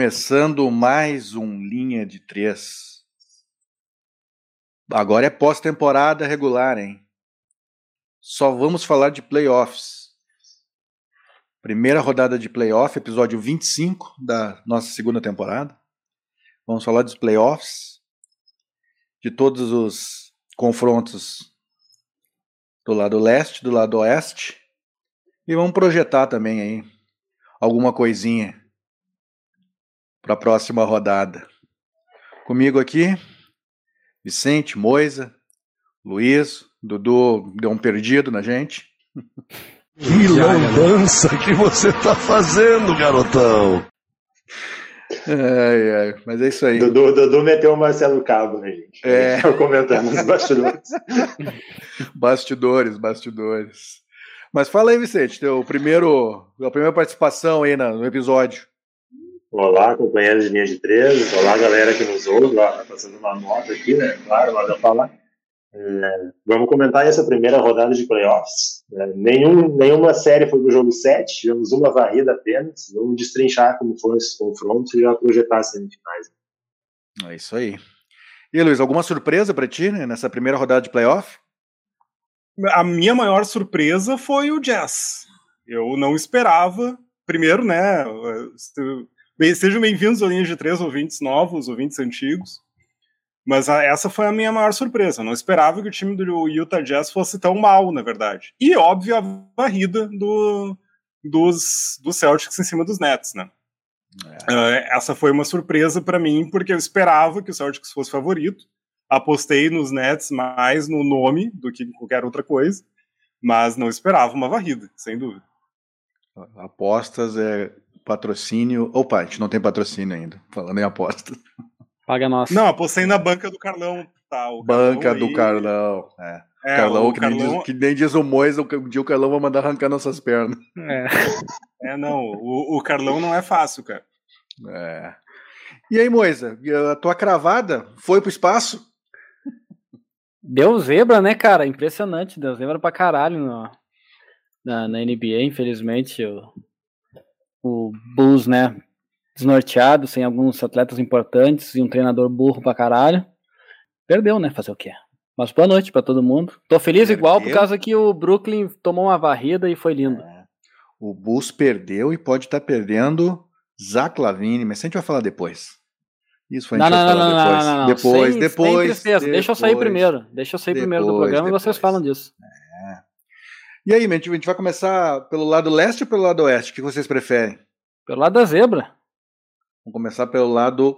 começando mais um Linha de Três. Agora é pós-temporada regular, hein? Só vamos falar de playoffs. Primeira rodada de playoff, episódio 25 da nossa segunda temporada. Vamos falar dos playoffs, de todos os confrontos do lado leste, do lado oeste. E vamos projetar também aí alguma coisinha para a próxima rodada. Comigo aqui, Vicente, Moisa, Luiz, Dudu deu um perdido na gente. Que lambança que você tá fazendo, garotão! Ai, ai, mas é isso aí. Dudu, Dudu meteu o Marcelo Cabo, né, gente? É. comentando nos bastidores. bastidores, bastidores. Mas fala aí, Vicente, teu primeiro, a primeira participação aí no episódio. Olá, companheiros de linha de três. Olá, galera que nos ouve. Lá, passando uma nota aqui, né? Claro, lá falar. É, vamos comentar essa primeira rodada de playoffs. É, nenhum, nenhuma série foi pro jogo 7, tivemos uma varrida apenas. Vamos destrinchar como foram esses confrontos e já projetar as semifinais. É isso aí. E Luiz, alguma surpresa para ti né, nessa primeira rodada de playoff? A minha maior surpresa foi o Jazz. Eu não esperava. Primeiro, né? Sejam bem-vindos ao Linha de Três, ouvintes novos, ouvintes antigos. Mas a, essa foi a minha maior surpresa. Eu não esperava que o time do Utah Jazz fosse tão mal, na verdade. E, óbvio, a varrida do, dos, dos Celtics em cima dos Nets, né? É. Uh, essa foi uma surpresa para mim, porque eu esperava que o Celtics fosse favorito. Apostei nos Nets mais no nome do que em qualquer outra coisa, mas não esperava uma varrida, sem dúvida. Apostas é patrocínio. Opa, a gente não tem patrocínio ainda, falando em apostas. Paga nossa. Não, apostei na banca do Carlão. Tá, banca Carlão do aí... Carlão. É. É, Carlão, o que, Carlão... Nem diz, que, nem diz, o Moisa, um dia o Carlão vai mandar arrancar nossas pernas. É, é não, o, o Carlão não é fácil, cara. É. E aí, Moisa, a tua cravada foi pro espaço? Deu zebra, né, cara? Impressionante, deu zebra pra caralho no, na, na NBA, infelizmente. O, o Bulls, né, desnorteado, sem alguns atletas importantes e um treinador burro pra caralho. Perdeu, né? Fazer o quê? Mas boa noite para todo mundo. Tô feliz perdeu. igual por causa que o Brooklyn tomou uma varrida e foi lindo. É. O Bulls perdeu e pode estar tá perdendo Zach Lavine, mas a gente vai falar depois. Isso a gente não, vai não, falar não, depois. Não, não, depois, sem, depois, sem depois, Deixa eu sair primeiro. Deixa eu sair depois, primeiro do programa e vocês falam disso. É. E aí, a gente vai começar pelo lado leste ou pelo lado oeste? O que vocês preferem? Pelo lado da zebra. Vamos começar pelo lado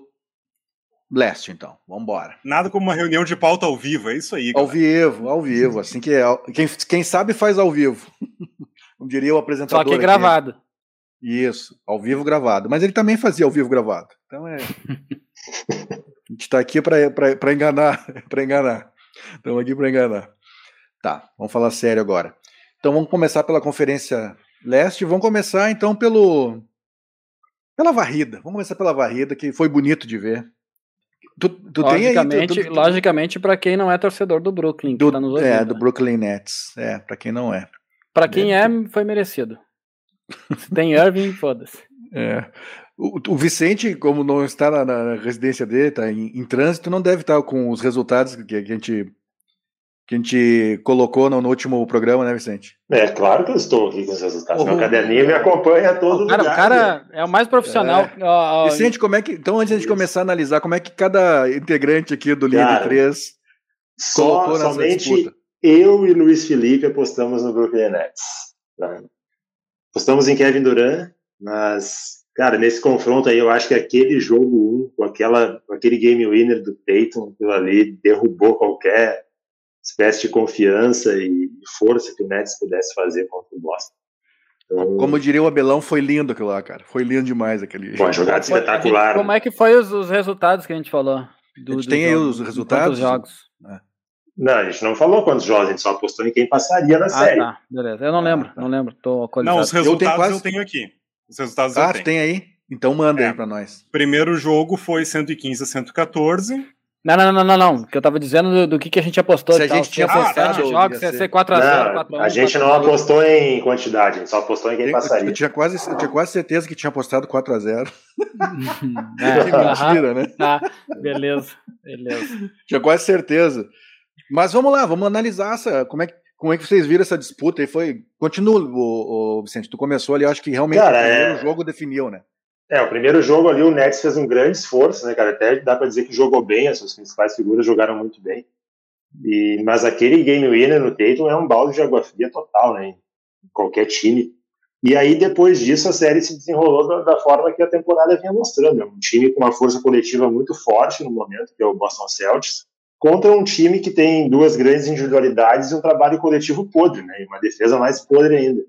leste, então. Vamos embora. Nada como uma reunião de pauta ao vivo, é isso aí. Galera. Ao vivo, ao vivo. Assim que é, quem, quem sabe faz ao vivo. Como diria o apresentador. Só que é gravado. Aqui. Isso, ao vivo gravado. Mas ele também fazia ao vivo gravado. Então é. A gente está aqui para enganar, para enganar. Estamos aqui para enganar. Tá, vamos falar sério agora. Então vamos começar pela Conferência Leste. Vamos começar então pelo pela varrida. Vamos começar pela varrida, que foi bonito de ver. Tu, tu logicamente, aí, tu, logicamente para quem não é torcedor do Brooklyn, do, tá ouvindo, É, do né? Brooklyn Nets. É, para quem não é. Para quem é, foi merecido. Se tem Irving, foda-se. É. O, o, Vicente, como não está na, na residência dele, está em, em, trânsito, não deve estar com os resultados que, que a gente que a gente colocou no, no, último programa, né, Vicente? É, claro que eu estou aqui com os resultados. Meu caderninho me acompanha todo cara, lugar. O cara é o mais profissional. É. Vicente, como é que. Então, antes de começar a analisar, como é que cada integrante aqui do de 3 colocou nessa somente disputa? Eu e Luiz Felipe apostamos no Brooklyn Nets. Tá? Apostamos em Kevin Durant, mas, cara, nesse confronto aí, eu acho que aquele jogo 1, com, aquela, com aquele game winner do Tatum, aquilo ali derrubou qualquer espécie de confiança e força que o Nets pudesse fazer contra o Boston. Então, como diria o Abelão, foi lindo aquilo lá, cara. Foi lindo demais aquele. Foi uma jogada espetacular. como é que foi os, os, resultados que a gente falou? Do, a gente tem aí os resultados? jogos? É. Não, a gente não falou quantos jogos, a gente só apostou em quem passaria na ah, série. Tá, beleza. Eu não lembro, não lembro. Tô não, os resultados eu tenho, quase... eu tenho aqui. Os resultados ah, eu tenho. tem aí? Então manda é. aí pra nós. Primeiro jogo foi 115 a 114. Não, não, não, não, não. Que eu tava dizendo do, do que, que a gente apostou. Se a gente tinha Se fosse apostado, sete jogos, ia ia ser- ser 4x0, 4x1. Não, a gente não apostou em quantidade, a gente só apostou em quem Eu, eu passaria. tinha quase, eu tinha quase certeza que tinha apostado 4x0. É, Que mentira, né? Tá, beleza, beleza. Tinha quase certeza. Mas vamos lá, vamos analisar essa, como é que como é que vocês viram essa disputa? E foi. Continua, o, o Vicente. Tu começou ali, eu acho que realmente Cara, o primeiro é- jogo definiu, né? É, o primeiro jogo ali o Nets fez um grande esforço, né, cara? Até dá pra dizer que jogou bem, as suas principais figuras jogaram muito bem. E, mas aquele game winner no Tatum é um balde de água fria total, né? Em qualquer time. E aí, depois disso, a série se desenrolou da, da forma que a temporada vinha mostrando. É um time com uma força coletiva muito forte no momento, que é o Boston Celtics, contra um time que tem duas grandes individualidades e um trabalho coletivo podre, né? E uma defesa mais podre ainda.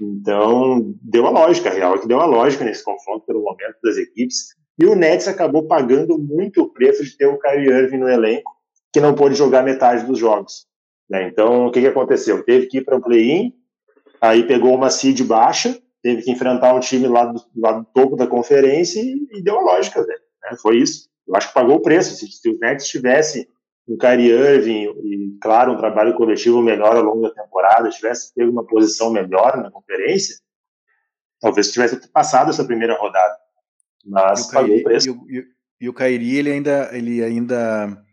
Então, deu a lógica, a real é que deu a lógica nesse confronto pelo momento das equipes. E o Nets acabou pagando muito o preço de ter o Kyrie Irving no elenco, que não pôde jogar metade dos jogos. né? Então, o que, que aconteceu? Teve que ir para o play-in, aí pegou uma seed baixa, teve que enfrentar um time lá do, lá do topo da conferência e, e deu a lógica, velho. né? Foi isso. Eu acho que pagou o preço. Se, se o Nets tivesse um Kyrie Irving e, claro, um trabalho coletivo melhor ao longo da temporada, tivesse pego uma posição melhor na conferência, talvez tivesse passado essa primeira rodada. Mas E o pagou o Kairi, preço. e o, e o- e o Kairi, ele ainda. Ele ainda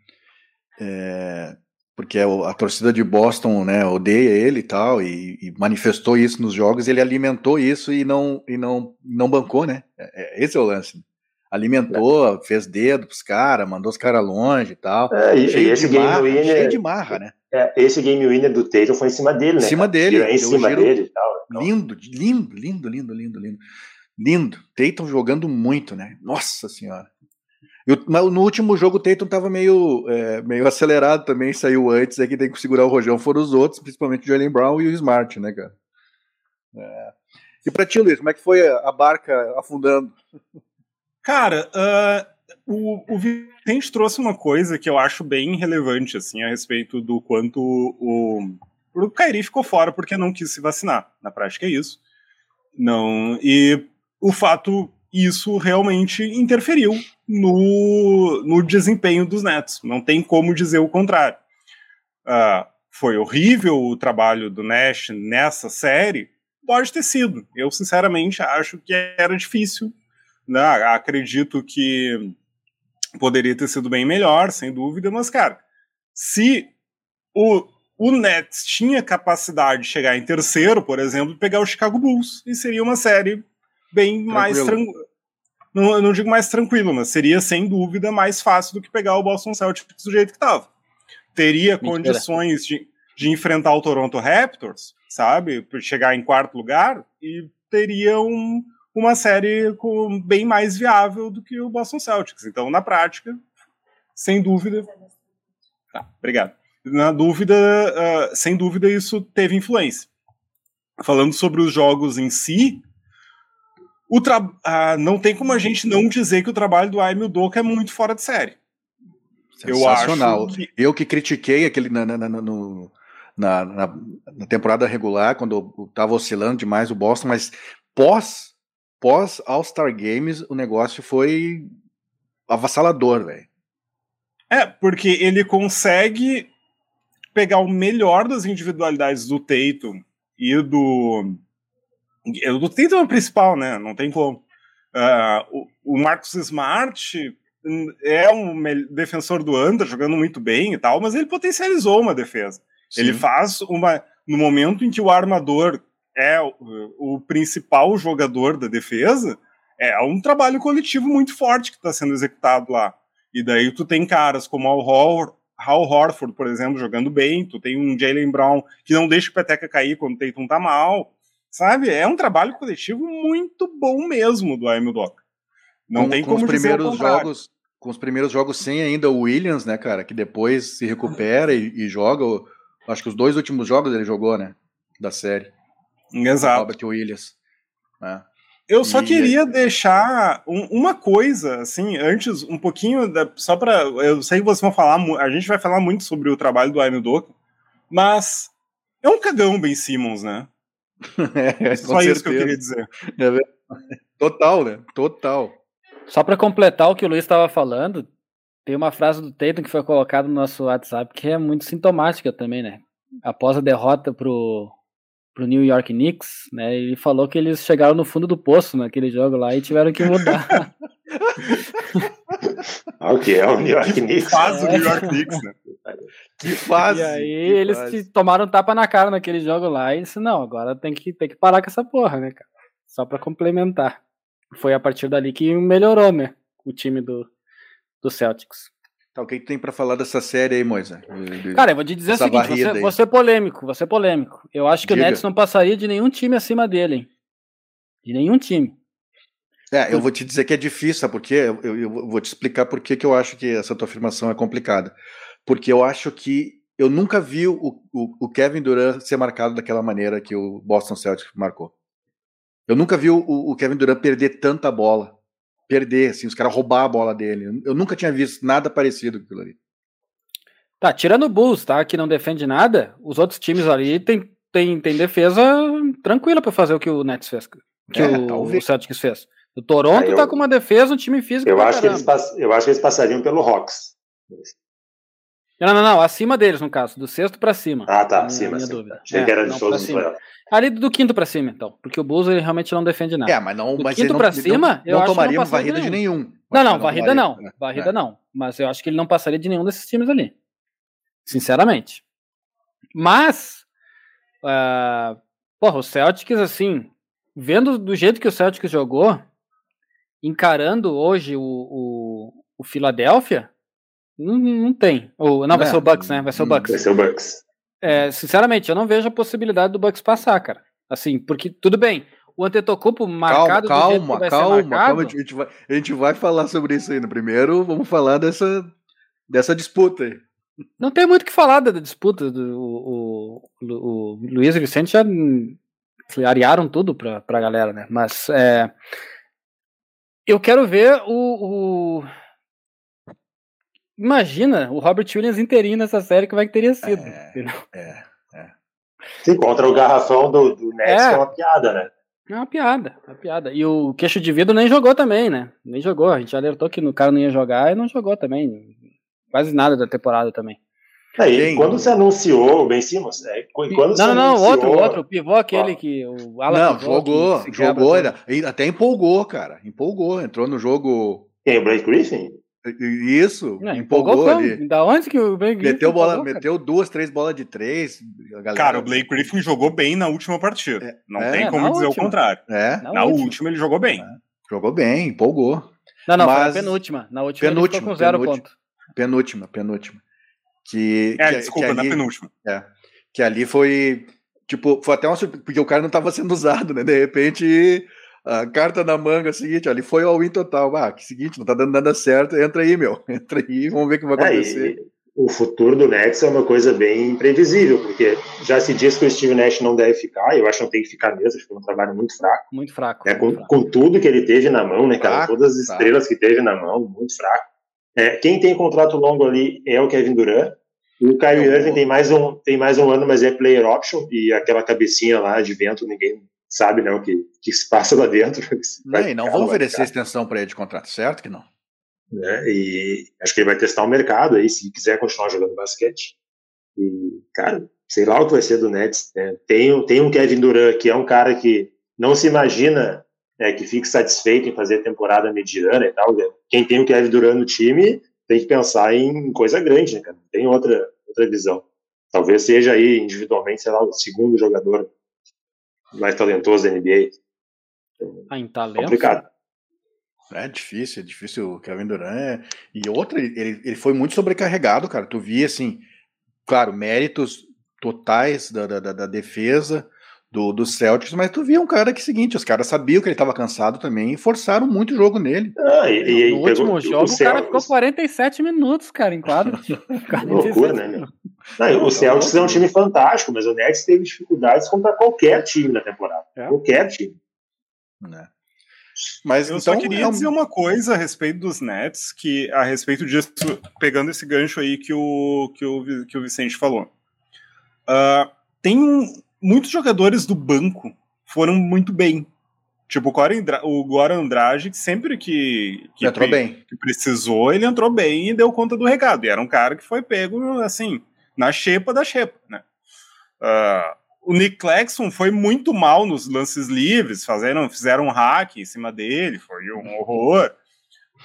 é, porque o- a torcida de Boston né, odeia ele e tal, e, e manifestou isso nos jogos, ele alimentou isso e não, e não, não bancou, né? É- é- esse é o lance. Alimentou, fez dedo pros caras, mandou os caras longe e tal. É, e, e cheio, esse de game marra, winner, cheio de marra, né? é, esse game winner do Tatum foi em cima dele, né? Em cima dele, Em cima dele e tal. Então, Lindo, lindo, lindo, lindo, lindo, lindo. Lindo. Tatum jogando muito, né? Nossa senhora. E mas no último jogo o Tatum tava meio, é, meio acelerado também, saiu antes, é que tem que segurar o rojão, foram os outros, principalmente o Jalen Brown e o Smart, né, cara? É. E pra ti, Luiz, como é que foi a barca afundando? Cara, ah, o, o Vicente trouxe uma coisa que eu acho bem relevante, assim, a respeito do quanto o, o Kairi ficou fora porque não quis se vacinar. Na prática é isso. Não, e o fato, isso realmente interferiu no, no desempenho dos Nets. Não tem como dizer o contrário. Ah, foi horrível o trabalho do Nash nessa série? Pode ter sido. Eu, sinceramente, acho que era difícil né? Acredito que poderia ter sido bem melhor, sem dúvida, mas, cara, se o, o Nets tinha capacidade de chegar em terceiro, por exemplo, e pegar o Chicago Bulls, e seria uma série bem mais Tranquilo. tranquila. Não, não digo mais tranquilo, mas seria sem dúvida mais fácil do que pegar o Boston Celtics do jeito que estava. Teria Mentira. condições de, de enfrentar o Toronto Raptors, sabe? Chegar em quarto lugar e teria um, uma série com, bem mais viável do que o Boston Celtics. Então, na prática, sem dúvida. Tá, obrigado. Na dúvida, ah, sem dúvida, isso teve influência. Falando sobre os jogos em si, o tra- ah, não tem como a gente não dizer que o trabalho do Aimee Udoka é muito fora de série. Eu Sensacional. acho que Eu que critiquei aquele na, na, na- no- na- na- temporada regular, quando eu tava oscilando demais o Boston, mas pós, pós All-Star Games, o negócio foi avassalador, velho. É, porque ele consegue pegar o melhor das individualidades do Tatum e do. Do Tatum é o principal, né? Não tem como. Ah, o, o Marcus Smart é um defensor do under, jogando muito bem e tal, mas ele potencializou uma defesa. Ele Sim. faz uma. No momento em que o armador é o, o principal jogador da defesa, é um trabalho coletivo muito forte que está sendo executado lá. E daí tu tem caras como o Hor Hal Horford, por exemplo, jogando bem, tu tem um Jalen Brown que não deixa o peteca cair quando o Tatum tá mal, sabe? É um trabalho coletivo muito bom mesmo do Aimee Doca. Não com, tem com como os primeiros jogos com os primeiros jogos sem ainda o Williams, né, cara, que depois se recupera e, e joga. Acho que os dois últimos jogos ele jogou, né, da série. Exato. Robert Williams. né. Eu só E- queria deixar um- uma coisa, assim, antes, um pouquinho, da- só para Eu sei que vocês vão falar, a gente vai falar muito sobre o trabalho do Aimee Doka, mas é um cagão Ben Simmons, né? É, Só isso que eu queria dizer. É. Total, né? Total. Só para completar o que o Luiz estava falando, tem uma frase do Tatum que foi colocada no nosso WhatsApp que é muito sintomática também, né? Após a derrota pro, pro New York Knicks, né? Ele falou que eles chegaram no fundo do poço naquele jogo lá e tiveram que mudar. Ah, o que é o New York Knicks? Faz o New York Knicks, né? Que fase! e aí que eles fase. tomaram um tapa na cara naquele jogo lá e disse, não, agora tem que, tem que parar com essa porra, né, cara? Só pra complementar. Foi a partir dali que melhorou, né? O time do, do Celtics. Tá, o que que tem pra falar dessa série aí, Moisa? Cara, eu vou te dizer Essa o seguinte, você, você é polêmico, você é polêmico. Eu acho que Diga. o Nets não passaria de nenhum time acima dele, hein? De nenhum time. É, eu vou te dizer que é difícil, sabe por quê? Eu, eu- eu vou te explicar por que, que eu acho que essa tua afirmação é complicada. Porque eu acho que eu nunca vi o, o, o Kevin Durant ser marcado daquela maneira que o Boston Celtics marcou. Eu nunca vi o, o Kevin Durant perder tanta bola. Perder, assim, os caras roubar a bola dele. Eu nunca tinha visto nada parecido com aquilo ali. Tá, tirando o Bulls, tá? Que não defende nada, os outros times ali tem, tem, tem defesa tranquila pra fazer o que o Nets fez. Que É, o, talvez. o Celtics fez. O Toronto Ah, eu- tá com uma defesa, um time físico. Eu acho, que eles pass- eu acho que eles passariam pelo Hawks. Não, não, não, acima deles, no caso, do sexto pra cima. Ah, tá, Minha- acima, minha dúvida. Achei É, que era de não, todos cima. Ali do quinto pra cima, então. Porque o Bulls ele realmente não defende nada. É, mas não, Do mas quinto não, pra ele não- cima, eu não, acho que não tomaria uma passaria varrida de nenhum. nenhum. Não, não, que varrida não. tomaria. Varrida É. não. Mas eu acho que ele não passaria de nenhum desses times ali. Sinceramente. Mas, ah, porra, o Celtics, assim, vendo do jeito que o Celtics jogou, encarando hoje o, o, o Philadelphia, não, não tem. Ou, não, vai É, ser o Bucks, né? Vai ser o hum, Bucks. Vai ser o Bucks. É, sinceramente, eu não vejo a possibilidade do Bucks passar, cara. Assim, porque, tudo bem, o Antetokounmpo marcado calma, calma, calma, marcado... calma. A gente, vai, a gente vai falar sobre isso ainda. Primeiro, vamos falar dessa, dessa disputa aí. Não tem muito o que falar da, disputa. Do, o, o, o Luiz e o Vicente já arearam tudo pra, pra galera, né? Mas é, eu quero ver o, o- Imagina o Robert Williams inteirinho nessa série, como é que teria sido. É. entendeu? É. Sim, contra o garrafão do, do Nets, É. que é uma piada, né? É uma piada, é uma piada. E o queixo de vidro nem jogou também, né? Nem jogou. A gente alertou que o cara não ia jogar e não jogou também. Quase nada da temporada também. Aí, Quem? quando se anunciou o Ben Simmons, é, quando não, não, não, anunciou, outro, outro, o pivô aquele que. O ala Não, pivô jogou, jogou, ainda- até empolgou, cara. Empolgou, entrou no jogo. Quem? O Blake Griffin? Isso, Não, empolgou, empolgou ali. Da onde que o Ben Griffin Meteu, bola, empolgou, meteu duas, três bolas de três. a galera- Cara, o Blake Griffin jogou bem na última partida. Não É, tem na como dizer última. o contrário. É, Na Na última. última ele jogou bem. jogou bem, empolgou. Não, não, foi Mas- a penúltima. Na última ele Penúltima, ficou com zero penúltima. ponto. Penúltima, penúltima. Que, É, que, desculpa, que na ali, penúltima. que ali foi. Tipo, foi até uma surpresa, porque o cara não estava sendo usado, né? De repente, a carta na manga, é o seguinte, ali foi all-in total. Ah, que seguinte, não tá dando nada certo, entra aí, meu. Entra aí, vamos ver o que vai É, acontecer. o futuro do Nets é uma coisa bem imprevisível, porque já se diz que o Steve Nash não deve ficar, eu acho que não tem que ficar mesmo, acho que foi um trabalho muito fraco. Muito fraco. né, muito com, fraco. com tudo que ele teve na mão, né, cara? Fraco, Todas as fraco. estrelas que teve na mão, muito fraco. É, quem tem contrato longo ali é o Kevin Durant. O Kyrie Irving tem mais, um, tem mais um ano, mas é player option, e aquela cabecinha lá de vento, ninguém sabe né, o que, que se passa lá dentro. Não, e não vão oferecer extensão para ele de contrato, certo que não? né? E acho que ele vai testar o mercado aí, se quiser continuar jogando basquete. E, cara, sei lá o que vai ser do Nets. Né? Tem, um- tem um Kevin Durant, que é um cara que não se imagina né, que fique satisfeito em fazer temporada mediana e tal. né? Quem tem o Kevin Durant no time tem que pensar em coisa grande, né, cara? Tem outra, outra visão. Talvez seja aí, individualmente, sei lá, o segundo jogador mais talentoso da NBA. Ah, em talento. Complicado. É difícil, é difícil. O Kevin Durant é... E outra, ele, ele foi muito sobrecarregado, cara. Tu via, assim, claro, méritos totais da, da, da- defesa do, do Celtics, mas tu via um cara que, seguinte, os caras sabiam que ele estava cansado também e forçaram muito o jogo nele. Ah, e, e, No e pegou- último jogo, o, cara Celtics- ficou 47 minutos, cara, em quadro. 47 loucura, né, meu? Não, o Celtics é um time fantástico, mas o Nets teve dificuldades contra qualquer time na temporada. É. Qualquer time. Né? Mas Eu então. só queria é um- dizer uma coisa a respeito dos Nets, que a respeito disso, pegando esse gancho aí que o, que o, que o Vicente falou. Ah, tem um- muitos jogadores do banco foram muito bem. Tipo, o Goran Andrade, sempre que, que, entrou bem. que precisou, ele entrou bem e deu conta do recado. E era um cara que foi pego, assim, na xepa da xepa, né? Uh, o Nick Claxton foi muito mal nos lances livres, fizeram, fizeram um hack em cima dele, foi um horror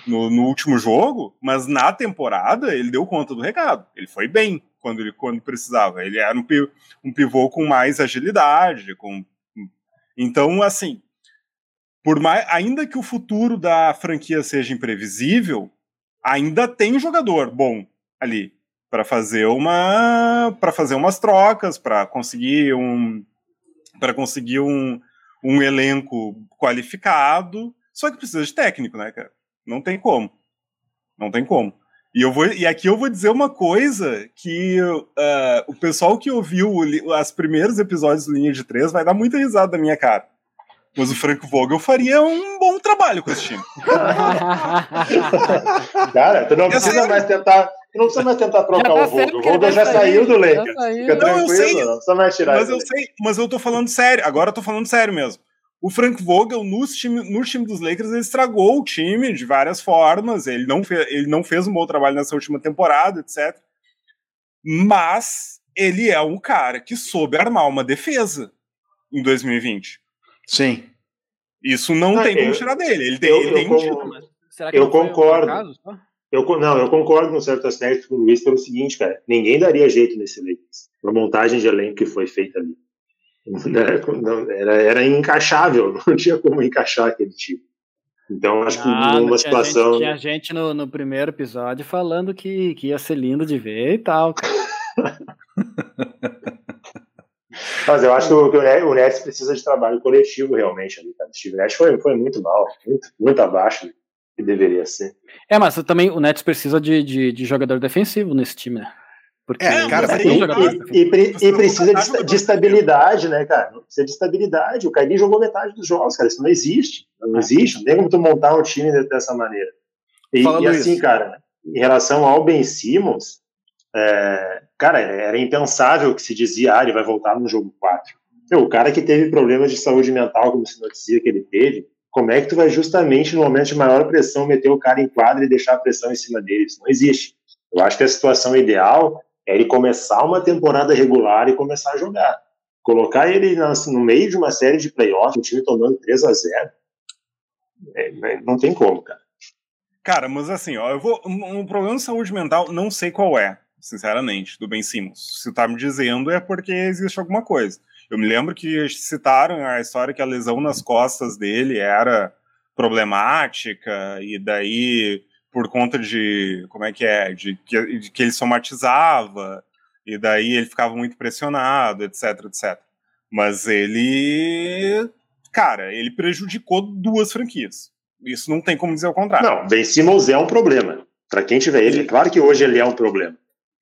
no, no, último jogo, mas na temporada ele deu conta do recado. Ele foi bem quando ele quando precisava. Ele era um, um pivô com mais agilidade, com então assim, por mais ainda que o futuro da franquia seja imprevisível, ainda tem jogador bom ali para fazer uma para fazer umas trocas, para conseguir um para conseguir um, um elenco qualificado, só que precisa de técnico, né, cara? Não tem como. Não tem como. E, eu vou, e aqui eu vou dizer uma coisa que uh, o pessoal que ouviu os primeiros episódios do Linha de Três vai dar muita risada da minha cara. Mas o Frank Vogel faria um bom trabalho com esse time. cara, tu não precisa mais tentar. Tu não precisa mais tentar trocar tá o Vogel. O Vogel já saiu do Lakers. Fica não, eu sei, não precisa mais tirar Mas eu sei, mas eu tô falando sério. Agora eu tô falando sério mesmo. O Frank Vogel, no time, no time dos Lakers, ele estragou o time de várias formas. Ele não, fez, ele não fez um bom trabalho nessa última temporada, etc. Mas ele é um cara que soube armar uma defesa em 2020. Sim. Isso não ah, tem como tirar dele. Ele tem, eu, ele tem eu, título, mas será que eu concordo. Um eu, não, eu concordo com certo aspecto com o Luiz pelo seguinte, cara. Ninguém daria jeito nesse Lakers. A montagem de elenco que foi feita ali. Né? Era, era encaixável, não tinha como encaixar aquele tipo. Então, acho que ah, numa situação. Gente, tinha gente no, no primeiro episódio falando que, que ia ser lindo de ver e tal. Mas eu acho que o, o Nets precisa de trabalho coletivo realmente ali, cara. O Steve Nash foi, foi muito mal, muito, muito abaixo do que deveria ser. É, mas também o Nets precisa de, de, de jogador defensivo nesse time, né? Porque é, cara, e, e, e, e, precisa de, de, estabilidade, né, cara? Precisa de estabilidade. O Kyrie jogou metade dos jogos, cara. Isso não existe. Não é. existe. Não tem como tu montar um time dessa maneira. E, e assim, isso. cara, em relação ao Ben Simmons, é, cara, era impensável que se dizia, ah, ele vai voltar no jogo 4. o cara que teve problemas de saúde mental, como se noticia que ele teve, como é que tu vai justamente no momento de maior pressão meter o cara em quadra e deixar a pressão em cima dele? Isso não existe. Eu acho que a situação ideal é ele começar uma temporada regular e começar a jogar. Colocar ele no meio de uma série de playoffs, o time tomando 3 a 0 é, é, não tem como, cara. Cara, mas assim, ó, eu vou. Um problema de saúde mental, não sei qual é, sinceramente, do Ben Simmons. Se tá me dizendo é porque existe alguma coisa. Eu me lembro que citaram a história que a lesão nas costas dele era problemática, e daí por conta de como é que é, de que, de que ele somatizava e daí ele ficava muito pressionado, etc, etc. Mas ele, cara, ele prejudicou duas franquias. Isso não tem como dizer o contrário. Não, Ben Simmons é um problema. Para quem tiver ele, claro que hoje ele é um problema.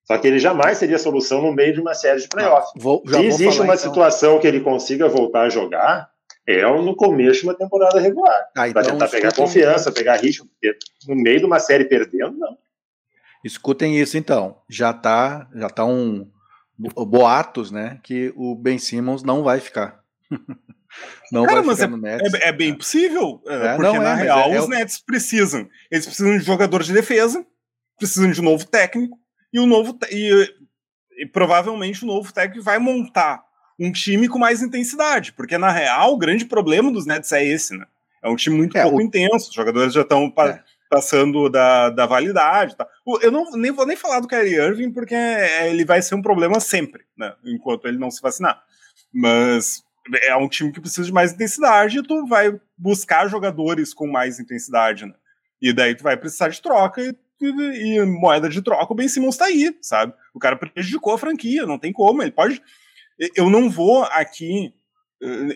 Só que ele jamais seria solução no meio de uma série de playoffs. Se existe falar, uma então. situação que ele consiga voltar a jogar, é no começo de uma temporada regular. Ah, então, para tentar pegar confiança, pegar ritmo, porque no meio de uma série perdendo, não. Escutem isso então. Já tá, já tá um boatos, né, que o Ben Simmons não vai ficar. não Cara, vai ficar é, no Nets. É, é bem possível, é, é porque não, na é, real é os Nets precisam. Eles precisam de jogadores de defesa, precisam de um novo técnico e o novo e, e provavelmente o novo técnico vai montar um time com mais intensidade, porque na real o grande problema dos Nets é esse, né? É um time muito é, pouco o... intenso, os jogadores já estão pa é. passando da, da validade. Tá? Eu não nem vou nem falar do Kyrie Irving, porque é, ele vai ser um problema sempre, né? Enquanto ele não se vacinar. Mas é um time que precisa de mais intensidade e tu vai buscar jogadores com mais intensidade, né? E daí tu vai precisar de troca e, e, moeda de troca, o Ben Simmons tá aí, sabe? O cara prejudicou a franquia, não tem como, ele pode eu não vou aqui,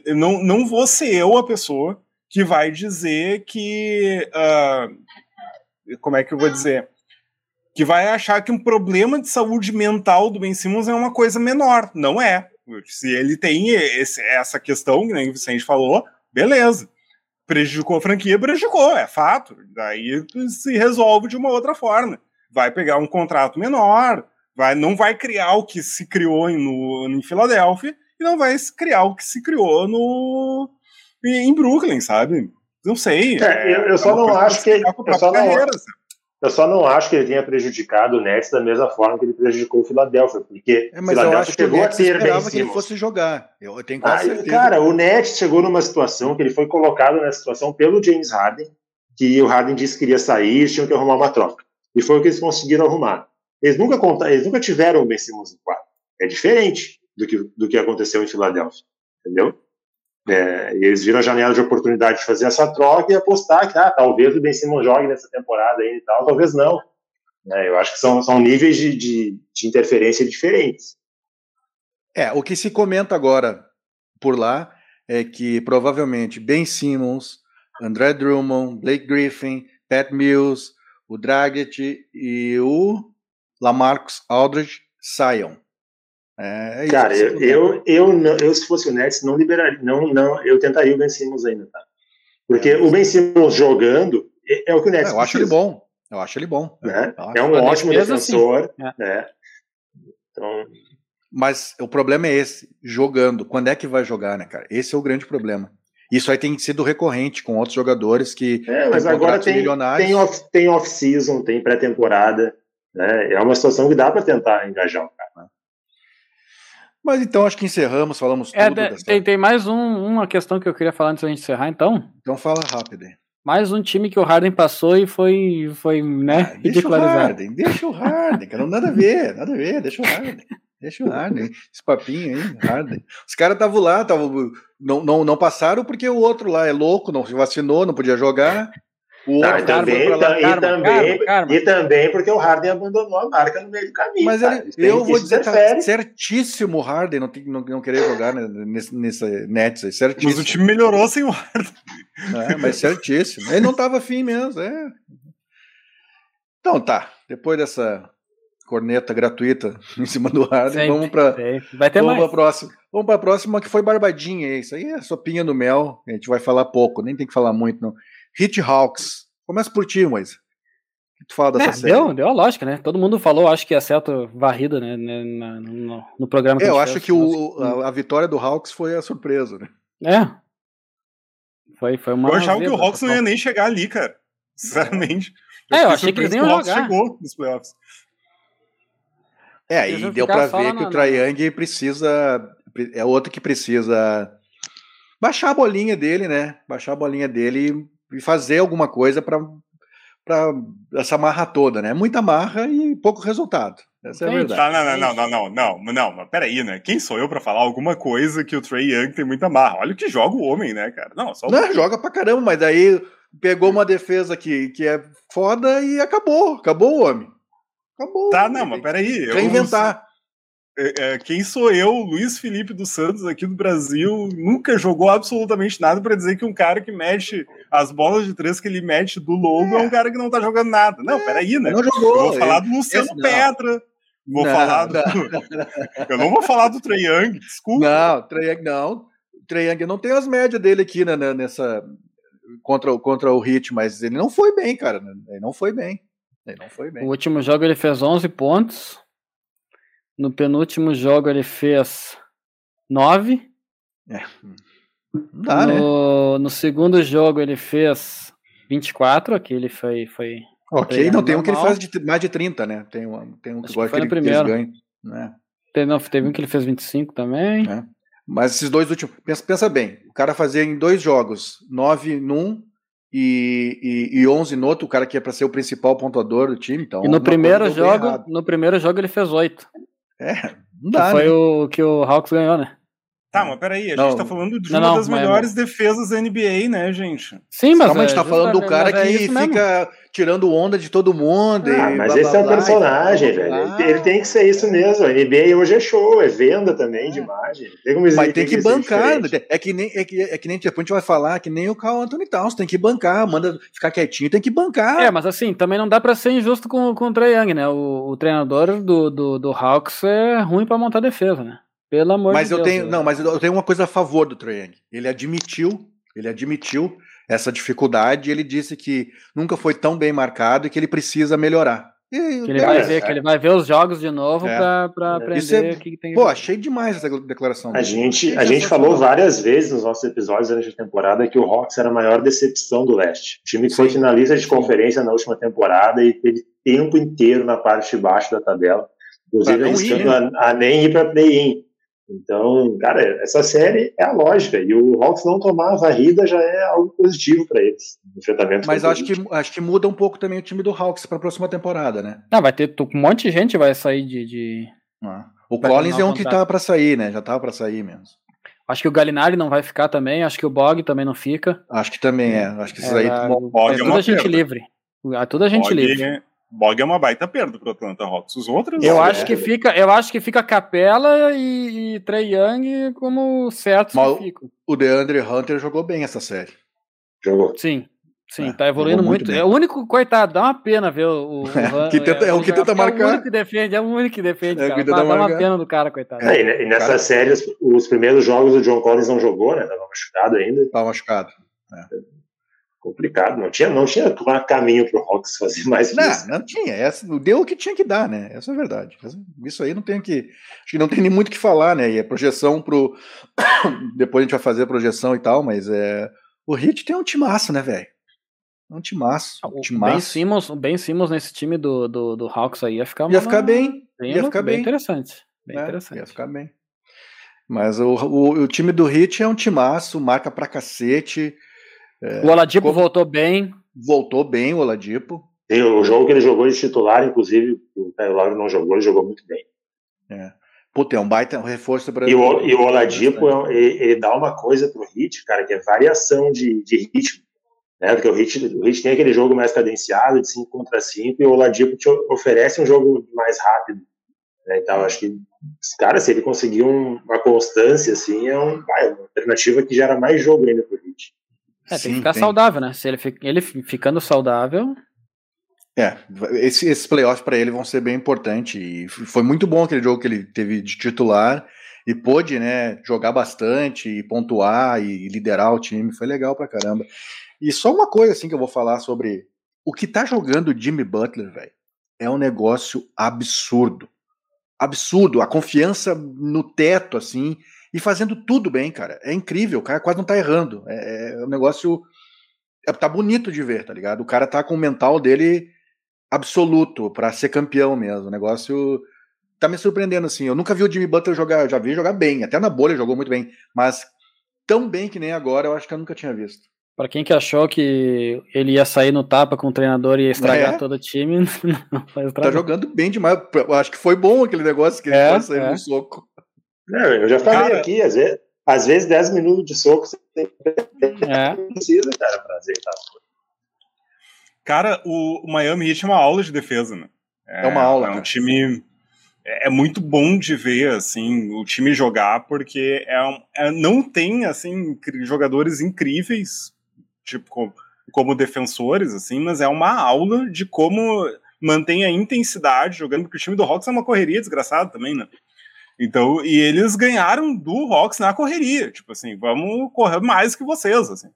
eu não, não vou ser eu a pessoa que vai dizer que. Uh, como é que eu vou dizer? Que vai achar que um problema de saúde mental do Ben Simmons é uma coisa menor. Não é. Se ele tem esse, essa questão, que nem o Vicente falou, beleza. Prejudicou a franquia, prejudicou, é fato. Daí se resolve de uma outra forma. Vai pegar um contrato menor, vai, não vai criar o que se criou em, no, em Filadélfia e não vai criar o que se criou no, em Brooklyn, sabe? Não sei. É, eu, eu só não acho que. Eu só não, eu só não acho que ele tenha prejudicado o Nets da mesma forma que ele prejudicou o Philadelphia, porque é, mas eu acho que chegou o Nets a ter esperava que ele fosse jogar. Eu tenho quase ah, certeza. Cara, o Nets chegou numa situação que ele foi colocado nessa situação pelo James Harden, que o Harden disse que queria sair, tinham que arrumar uma troca. E foi o que eles conseguiram arrumar. Eles nunca, contaram, eles nunca tiveram o Ben Simmons no quadro. É diferente do que, do que aconteceu em Filadélfia, entendeu? É, eles viram a janela de oportunidade de fazer essa troca e apostar que ah, talvez o Ben Simmons jogue nessa temporada e tal, talvez não. É, eu acho que são, são níveis de, de, de, interferência diferentes. É, o que se comenta agora por lá é que provavelmente Ben Simmons, André Drummond, Blake Griffin, Pat Mills, o Dragic e o Lamarcus Aldridge saiam. É, é Cara, eu, eu, eu, não, eu, se fosse o Nets, não liberaria, não, não, eu tentaria o Ben Simmons ainda, tá? Porque é. o Ben Simmons jogando é, é o que o Nets é, Eu acho ele bom, eu acho ele bom. Né? É um ótimo defensor, né? Então... Mas o problema é esse, jogando. Quando é que vai jogar, né, cara? Esse é o grande problema. Isso aí tem sido recorrente com outros jogadores que. É, mas agora tem, tem off-season, tem, off tem pré-temporada. Né? É uma situação que dá para tentar engajar o cara. Mas então acho que encerramos, falamos é, tudo. Dessa... Tem, tem mais um, uma questão que eu queria falar antes da gente encerrar, então. Então fala rápido. Mais um time que o Harden passou e foi, foi né, ah, deixa o Harden, deixa o Harden, cara, não nada a ver, nada a ver, deixa o Harden. Deixa o Harden, esse papinho aí, Harden. Os caras estavam lá, tavam, não, não, não passaram porque o outro lá é louco, não se vacinou, não podia jogar. O tá, e, também, e, também, e também porque o Harden abandonou a marca no meio do caminho. Mas ele, eu vou dizer tá certíssimo o Harden não, tem, não, não querer jogar nesse, nesse Nets aí, certíssimo. Mas o time melhorou sem o Harden. É, mas certíssimo. Ele não estava afim mesmo, é. Então tá, depois dessa corneta gratuita em cima do Harden, vamos para vai ter vamos mais. próxima. Vamos para a próxima que foi barbadinha, isso aí é sopinha no mel, a gente vai falar pouco, nem tem que falar muito não. Hit Hawks. Começa por ti, mas. O que tu fala dessa é, série? Deu, deu a lógica, né? Todo mundo falou, acho que é certo varrida, né? No, no, no programa. É, eu acho que o, a, a, vitória do Hawks foi a surpresa, né? É. Foi, foi uma. Eu achava que o Hawks não ia nem chegar ali, cara. Sinceramente. Eu é, eu achei que eles iam jogar. chegou nos playoffs. É, e deu pra ver que o Trae Young precisa. É outro que precisa baixar a bolinha dele, né? Baixar a bolinha dele e fazer alguma coisa para para essa marra toda, né? Muita marra e pouco resultado. Essa é a verdade. Tá, não, não, não, não, não, não, não, mas peraí, né? Quem sou eu para falar alguma coisa que o Trey Young tem muita marra? Olha o que joga o homem, né, cara? Não, só Não, joga pra caramba, mas daí pegou uma defesa que, que é foda e acabou, acabou o homem. Acabou. Tá, não, mas peraí. Quer inventar. É, é, quem sou eu, Luiz Felipe dos Santos, aqui do Brasil, nunca jogou absolutamente nada para dizer que um cara que mexe as bolas de três que ele mete do logo é, é um cara que não tá jogando nada. Não, é, peraí, né? Não jogou. Eu vou falar do Luciano esse, Petra. Vou não, falar do. Não. eu não vou falar do Trey Young, desculpa. Não, Trey Young não. O Trey Young não tem as médias dele aqui né, nessa. Contra, contra o Hit, mas ele não foi bem, cara. Ele não foi bem. Ele não foi bem. O último jogo ele fez 11 pontos. No penúltimo jogo ele fez 9. É. Dá, no, né? no segundo jogo ele fez 24, aqui ele foi. foi ok, não, tem um que ele faz de, mais de 30, né? Tem um, tem um que, que foi no primeiro. Ganham, né? Tem, não, teve um que ele fez 25 também. É. Mas esses dois últimos. Pensa, pensa bem, o cara fazia em dois jogos, 9 num e, e, e 11 no outro, o cara que é para ser o principal pontuador do time. Então, e no primeiro jogo, no primeiro jogo ele fez 8. É, não dá, que foi né? o que o Hawks ganhou, né? Tá, mas peraí, a não, gente tá falando de não, uma não, das melhores defesas da NBA, né, gente? Sim, mas. Calma, a gente tá falando do cara que é fica mesmo. tirando onda de todo mundo. Ah, mas blá, esse blá, é um personagem, velho. Ele, ele, tem que ser isso mesmo. A NBA hoje é show, é venda também de imagem. Tem como mas tem que, que bancar. É que, nem, é, que, é que nem depois a gente vai falar que nem o Carl Anthony Towns. Tem que bancar, manda ficar quietinho, tem que bancar. É, mas assim, também não dá pra ser injusto com, com o Trae Young, né? O, o treinador do, do, do Hawks é ruim pra montar defesa, né? Pelo amor mas de eu Deus. Tenho, não, mas eu tenho uma coisa a favor do Trae Young. Ele admitiu, ele admitiu essa dificuldade e ele disse que nunca foi tão bem marcado e que ele precisa melhorar. E, Que ele, vai ver, que ele vai ver os jogos de novo É. pra, pra aprender é- o que, que tem. Pô, achei demais essa declaração. A gente, a gente falou várias vezes nos nossos episódios durante a temporada que o Hawks era a maior decepção do leste. O time que foi Sim. finalista de conferência na última temporada e teve tempo inteiro na parte de baixo da tabela, inclusive ir, arriscando a, a nem ir para play-in. Então, cara, essa série é a lógica. E o Hawks não tomar a varrida já é algo positivo para eles. no Enfrentamento Mas acho que, acho que muda um pouco também o time do Hawks pra próxima temporada, né? Ah, vai ter um monte de gente vai sair de. de- Ah. O Vai Collins é um que tava pra sair, né? Já tava pra sair mesmo. Acho que o Galinari não vai ficar também. Acho que o Bog também não fica. Acho que também é. Acho que esses É, aí. Bog é é tudo uma a gente livre. É tudo a gente Bog, livre. Bog é uma baita perda pro Atlanta Hawks. Os outros. Eu Não, acho é. que fica, eu acho que fica Capela e, e Trey Young como certos Mal- que ficam. O DeAndre Hunter jogou bem essa série. jogou. Sim, sim, É, tá evoluindo muito muito. É o único, coitado, dá uma pena ver o. o É, que tenta- é o que tenta É o marcar. único que defende, é o único que defende, É o cara. que tenta Dá, dá uma marcar. pena do cara, coitado. É, e e nessa Cara- série, os, os primeiros jogos o John Collins não jogou, né? Tava machucado ainda. Tava machucado. Complicado. Não tinha, não tinha caminho pro Hawks fazer mais que isso. Não, não tinha. Essa, deu o que tinha que dar, né? Essa é a verdade. Isso aí não tem que. Acho que não tem nem muito o que falar, né? E a projeção pro. Depois a gente vai fazer a projeção e tal, mas é. O Hit tem um timaço, né, velho? É um timaço. O Um Ben timaço. Simmons, o Ben Simmons nesse time do, do, do Hawks aí ia ficar Ia uma- ficar bem. bem, ia ficar bem. interessante. Bem né? interessante. Ia ficar bem. Mas o, o, o time do Hit é um timaço, marca pra cacete. O Oladipo como- voltou bem. Voltou bem o Oladipo. Tem o jogo que ele jogou de titular, inclusive, o Lowry não jogou, ele jogou muito bem. Puta, é um baita reforço para E o, e o Oladipo, é ele, ele dá uma coisa pro Hit, cara, que é variação de, de ritmo. Né? Porque o Hit, o Hit tem aquele jogo mais cadenciado, de 5 contra 5, e o Oladipo te oferece um jogo mais rápido. Né? Então, acho que, cara, se ele conseguir um- uma constância, assim, é um, vai, uma alternativa que gera mais jogo ainda pro Hit. É, tem Sim, que ficar tem. saudável, né? Se ele, ele fi- ficando saudável, É, esse, esses playoffs para ele vão ser bem importantes. E foi muito bom aquele jogo que ele teve de titular e pôde, né, jogar bastante e pontuar e liderar o time. Foi legal pra caramba. E só uma coisa assim que eu vou falar sobre o que tá jogando o Jimmy Butler, velho, é um negócio absurdo. Absurdo, a confiança no teto assim e fazendo tudo bem, cara. É incrível, o cara quase não tá errando. É, é um negócio é, tá bonito de ver, tá ligado? O cara tá com o mental dele absoluto pra ser campeão mesmo. O negócio tá me surpreendendo assim. Eu nunca vi o Jimmy Butler jogar, eu já vi jogar bem, até na bolha jogou muito bem, mas tão bem que nem agora, eu acho que eu nunca tinha visto. Pra quem que achou que ele ia sair no tapa com o treinador e ia estragar É. todo o time, não vai Tá jogando bem demais. Eu acho que foi bom aquele negócio que ele É, tá saindo é. no soco. Não, eu já falei Cara- aqui, às vezes, às vezes 10 minutos de soco você tem- É. precisa, cara, pra azeitar. Cara, o, Miami Heat é uma aula de defesa, né? É uma aula, É um cara. time. É é muito bom de ver, assim, o time jogar, porque é, um- é- não tem, assim, jogadores incríveis, tipo, como, como defensores, assim, mas é uma aula de como mantém a intensidade jogando, porque o time do Hawks é uma correria desgraçada também, né? Então, e eles ganharam do Hawks na correria, tipo assim, vamos correr mais que vocês, assim.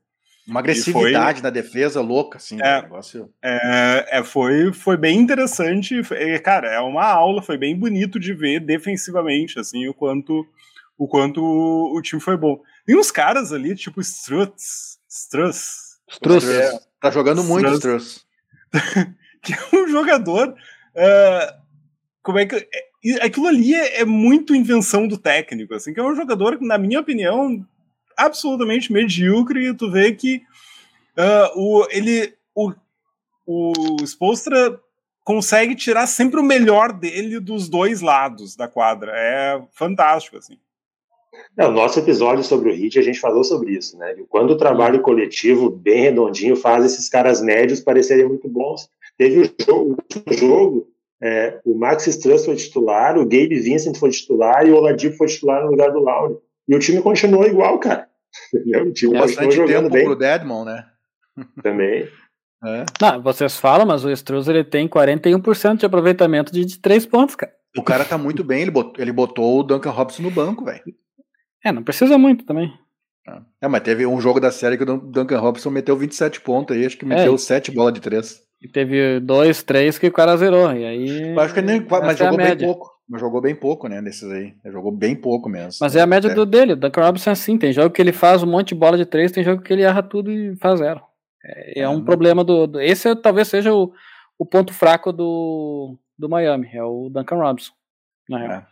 Uma agressividade na defesa louca, assim. É. o negócio. É, é, foi, foi bem interessante. Foi- é, cara, é uma aula, foi bem bonito de ver defensivamente, assim, o quanto o quanto o, o time foi bom. Tem uns caras ali, tipo Struts, Struts, Struz. Struss. Tá jogando muito, Struss. Struss. que é um jogador. é, como é que. E aquilo ali é, é muito invenção do técnico, assim, que é um jogador na minha opinião, absolutamente medíocre, e tu vê que ah, o, ele. O, o Spolstra consegue tirar sempre o melhor dele dos dois lados da quadra. É fantástico, assim. É, o nosso episódio sobre o Hit, a gente falou sobre isso, né? Quando o trabalho coletivo bem redondinho faz esses caras médios parecerem muito bons. Teve o jogo, o último jogo é, o Max Struss foi titular, o Gabe Vincent foi titular e o Oladipo foi titular no lugar do Lauri. E o time continuou igual, cara. Entendeu? O time continuou Bastante jogando tempo bem pro Deadmon, né? também. É. Não, vocês falam, mas o Struz ele tem 41% de aproveitamento de, de 3 pontos, cara. O cara tá muito bem, ele botou, ele botou o Duncan Robson no banco, velho. É, não precisa muito também. É, mas teve um jogo da série que o Dun- Duncan Robson meteu 27 pontos aí, acho que meteu É. 7 bolas de 3. E teve dois, três que o cara zerou. E aí. Eu acho que nem, mas é jogou bem pouco. Mas jogou bem pouco, né? Nesses aí. Ele jogou bem pouco mesmo. Mas é a média é. do dele. O Duncan Robinson é assim. Tem jogo que ele faz um monte de bola de três, tem jogo que ele erra tudo e faz zero. É, é um problema do, do. esse é, talvez seja o, o ponto fraco do, do Miami. É o Duncan Robinson. Na real. É.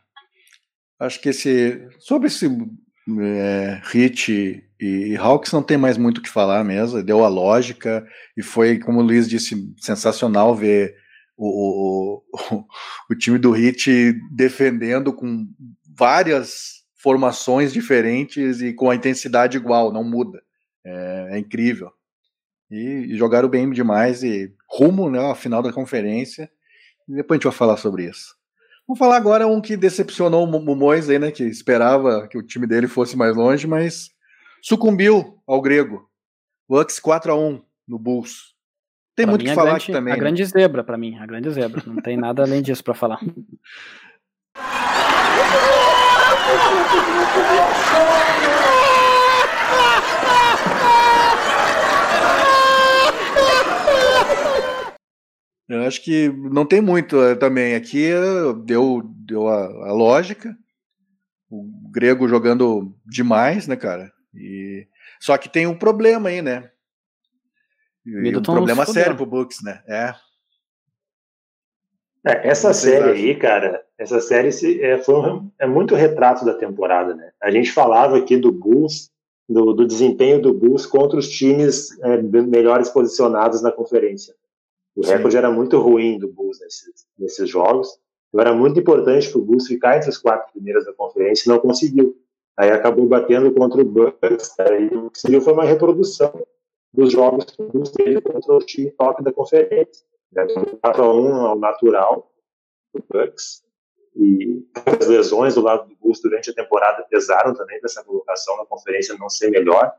Acho que esse. Sobre esse é, Hit e, Hawks não tem mais muito o que falar mesmo, deu a lógica e foi, como o Luiz disse, sensacional ver o, o, o time do Hit defendendo com várias formações diferentes e com a intensidade igual, não muda. É, é incrível. E, e, jogaram bem demais e rumo né, à final da conferência. E depois a gente vai falar sobre isso. Vamos falar agora um que decepcionou o Mois aí, né? Que esperava que o time dele fosse mais longe, mas sucumbiu ao grego. Bucks 4 a 1 no Bulls. Tem pra muito o que falar grande, aqui também. A né? grande zebra para mim, a grande zebra. Não tem nada além disso para falar. Eu acho que não tem muito eh, também. Aqui eh, deu, deu a, a lógica. O grego jogando demais, né, cara? E... Só que tem um problema aí, né? E um problema sério pro Bucks, né? É. é essa série aí, cara, essa série é, foi um, é muito retrato da temporada, né? A gente falava aqui do Bulls, do, do desempenho do Bulls contra os times é, melhores posicionados na conferência. O Sim. recorde era muito ruim do Bulls nesses, nesses jogos. Então era muito importante para o Bulls ficar entre as quatro primeiras da conferência e não conseguiu. Aí acabou batendo contra o Bucks. Aí o que seguiu foi uma reprodução dos jogos que o Bulls teve contra o time top da conferência. 4 a 1 ao natural do Bucks. E as lesões do lado do Bulls durante a temporada pesaram também para essa colocação na conferência não ser melhor.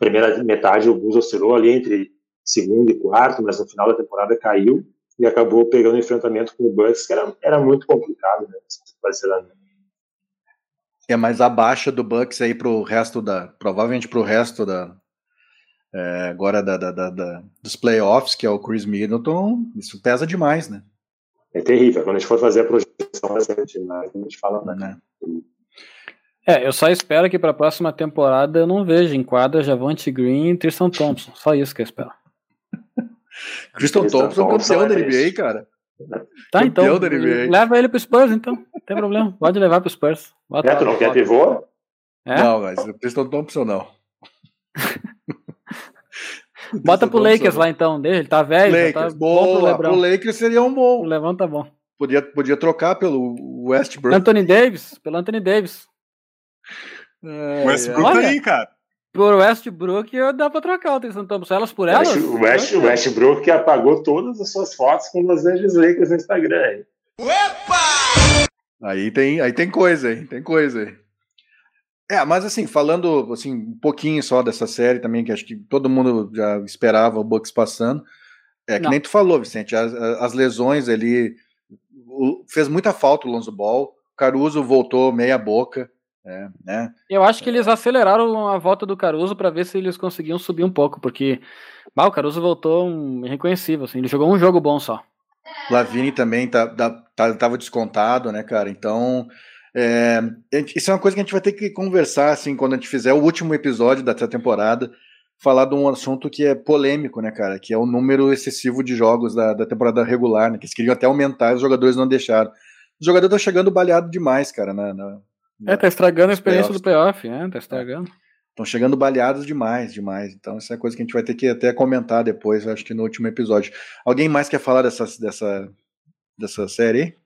Primeira metade o Bulls oscilou ali entre segundo e quarto, mas no final da temporada caiu e acabou pegando enfrentamento com o Bucks, que era, era muito complicado, né? É mais a baixa do Bucks aí pro resto da. Provavelmente pro resto da. É, agora da, da, da, dos playoffs, que é o Chris Middleton, isso pesa demais, né? É terrível. Quando a gente for fazer a projeção a gente fala, né? É, eu só espero que para a próxima temporada eu não veja em quadra Javante Green e Tristan Thompson. Só isso que eu espero. Tristan Thompson campeão da NBA, cara. Tá, campeão então. Leva ele pro Spurs, então. Não tem problema. Pode levar pro Spurs. Bota é, tu não quer pivô? É? Não, mas o Tristan Thompson não. Bota pro Lakers lá então, ele tá velho, Lakers, tá bom pro Lebron. Pro Lakers seria um bom. O Lebron tá bom. Podia, podia trocar pelo Westbrook. Anthony Davis, pelo Anthony Davis. É, Westbrook é. tá aí, cara por Westbrook dá pra trocar o Tristan Thompson. Elas por elas? O West, Westbrook apagou todas as suas fotos com Los Angeles Lakers no Instagram. Hein? Opa! Aí tem, aí tem coisa, aí, tem coisa aí. É, mas assim, falando assim, um pouquinho só dessa série também, que acho que todo mundo já esperava o Bucks passando. É que Não. nem tu falou, Vicente, as, as lesões ali fez muita falta o Lonzo Ball. Caruso voltou meia boca. É, né? Eu acho que eles aceleraram a volta do Caruso para ver se eles conseguiam subir um pouco, porque bah, o Caruso voltou um, irreconhecível, assim, ele jogou um jogo bom só. Lavini também tá, tá, tava descontado, né, cara? Então, é, isso é uma coisa que a gente vai ter que conversar, assim, quando a gente fizer o último episódio da temporada, falar de um assunto que é polêmico, né, cara? Que é o número excessivo de jogos da, da temporada regular, né? Que eles queriam até aumentar, os jogadores não deixaram. Os jogadores estão chegando baleado demais, cara, na, na é, tá estragando a experiência do playoff, né? Tá estragando. Estão chegando baleados demais, demais. Então, isso é coisa que a gente vai ter que até comentar depois, acho que no último episódio. Alguém mais quer falar dessa, dessa, dessa série?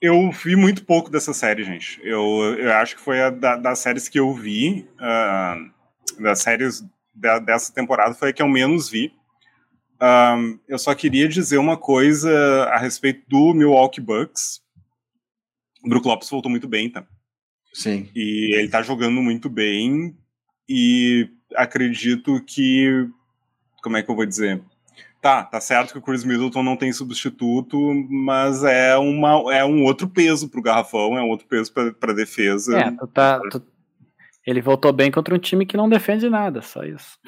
Eu vi muito pouco dessa série, gente. Eu, eu acho que foi a da, das séries que eu vi, uh, das séries da, dessa temporada, foi a que eu menos vi. Um, eu só queria dizer uma coisa a respeito do Milwaukee Bucks. O Brook Lopes voltou muito bem, tá? Sim. E ele tá jogando muito bem e acredito que como é que eu vou dizer? Tá, tá certo que o Chris Middleton não tem substituto, mas é, uma, é um outro peso pro garrafão, é um outro peso pra, pra defesa. É, tu tá, tu... ele voltou bem contra um time que não defende nada, só isso.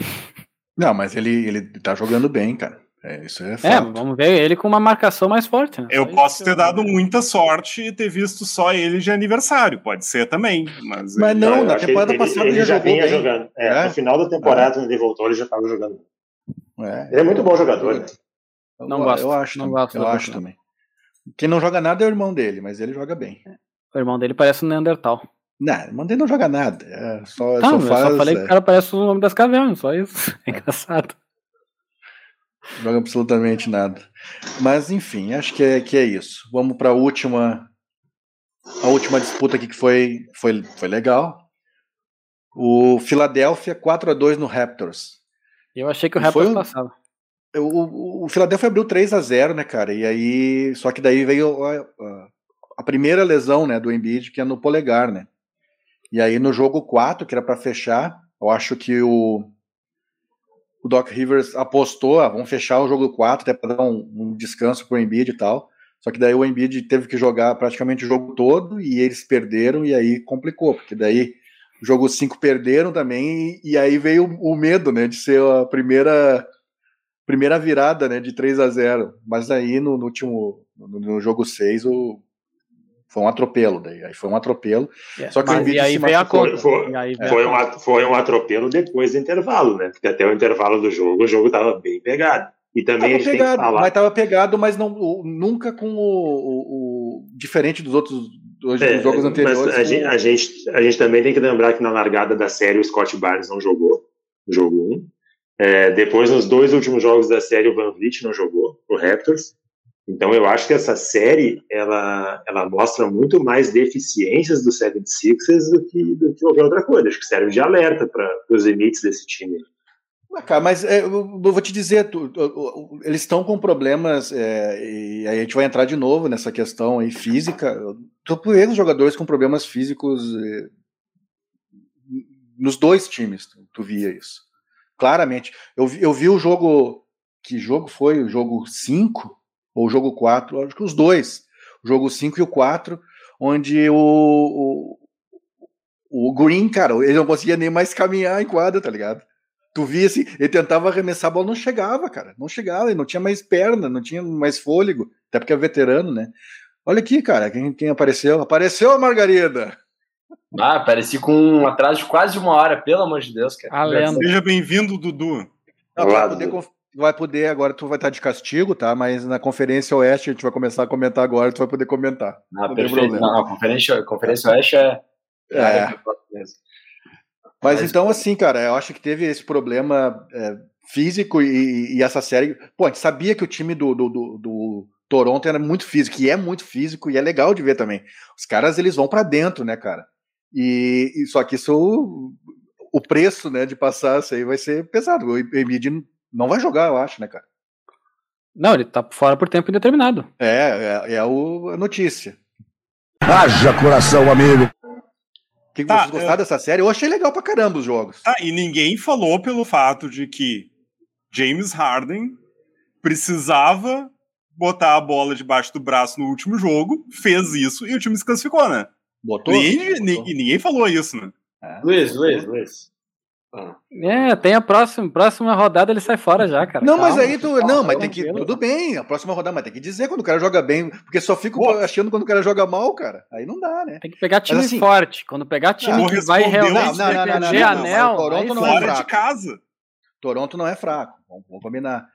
Não, mas ele, ele tá jogando bem, cara. É, isso é É, vamos ver ele com uma marcação mais forte. Né? Eu Só posso ter eu- dado muita sorte e ter visto só ele de aniversário. Pode ser também. Mas, Mas ele- não, eu na que temporada ele, passada ele, ele já jogou vinha bem. jogando. É, É. No final da temporada, quando ele voltou, ele já estava jogando. É, Ele é muito bom jogador. né? Eu, Não gosto, Eu acho, não também, gosto eu acho também. Quem não joga nada é o irmão dele, mas ele joga bem. O irmão dele parece um Neandertal. Não, o irmão dele não joga nada. É só, Tá, só eu faz. só falei que é, o cara parece o nome das cavernas, só isso. É engraçado. Joga absolutamente nada. Mas enfim, acho que é, que é isso. Vamos para a última a última disputa aqui que foi foi, foi legal. O Philadelphia 4 a 2 no Raptors. Eu achei que o foi Raptors um- passava. O, o, o Philadelphia abriu 3 a 0 né, cara? E aí, só que daí veio a, a- a primeira lesão, né, do Embiid, que é no polegar, né? E aí no jogo 4, que era para fechar, eu acho que o o Doc Rivers apostou, ah, vamos fechar o jogo 4 até para dar um, um descanso pro Embiid e tal. Só que daí o Embiid teve que jogar praticamente o jogo todo e eles perderam e aí complicou, porque daí o jogo 5 perderam também e, e aí veio o, o medo, né, de ser a primeira primeira virada, né, de 3 a 0. Mas aí no, no último no, no jogo 6 o foi um atropelo daí, aí foi um atropelo. Só que o Mas, Embiid e aí se veio a conta. Foi- aí veio Foi a um, foi um atropelo depois do intervalo, né? Porque até o intervalo do jogo, o jogo estava bem pegado. E também a Tava gente tem que pegado, falar. mas tava pegado, mas não, o- nunca com o, o- o- diferente dos outros dos, É, jogos mas anteriores. a, gente, a, gente, a gente também tem que lembrar que na largada da série o Scott Barnes não jogou, jogo 1. É, depois, nos dois últimos jogos da série, o Van Vliet não jogou, o Raptors. Então, eu acho que essa série ela, ela mostra muito mais deficiências do 76ers do que, do que qualquer outra coisa. Acho que serve de alerta para os limites desse time. Ah, mas é, eu vou te dizer, tu- tu- eles estão com problemas, é, e aí a gente vai entrar de novo nessa questão aí física. Por eles jogadores com problemas físicos é, nos dois times, tu, via isso. Claramente. Eu eu vi o jogo. Que jogo foi? O jogo 5 ou o jogo 4? Acho que os dois. O jogo 5 e o 4, onde o, o, o Green, cara, ele não conseguia nem mais caminhar em quadra, tá ligado? Tu via assim, ele tentava arremessar a bola, não chegava, cara. Não chegava, ele não tinha mais perna, não tinha mais fôlego, até porque é veterano, né? Olha aqui, cara, quem, quem apareceu? Apareceu a Margarida! Ah, pareci com um atraso de quase uma hora, pelo amor de Deus, cara. A lenda. Seja bem-vindo, Dudu. Não, Olá, poder, vai poder, agora tu vai estar de castigo, tá? Mas na Conferência Oeste a gente vai começar a comentar agora, tu vai poder comentar. Ah, Não perfeito. Não, a conferência, a conferência Oeste é. É. mesmo. Mas, Mas- então, assim, cara, eu acho que teve esse problema é, físico e, e essa série. Pô, a gente sabia que o time do, do, do- do Toronto era muito físico, e é muito físico, e é legal de ver também. Os caras, eles vão pra dentro, né, cara? E, e só que isso, o preço, né, de passar isso aí vai ser pesado. O Embiid não vai jogar, eu acho, né, cara? Não, ele tá fora por tempo indeterminado. É, é, é o- a notícia. Haja coração, amigo. O que, Tá, vocês gostaram dessa série? Eu achei legal pra caramba os jogos. Ah, e ninguém falou pelo fato de que James Harden precisava botar a bola debaixo do braço no último jogo, fez isso e o time se classificou, né? Botou? Ninguém, Botou. ni- ninguém falou isso, né? É. Luiz, Luiz, Luiz. É, tem a próxima, próxima rodada ele sai fora já, cara. Não, mas Calma, aí tu. Não, mas tem que. Tudo bem, a próxima rodada, mas tem que dizer quando o cara joga bem. Porque só fico Pô. achando quando o cara joga mal, cara. Aí não dá, né? Tem que pegar time assim- forte. Quando pegar time Não, que vai realmente não, não, não, proteger não, não, não, anel, mas Toronto não é. Fora de fraco. casa. Toronto não é fraco. Vamos, vamos combinar.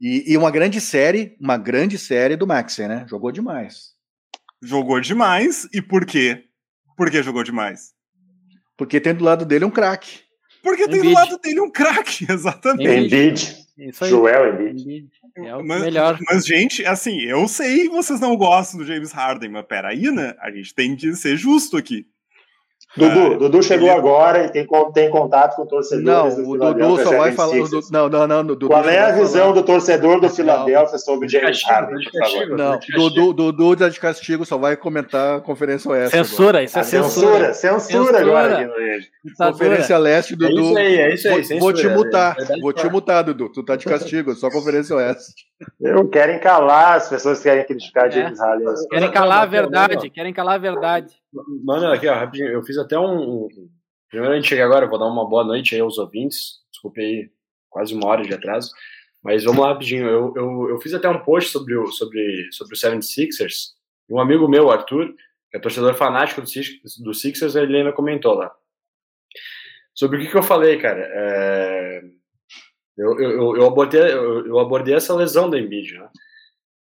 E, e uma grande série, uma grande série do Maxey, né? Jogou demais. Jogou demais. E por quê? Por que jogou demais? Porque tem do lado dele um craque. Porque tem do Embiid. lado dele um craque, exatamente. Embiid. Embiid, Isso aí. Joel Embiid. Embiid. É o Mas, melhor. mas, gente, assim, eu sei que vocês não gostam do James Harden, mas peraí, né? A gente tem que ser justo aqui. Dudu, Ah, Dudu chegou ele- agora e tem, tem contato com torcedores Não, do o Dudu só vai falar. o 76ers. Du- Não, não, não. o Dudu Qual é a visão falar- do torcedor do. Philadelphia sobre James castigo, Harden. Não. Dudu, Dudu tá de castigo, só vai comentar a Conferência Oeste. agora. Censura, isso é censura. censura, censura Censura. agora. Ditadura. Conferência Leste, É Dudu. isso aí, é isso aí. Vou, censura, vou te é mutar, verdade vou te mutar, Dudu. Tu tá de castigo, só Conferência Oeste. Eu querem calar as pessoas que querem criticar É. James Harden. Querem calar a verdade, querem calar a verdade. Mano, aqui, ó, rapidinho. Eu fiz até um. Primeiro a gente chega agora, vou dar uma boa noite aí aos ouvintes. Desculpe aí, quase uma hora de atraso. Mas vamos lá rapidinho. Eu, eu, eu fiz até um post sobre o, sobre, sobre o 76ers. Um amigo meu, Arthur, que é torcedor fanático do, do Sixers, ele ainda comentou lá. Sobre o que, que eu falei, cara. É, eu, eu, eu, abordei, eu, eu abordei essa lesão da Embiid, né?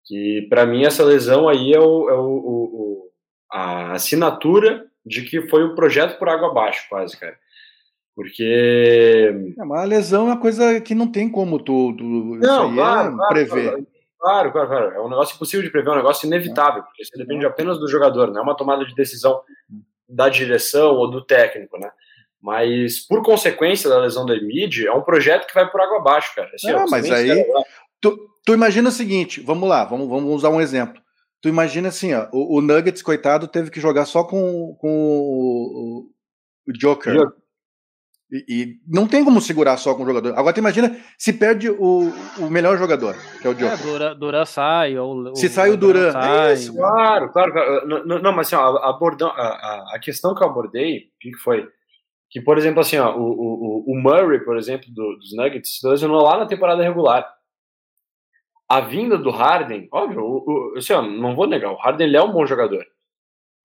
Que para mim essa lesão aí é, o, é o, o, a assinatura de que foi um projeto por água abaixo, quase, cara. Porque. É, mas a lesão é uma coisa que não tem como tu. tu não, claro, é claro, prever. Claro, claro, claro. É um negócio impossível de prever, é um negócio inevitável, porque isso depende apenas do jogador, não é uma tomada de decisão da direção ou do técnico, né? Mas, por consequência da lesão da Emid, é um projeto que vai por água abaixo, cara. Assim, não, mas aí. Tu, tu, imagina o seguinte, vamos lá, vamos, vamos usar um exemplo. Tu imagina assim, ó, o, o Nuggets, coitado, teve que jogar só com, com o, o Joker. Joker. E, e, não tem como segurar só com o jogador. Agora tu imagina se perde o, o melhor jogador, que é o Joker. É, Dura, Dura sai, ou Se sai o Duran. É isso, claro, claro, claro. Não, não, mas assim, ó, a, a, a, questão que eu abordei, que foi que, por exemplo, assim, ó, o, o, o Murray, por exemplo, do, dos Nuggets, se lesionou lá na temporada regular. A vinda do Harden, óbvio, o, o, assim, ó, não vou negar, o Harden ele é um bom jogador.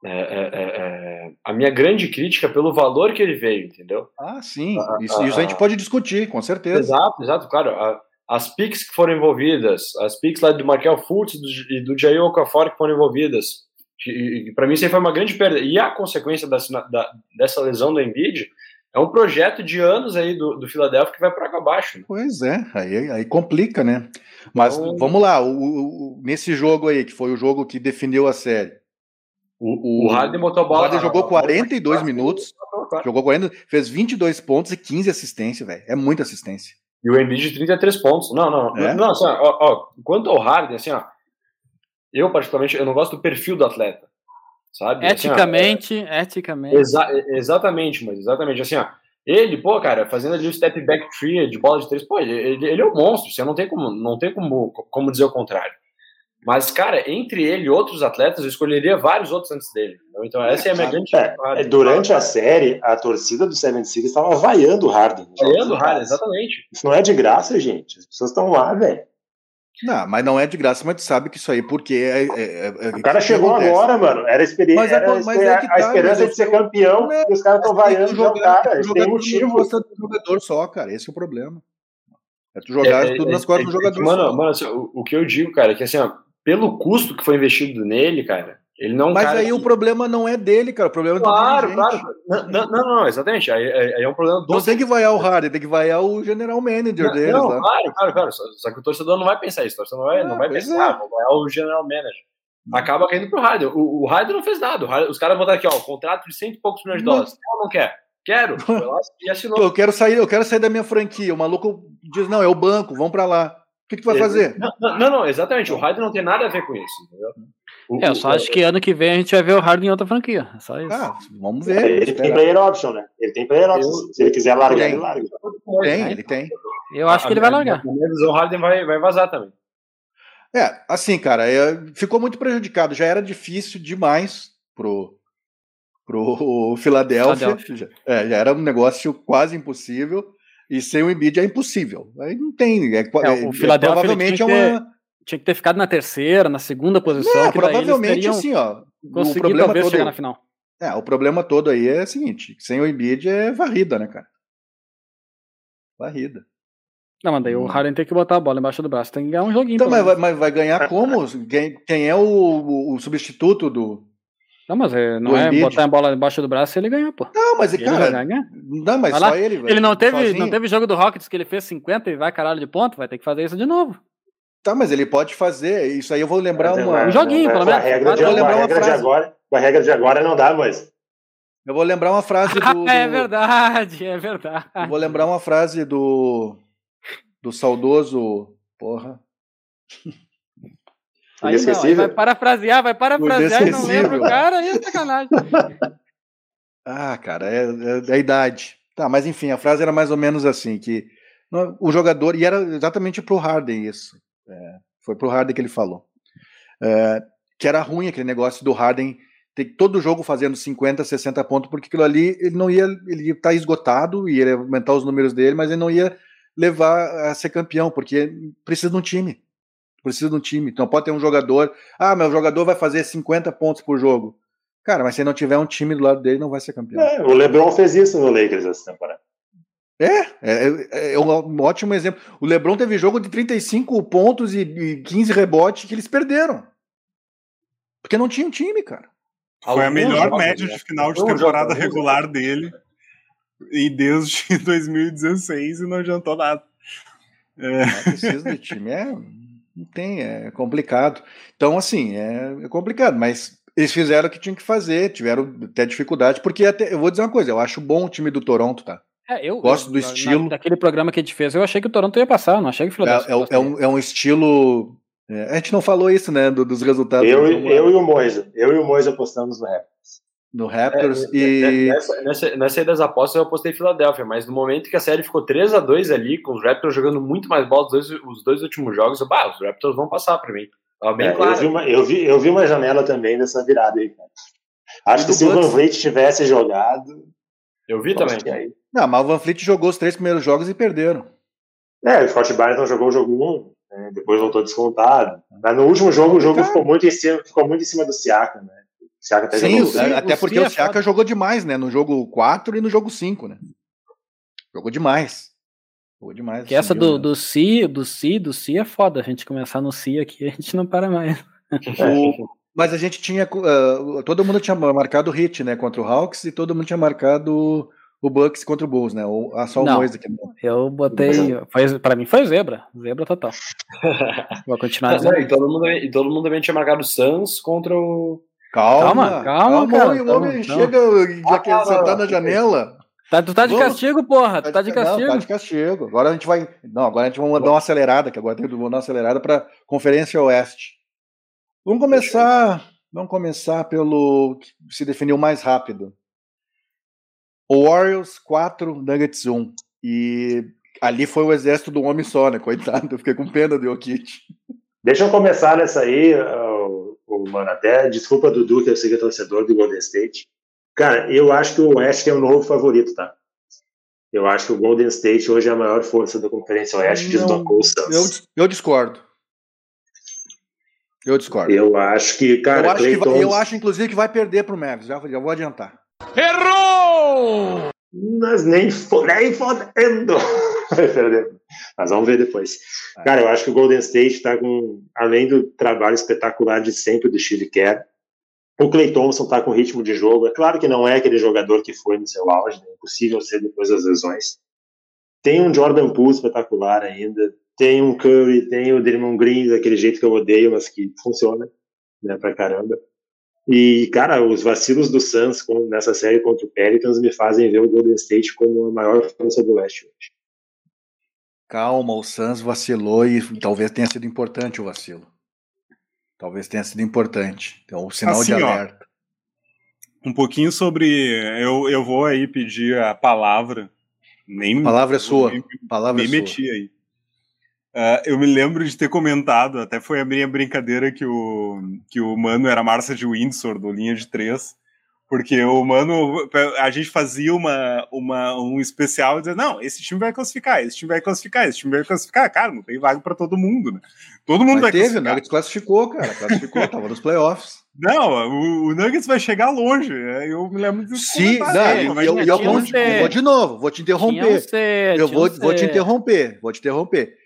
É, é, é, é, a minha grande crítica pelo valor que ele veio, entendeu? Ah, sim. Isso, isso a gente pode discutir, com certeza. Exato, exato, claro. A, as picks que foram envolvidas, as picks lá do Markel Fultz e do, do Jair Okafor que foram envolvidas, para mim isso aí foi uma grande perda. E a consequência dessa, da, dessa lesão do Embiid é um projeto de anos aí do, do Philadelphia que vai para abaixo. Né? Pois é, aí, aí complica, né? Mas então, vamos lá, o, o, nesse jogo aí, que foi o jogo que definiu a série, o, o, o Harden botou a bola. O Harden jogou 42 a, minutos. Jogou 40, fez 22 pontos e 15 assistências, velho. É muita assistência. E o Embiid de 33 pontos. Não, não. É? Não, assim, ó, ó, quanto ao Harden, assim, ó. Eu, particularmente, eu não gosto do perfil do atleta. Sabe? Eticamente, assim, ó, eticamente. Exa exatamente, mas exatamente. Assim, ó. Ele, pô, cara, fazendo ali o step back tree de bola de três, pô, ele, ele, é um monstro. Você não tem como, não tem como, como dizer o contrário. Mas, cara, entre ele e outros atletas, eu escolheria vários outros antes dele. Então, essa é a minha grande. É, é, durante a série, a torcida do Seven Six estava vaiando o Harden. Vaiando o Harden, exatamente. Isso não é de graça, gente. As pessoas estão lá, velho. Não, mas não é de graça, mas tu sabe que isso aí, porque é, é, é, o cara chegou acontece. agora, mano. Era, experiência, mas, era mas é tá, a esperança de ser campeão e os caras estão vaiando o cara. Eles têm motivo. gosta do jogador só, cara. Esse é o problema. É tu jogar tudo nas costas do jogador. Mano, mano assim, o, o, que eu digo, cara, é que assim, ó, pelo custo que foi investido nele, cara, ele não. Mas aí que... o problema não é dele, cara. O problema claro, é do Claro, claro. Não, não, não, exatamente. Aí, aí, é um problema do. Não tem que vaiar o Harden, tem que vaiar o general manager não, deles. Não, tá? claro, claro, claro. Só, só, que o torcedor não vai pensar isso. O torcedor não vai, não vai pensar, é. vou vaiar o general manager. Acaba caindo pro Harden. O, o Harden não fez nada. Harden, os caras botaram aqui, ó, contrato de cento e poucos milhões de dólares. Não, não quer. Quero. e assinou. eu quero sair, eu quero sair da minha franquia. O maluco diz: não, é o banco, vamos para lá que, que tu vai fazer? Não, não, não, exatamente. O Harden não tem nada a ver com isso, entendeu? O, é, eu só o, acho que ano que vem a gente vai ver o Harden em outra franquia. É só isso. Ah, vamos ver. Ele esperar. tem player option, né? Ele tem player option. Eu, Se ele quiser largar, ele larga. Tem, ele tem. Eu acho a, que ele vai largar. O Harden vai, vai vazar também. É, assim, cara, é, ficou muito prejudicado. Já era difícil demais pro, pro Philadelphia. Philadelphia. Já, é, já era um negócio quase impossível. E sem o Embiid é impossível. Aí não tem. É, é, o é, Philadelphia provavelmente é uma. Tinha que ter ficado na terceira, na segunda posição. Não, provavelmente assim, ó. O problema todo, chegar na final. É, o problema todo aí é o seguinte: sem o Embiid é varrida, né, cara? Varrida. Não, mas daí hum. o Harden tem que botar a bola embaixo do braço, tem que ganhar um joguinho. Então, mas vai, mas vai, ganhar como? Quem, quem é o, o, o substituto do, não, mas é, não é botar a bola embaixo do braço e ele ganhar, pô. Não, mas ele cara, vai ganhar. Não, mas só ele, Ele não teve, não teve jogo do Rockets que ele fez 50 e vai caralho de ponto, vai ter que fazer isso de novo. Tá, mas ele pode fazer. Isso aí eu vou lembrar é, uma. Um joguinho, pelo menos. A regra, de, lembrar a regra de agora, a regra de agora não dá, mas. Eu vou lembrar uma frase do. é verdade, é verdade. Eu vou lembrar uma frase do. Do saudoso. Porra. Aí não, aí vai parafrasear, vai parafrasear e não lembra o cara, aí é sacanagem. ah, cara, é, é, é, a idade. Tá, mas enfim, a frase era mais ou menos assim, que o jogador, e era exatamente pro Harden isso, é, foi pro Harden que ele falou, é, que era ruim aquele negócio do Harden ter todo jogo fazendo 50, 60 pontos, porque aquilo ali, ele não ia, ele ia estar tá esgotado, ia aumentar os números dele, mas ele não ia levar a ser campeão, porque precisa de um time. Precisa de um time. Então pode ter um jogador. Ah, meu jogador vai fazer 50 pontos por jogo. Cara, mas se não tiver um time do lado dele, não vai ser campeão. É, o LeBron fez isso no Lakers essa temporada. É, é, é, um ótimo exemplo. O LeBron teve jogo de 35 pontos e, e 15 rebotes que eles perderam. Porque não tinha um time, cara. Foi a melhor jogos, média de final de temporada regular dele e desde 2016 e não adiantou nada. É. Não precisa de time, é, não tem, é complicado. Então, assim, é, é complicado, mas eles fizeram o que tinham que fazer, tiveram até dificuldade, porque até, eu vou dizer uma coisa, eu acho bom o time do Toronto, tá? É, eu gosto eu, do estilo. Na, daquele programa que a gente fez, eu achei que o Toronto ia passar, não achei que o Philadelphia é, é, é, um, é um estilo. É, a gente não falou isso, né, do, dos resultados. Eu, do eu e o Moisa. Eu e o Moisa apostamos no Raptors. No Raptors é, e. Nessa, nessa, nessa aí das apostas eu apostei Filadélfia, mas no momento que a série ficou 3 a 2 ali, com os Raptors jogando muito mais bola os dois, os dois últimos jogos, eu, bah, os Raptors vão passar para mim. Tava bem é, claro. Eu vi, uma, eu, vi, eu vi uma janela também dessa virada aí, cara. Acho que se o Van Vliet tivesse jogado. Eu vi também. Aí... Não, mas o Van Fleet jogou os três primeiros jogos e perderam. É, o Scott Barton jogou o jogo 1, né, depois voltou descontado. Mas no último jogo, o jogo ficou muito em cima, ficou muito em cima do Siaka, né? O Siaka até Sim, jogou até porque o Siaka é jogou demais, né? No jogo 4 e no jogo 5, né? Jogou demais. Jogou demais. Que essa do, do Si, do Si, do Si é foda. A gente começar no Si aqui, a gente não para mais. O, mas a gente tinha. Uh, todo mundo tinha marcado o hit, né? Contra o Hawks e todo mundo tinha marcado o Bucks contra o Bulls, né? Ou a só o Moise aqui. Eu botei. Foi, pra mim foi zebra. Zebra total. Vou continuar dizendo. e, todo mundo, e todo mundo também tinha marcado o Suns contra o. Calma, calma, calma, cara. O homem chega já quer ah, sentar na janela. Tá, tu tá de Vamos. castigo, porra. Tu tá de castigo. Não, tá de castigo. Agora a gente vai. Não, agora a gente vai dar uma acelerada, que agora tem que dar uma acelerada pra Conferência Oeste. Vamos começar. Vamos começar pelo que se definiu mais rápido. Warriors 4, Nuggets 1. E ali foi o exército do homem só, né? Coitado, eu fiquei com pena do Jokic. Deixa eu começar nessa aí, uh, uh, mano, até desculpa Dudu, que eu sei que é torcedor do Golden State. Cara, eu acho que o West é o novo favorito, tá? Eu acho que o Golden State hoje é a maior força da Conferência Oeste, desbancou o Suns. Eu, eu discordo. Eu discordo. Eu acho que, cara, eu acho, que vai, eu acho inclusive que vai perder pro Mavis, já, já vou adiantar. Errou! Mas nem, nem fodendo. Mas vamos ver depois. Cara, eu acho que o Golden State está com, além do trabalho espetacular de sempre do Steve Kerr, o Clay Thompson está com ritmo de jogo. É claro que não é aquele jogador que foi no seu auge, é impossível ser depois das lesões. Tem um Jordan Poole espetacular ainda. Tem um Curry, tem o Draymond Green, daquele jeito que eu odeio, mas que funciona né, pra caramba. E, cara, os vacilos do Suns nessa série contra o Pelicans me fazem ver o Golden State como a maior força do West hoje. Calma, o Suns vacilou e talvez tenha sido importante o vacilo. Talvez tenha sido importante. Então, o sinal assim, de alerta. Ó, um pouquinho sobre. Eu, eu vou aí pedir a palavra. Nem, a palavra é sua. Nem, palavra nem é meti aí. Uh, eu me lembro de ter comentado, até foi a minha brincadeira que o, que o Mano era Marcia de Windsor, do Linha de Três, porque o Mano, a gente fazia uma, uma, um especial dizendo, não, esse time vai classificar, esse time vai classificar, esse time vai classificar. Cara, não tem vaga para todo mundo, né? Todo mundo Mas vai teve, classificar. o Nuggets classificou, cara, classificou, tava nos playoffs. Não, o, o, Nuggets vai chegar longe. É, eu me lembro disso. Sim, não, eu, eu, eu, eu, vou de novo, vou te interromper. Ser, eu vou, vou te interromper, vou te interromper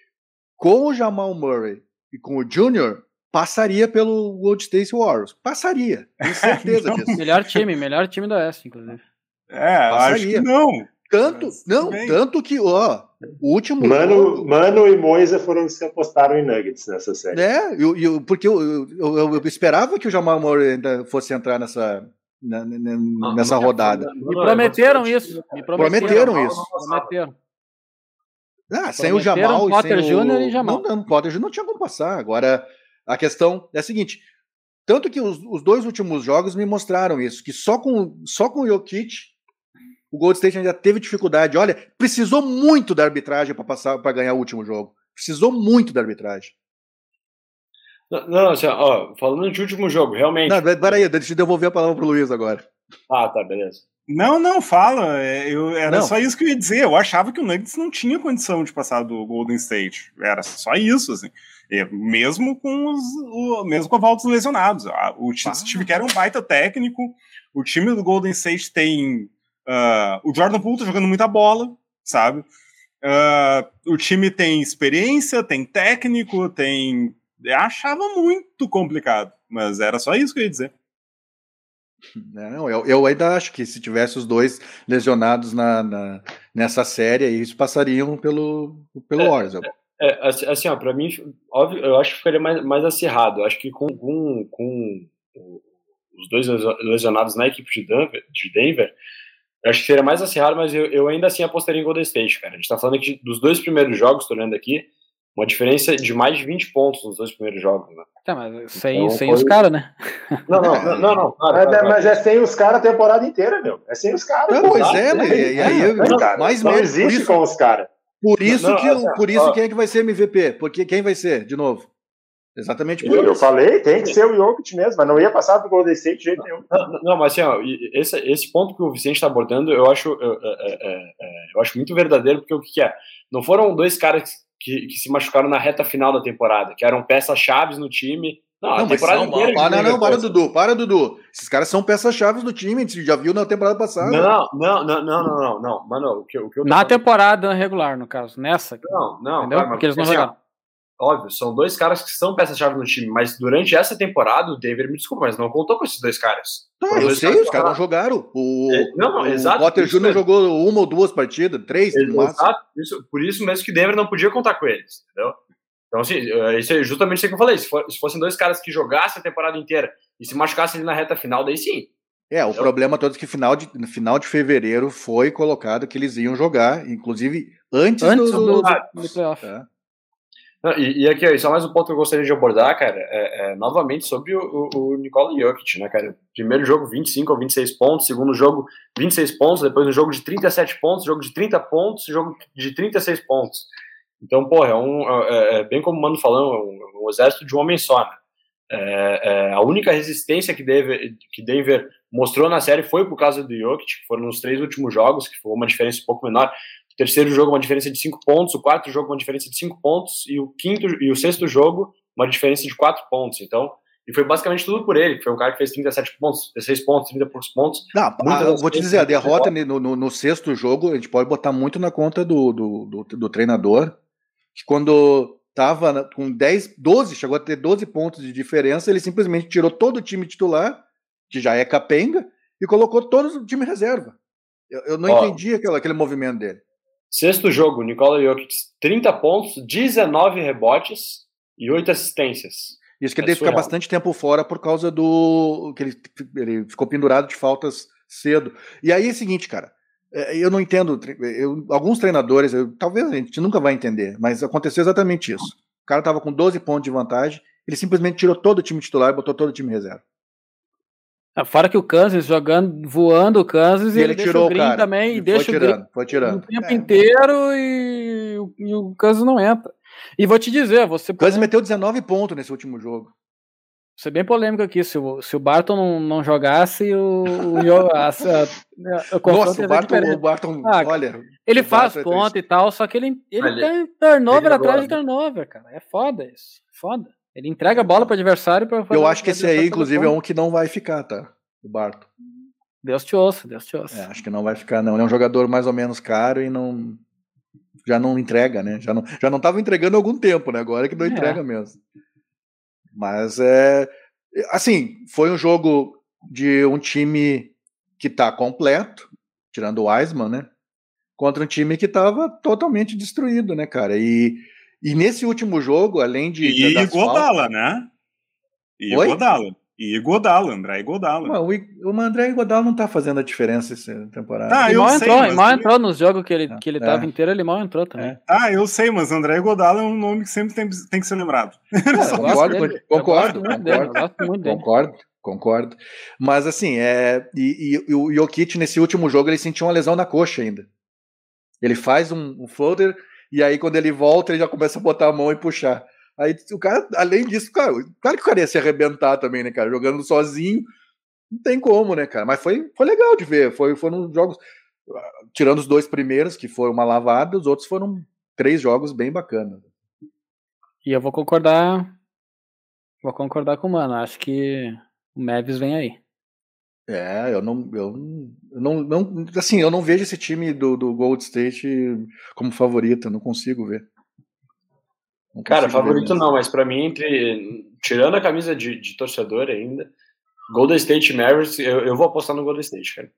com o Jamal Murray e com o Junior, passaria pelo Gold State Warriors. Passaria, tenho certeza disso. Melhor time, melhor time do Oeste, inclusive. É, passaria. acho que não. Tanto, Mas, não, bem. tanto que, ó, o último. Mano, jogo, Mano e Moisa foram os que apostaram em Nuggets nessa série. É, eu, eu, porque eu, eu, eu, esperava que o Jamal Murray ainda fosse entrar nessa, nessa rodada. Me prometeram isso. Me prometeram, prometeram isso. Prometeram. Ah, sem o Jamal Potter e sem Jr. e Jamal. Não, não, Potter Jr. não tinha como passar. Agora, a questão é a seguinte: tanto que os, os dois últimos jogos me mostraram isso, que só com, só com o Jokic o Gold State ainda teve dificuldade. Olha, precisou muito da arbitragem para passar para ganhar o último jogo. Precisou muito da arbitragem. Não, não assim, ó, falando de último jogo, realmente. Não, peraí, deixa eu devolver a palavra pro Luiz agora. Ah, tá, beleza. Não, não, fala. é, Eu, era Não. só isso que eu ia dizer. Eu achava que o Nuggets não tinha condição de passar do Golden State. Era só isso, assim. E mesmo com os, o- mesmo com a volta dos lesionados. O time, Ah. Steve Kerr é um baita técnico. O time do Golden State tem. ah, o Jordan Poole tá jogando muita bola, sabe? Ah, o time tem experiência, tem técnico, tem. Eu achava muito complicado, mas era só isso que eu ia dizer. Não, eu, eu ainda acho que se tivesse os dois lesionados na, na- nessa série, eles passariam pelo, pelo É, Warriors. É, assim, assim, ó, pra mim, óbvio, eu acho que ficaria mais, mais acirrado. Eu acho que com, com, com os dois lesionados na equipe de Denver, de Denver eu acho que seria mais acirrado, mas eu, eu ainda assim apostaria em Golden State, cara. A gente tá falando aqui dos dois primeiros jogos, tô olhando aqui, uma diferença de mais de 20 pontos nos dois primeiros jogos, né? Tá, mas sem, Então, sem foi- os caras, né? Não, não, não, não, não, é- claro. mas é sem os caras a temporada inteira, meu. É sem os caras. Não, pois é, né? E aí, cara. mais Não por existe isso- com os caras. Por isso, Não, que, assim, por isso ó. quem é que vai ser MVP? Porque quem vai ser, de novo? Exatamente por Eu, eu isso. falei, tem que ser o Jokic mesmo, mas não ia passar do Golden State de jeito nenhum. Não, não, mas assim, ó, esse, esse ponto que o Vicente está abordando, eu acho, eu, é, é, é, eu acho muito verdadeiro, porque o que, que é? Não foram dois caras que, que se machucaram na reta final da temporada, que eram peças chaves no time. Não, a Não, mas temporada são, inteira. para, não, não, para, Dudu, para, Dudu. Esses caras são peças-chave do time, a gente já viu na temporada passada. Não, não, não, não, não, não, não, mano, o que, o que eu Na falando- temporada regular, no caso. Nessa. Não, não, entendeu? Porque eles não assim, ó, jogaram. Óbvio, são dois caras que são peças-chave no time, mas durante essa temporada, o Denver, me desculpa, mas não contou com esses dois caras. Tá, Foram eu dois sei, caras os caras não jogaram. O, É, não, não, o exato, Potter Jr. mesmo. jogou uma ou duas partidas, três no máximo. Exato, isso, por isso mesmo que Denver não podia contar com eles, entendeu? Então, assim, é, isso é justamente isso que eu falei. Se, for- se fossem dois caras que jogassem a temporada inteira e se machucassem ali na reta final, daí sim. É, o problema todo é que final de, no final de fevereiro foi colocado que eles iam jogar, inclusive antes, Antes do, do, do- do, do playoff. É. Não, E, e aqui, ó, só mais um ponto que eu gostaria de abordar, cara, é, é, novamente sobre o, o, o Jokic, né, cara? Primeiro jogo, 25 ou 26 pontos, segundo jogo, 26 pontos, depois um jogo de 37 pontos, jogo de 30 pontos, jogo de 36 pontos. Então, porra, é, um, é, é bem como o Mano falou, é um, um exército de um homem só, né? É, é, a única resistência que Denver, que Denver mostrou na série foi por causa do Jokic, foram nos três últimos jogos, que foi uma diferença um pouco menor. Terceiro jogo, uma diferença de 5 pontos, o quarto jogo, uma diferença de 5 pontos, e o quinto e o sexto jogo, uma diferença de 4 pontos. Então, e foi basicamente tudo por ele, foi um cara que fez 37 pontos, 16 pontos, 30 poucos pontos. Não, Muitas ah, vou te dizer, a derrota no, no- no sexto jogo, a gente pode botar muito na conta do, do, do- do treinador, que quando tava na- com 10, 12, chegou a ter 12 pontos de diferença, ele simplesmente tirou todo o time titular, que já é capenga, e colocou todo o time reserva. Eu, eu não Ó. entendi aquela- aquele movimento dele. Sexto jogo, Nikola Jokic, 30 pontos, 19 rebotes e 8 assistências. Isso que É ele deve ficar bastante tempo fora por causa do. que ele, ele ficou pendurado de faltas cedo. E aí é o seguinte, cara. é, Eu não entendo. eu- alguns treinadores, eu- talvez a gente nunca vai entender, mas aconteceu exatamente isso. O cara tava com 12 pontos de vantagem, ele simplesmente tirou todo o time titular e botou todo o time reserva. Ah, Fora que o Kansas jogando, voando o Kansas E e ele tirou o o Green cara. também, e Foi deixa o Green tirando, foi tirando. o tempo É, inteiro e, o- e o Kansas não entra. E vou te dizer, você O Kansas meteu 19 pontos nesse último jogo. ser bem polêmico aqui, se o, se o Barton não, não jogasse, o, o, a- a- o Nossa, o Barton, o Barton Ah, olha. Ele o faz Barton é e tal, só que ele, ele tem turnover ele atrás de turnover, cara. É foda isso. Foda. Ele entrega a bola pro adversário para Eu acho que esse aí, inclusive, é um que não vai ficar, tá? O Barton. Deus te ouça, Deus te ouça. É, acho que não vai ficar, não. Ele é um jogador mais ou menos caro e não. Já não entrega, né? Já não, já não tava entregando há algum tempo, né? Agora é que não É. entrega mesmo. Mas é. Assim, foi um jogo de um time que tá completo, tirando o Wiseman, né? Contra um time que tava totalmente destruído, né, cara? E, e nesse último jogo, além de. E Godala, né? E Oi? Godala. E Godala, André Godala. O, o André Iguodala não tá fazendo a diferença essa temporada. Ah, ele mal sei, entrou, mas mal entrou nos jogos que ele, que ele É. tava inteiro, ele mal entrou também. É. Ah, eu sei, mas André Godala é um nome que sempre tem, tem que ser lembrado. Gosto concordo, concordo, gosto muito dele, eu concordo. gosto muito dele. Concordo, concordo. Mas assim, é, e, e- e o Jokic nesse último jogo ele sentiu uma lesão na coxa ainda. Ele faz um, um floater e aí quando ele volta ele já começa a botar a mão e puxar. Aí o cara, além disso, cara, claro que o cara ia se arrebentar também, né, cara? Jogando sozinho, Não tem como, né, cara? Mas foi, foi legal de ver. Foi, foram jogos. Tirando os dois primeiros, que foram uma lavada, os outros foram três jogos bem bacanas. E eu vou concordar. Vou concordar com o mano. Acho que o Mavis vem aí. É, eu não, eu não, não, assim, eu não vejo esse time do, do Gold State como favorito, eu não consigo ver. Não Cara, favorito não, mas para mim, entre tirando a camisa de, de, torcedor ainda, Golden State Mavericks, eu, eu, vou apostar no Golden State, cara.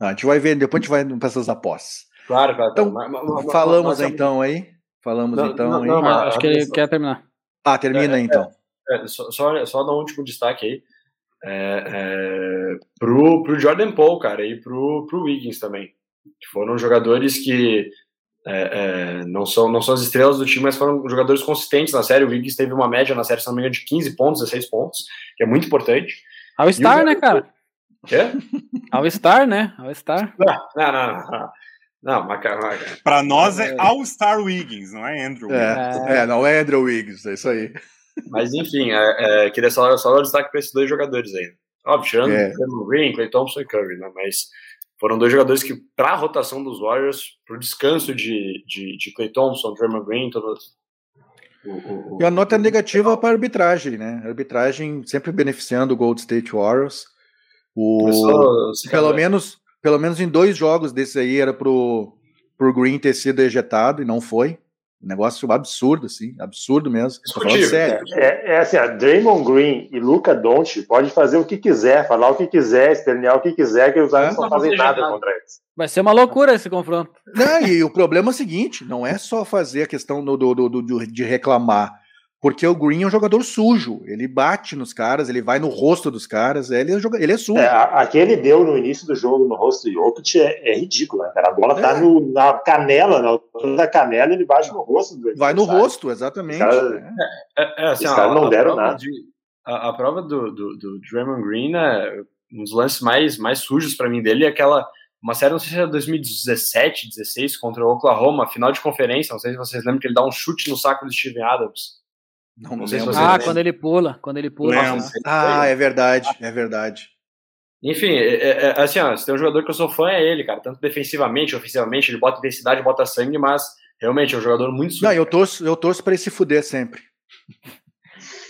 Ah, a gente vai ver, depois a gente vai para essas apostas. Claro, claro. Então, mas, mas, falamos mas, então aí. Falamos não, então não, aí. Não, Ah, acho que ele quer terminar. Ah, termina É, aí então. É, só, só, só dar um último destaque aí. É, é, pro, pro Jordan Paul, cara, e pro, pro Wiggins também. Que foram jogadores que é, é, não, são, não são as estrelas do time, mas foram jogadores consistentes na série. O Wiggins teve uma média na série, se não me engano, de 15 pontos, 16 pontos, que é muito importante. All Star, E o né, cara? Quê? All Star, né? All Star. Não, não, não. não. Não, mas, mas, Pra nós é All-Star Wiggins, não é Andrew Wiggins. É, é, não é Andrew Wiggins, é isso aí. Mas enfim, é, é, queria só, só dar destaque para esses dois jogadores aí. Óbvio, tirando É. o Green, Clay Thompson e Curry, né? Mas foram dois jogadores que, para a rotação dos Warriors, para o descanso de, de, de Clay Thompson, Draymond Green, todos. O, o, E a nota negativa para a arbitragem, né? A arbitragem sempre beneficiando o Gold State Warriors. O, começou pelo menos, pelo menos em dois jogos desses aí era pro, pro Green ter sido ejetado e não foi. Um negócio absurdo, assim, absurdo mesmo. Sério. É, é assim, a Draymond Green e Luca Doncic pode fazer o que quiser, falar o que quiser, espernear o que quiser, que os árbitros Não não fazem fazer nada nada. contra eles. Vai ser uma loucura esse confronto. Não, e o problema é o seguinte: não é só fazer a questão do, do, do- do- de reclamar. Porque o Green é um jogador sujo. Ele bate nos caras, ele vai no rosto dos caras. Ele é, joga- ele é sujo. É, aquele deu no início do jogo no rosto do Jokic é, é ridículo, né, cara? A bola tá É. no- na canela, na altura da canela, ele bate no rosto do Vai no adversário. rosto, exatamente. Cara, né? É, é, assim, Os ó, caras não a deram nada. de- a, a prova do, do, do Draymond Green é um dos lances mais, mais sujos para mim dele é aquela. Uma série, não sei se era 2017, 16, contra o Oklahoma, final de conferência. Não sei se vocês lembram que ele dá um chute no saco do Steven Adams. Não, Não sei se Ah, quando ele pula. Quando ele pula. Lembro. né? Ah, é verdade, é verdade. Enfim, é, é, é, assim, ó, se tem um jogador que eu sou fã é ele, cara. Tanto defensivamente, ofensivamente, ele bota intensidade, bota sangue, mas realmente é um jogador muito sujo. Não, eu torço, eu torço pra ele se fuder sempre.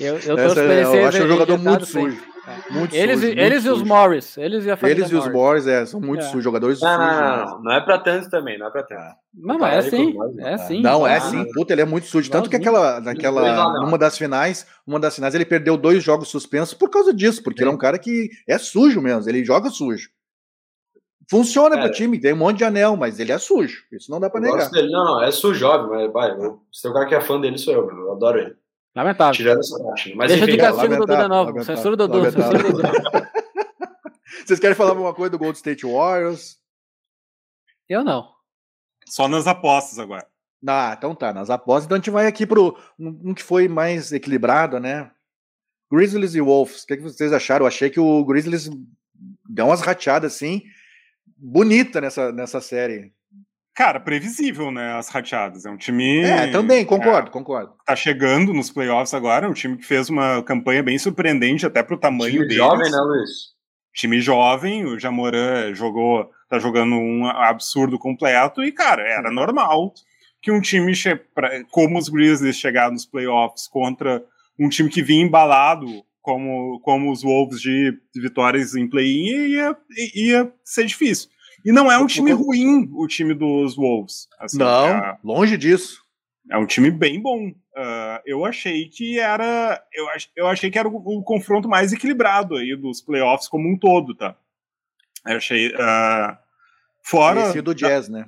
Eu, eu Essa torço pra é- ele ser eu acho um jogador muito sempre. Sujo. Muito Eles, sujo, e- muito eles e os sujo. Morris. Eles e a família Eles e os Morris. É, são muito É. sujos, jogadores Não, sujos. não, não, não, não é pra tanto também, não é pra tanto. Não, mas é assim. Morris, É assim. Não, é Ah, sim. Puta, ele é muito sujo. Tanto que aquela, naquela, numa das finais, uma das finais ele perdeu dois jogos suspensos por causa disso, porque ele é um cara que é sujo mesmo, ele joga sujo. Funciona Cara, pro time, tem um monte de anel, mas ele é sujo. Isso não dá pra Eu negar. dele. Não, não, é sujo, óbvio, mas vai, se tem um cara que é fã dele, sou eu, eu adoro ele. Lamentável. Tirando essa parte. né? Mas Deixa enfim, de castigo do Duda Novo. lamentável, Censura o Dudu. lamentável. Censura o Dudu. Vocês querem falar alguma coisa do Gold State Warriors? Eu não. Só nas apostas agora. Ah, então tá, nas apostas. Então a gente vai aqui pro um, um que foi mais equilibrado, né? Grizzlies e Wolves. O que, que vocês acharam? Eu achei que o Grizzlies deu umas rateadas assim, bonita nessa, nessa série. Cara, previsível, né? As rateadas. É um time. É, também, concordo, concordo. tá chegando nos playoffs agora. É um time que fez uma campanha bem surpreendente, até pro tamanho time deles. jovem, né, Luiz? Time jovem, o Jamoran jogou, tá jogando um absurdo completo, e, cara, era normal que um time como os Grizzlies chegar nos playoffs contra um time que vinha embalado como, como os Wolves de, de vitórias em play-in ia, ia ser difícil. E não é um time ruim, o time dos Wolves. Assim, Não, é- longe disso. é um time bem bom. Ah, eu achei que era. Eu, ach, eu achei que era o, o confronto mais equilibrado aí dos playoffs como um todo, tá? Eu achei. ah, fora. Esse do Jazz, né?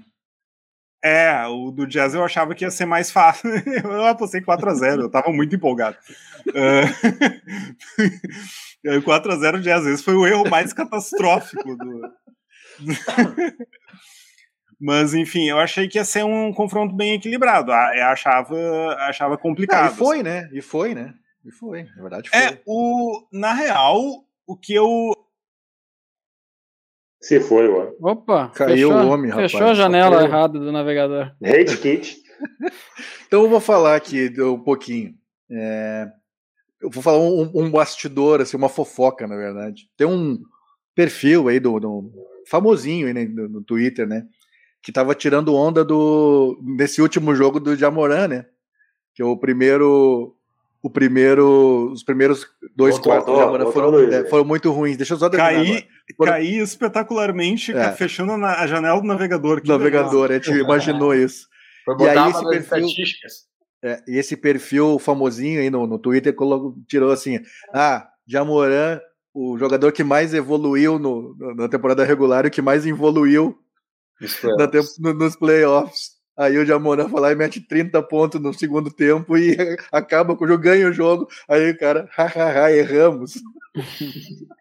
É, o do Jazz eu achava que ia ser mais fácil. Eu apostei 4x0, eu tava muito empolgado. Uh, 4x0 Jazz, esse foi o erro mais catastrófico do. Mas, enfim, eu achei que ia ser um confronto bem equilibrado. Ah, Eu achava, achava Ah, complicado. e foi, né? E foi, né? E foi, na verdade foi. É, o, na real, o que eu. Se foi, mano. Opa, Caiu fechou, o homem, rapaz. Fechou a janela Só errada do navegador. Hate kit. Então eu vou falar aqui um pouquinho. É, eu vou falar um, um bastidor, assim, uma fofoca, na verdade. Tem um, perfil aí do, do famosinho aí né, no, no Twitter, né? Que tava tirando onda do desse último jogo do Jamoran, né? Que é o primeiro o primeiro, os primeiros dois Voltou, quartos do Jamoran foram, é, né? foram muito ruins. Deixa eu só agora. Foram- caí espetacularmente, É. fechando na- a janela do navegador. Que navegador, a gente imaginou isso. Foi E botar aí uma esse perfil- estatísticas. É, e esse perfil famosinho aí no, no Twitter colocou- tirou assim: ah, Jamoran, o jogador que mais evoluiu no- na temporada regular e o que mais evoluiu na no- nos playoffs. Aí o Jamoran foi lá e mete 30 pontos no segundo tempo e acaba com o jogo, ganha o jogo. Aí o cara, hahaha, erramos.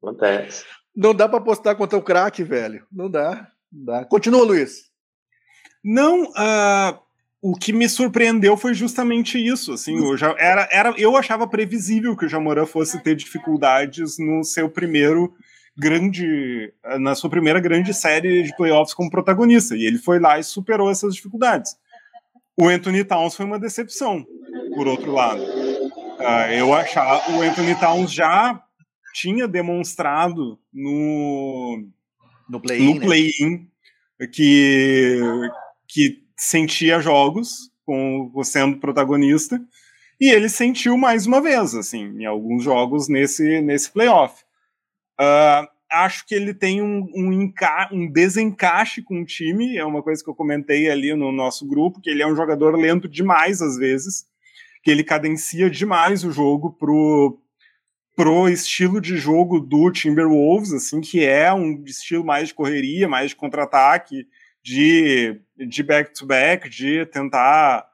Acontece. Não dá pra apostar contra o craque, velho. Não dá. Não dá. Continua, Luiz. Não, ah, o que me surpreendeu foi justamente isso. Assim, eu, já, era, era, eu achava previsível que o Jamoran fosse ter dificuldades no seu primeiro grande, na sua primeira grande série de playoffs como protagonista. E ele foi lá e superou essas dificuldades. O Anthony Towns foi uma decepção, por outro lado. Ah, eu achava o Anthony Towns já tinha demonstrado no No play-in. no né? que, que sentia jogos com sendo protagonista e ele sentiu mais uma vez assim em alguns jogos nesse nesse playoff. Ah, acho que ele tem um, um, um desencaixe com o time é uma coisa que eu comentei ali no nosso grupo que ele é um jogador lento demais às vezes que ele cadencia demais o jogo pro pro estilo de jogo do Timberwolves, assim, que é um estilo mais de correria, mais de contra-ataque, de de back-to-back, de tentar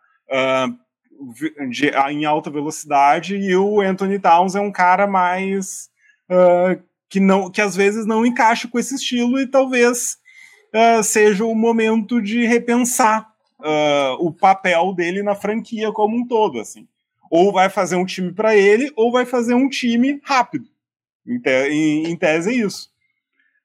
vi- de- ah, em alta velocidade, e o Anthony Towns é um cara mais ah, que não que às vezes não encaixa com esse estilo e talvez ah, seja o momento de repensar o papel dele na franquia como um todo, assim ou vai fazer um time para ele, ou vai fazer um time rápido. Em, te- em- em tese é isso.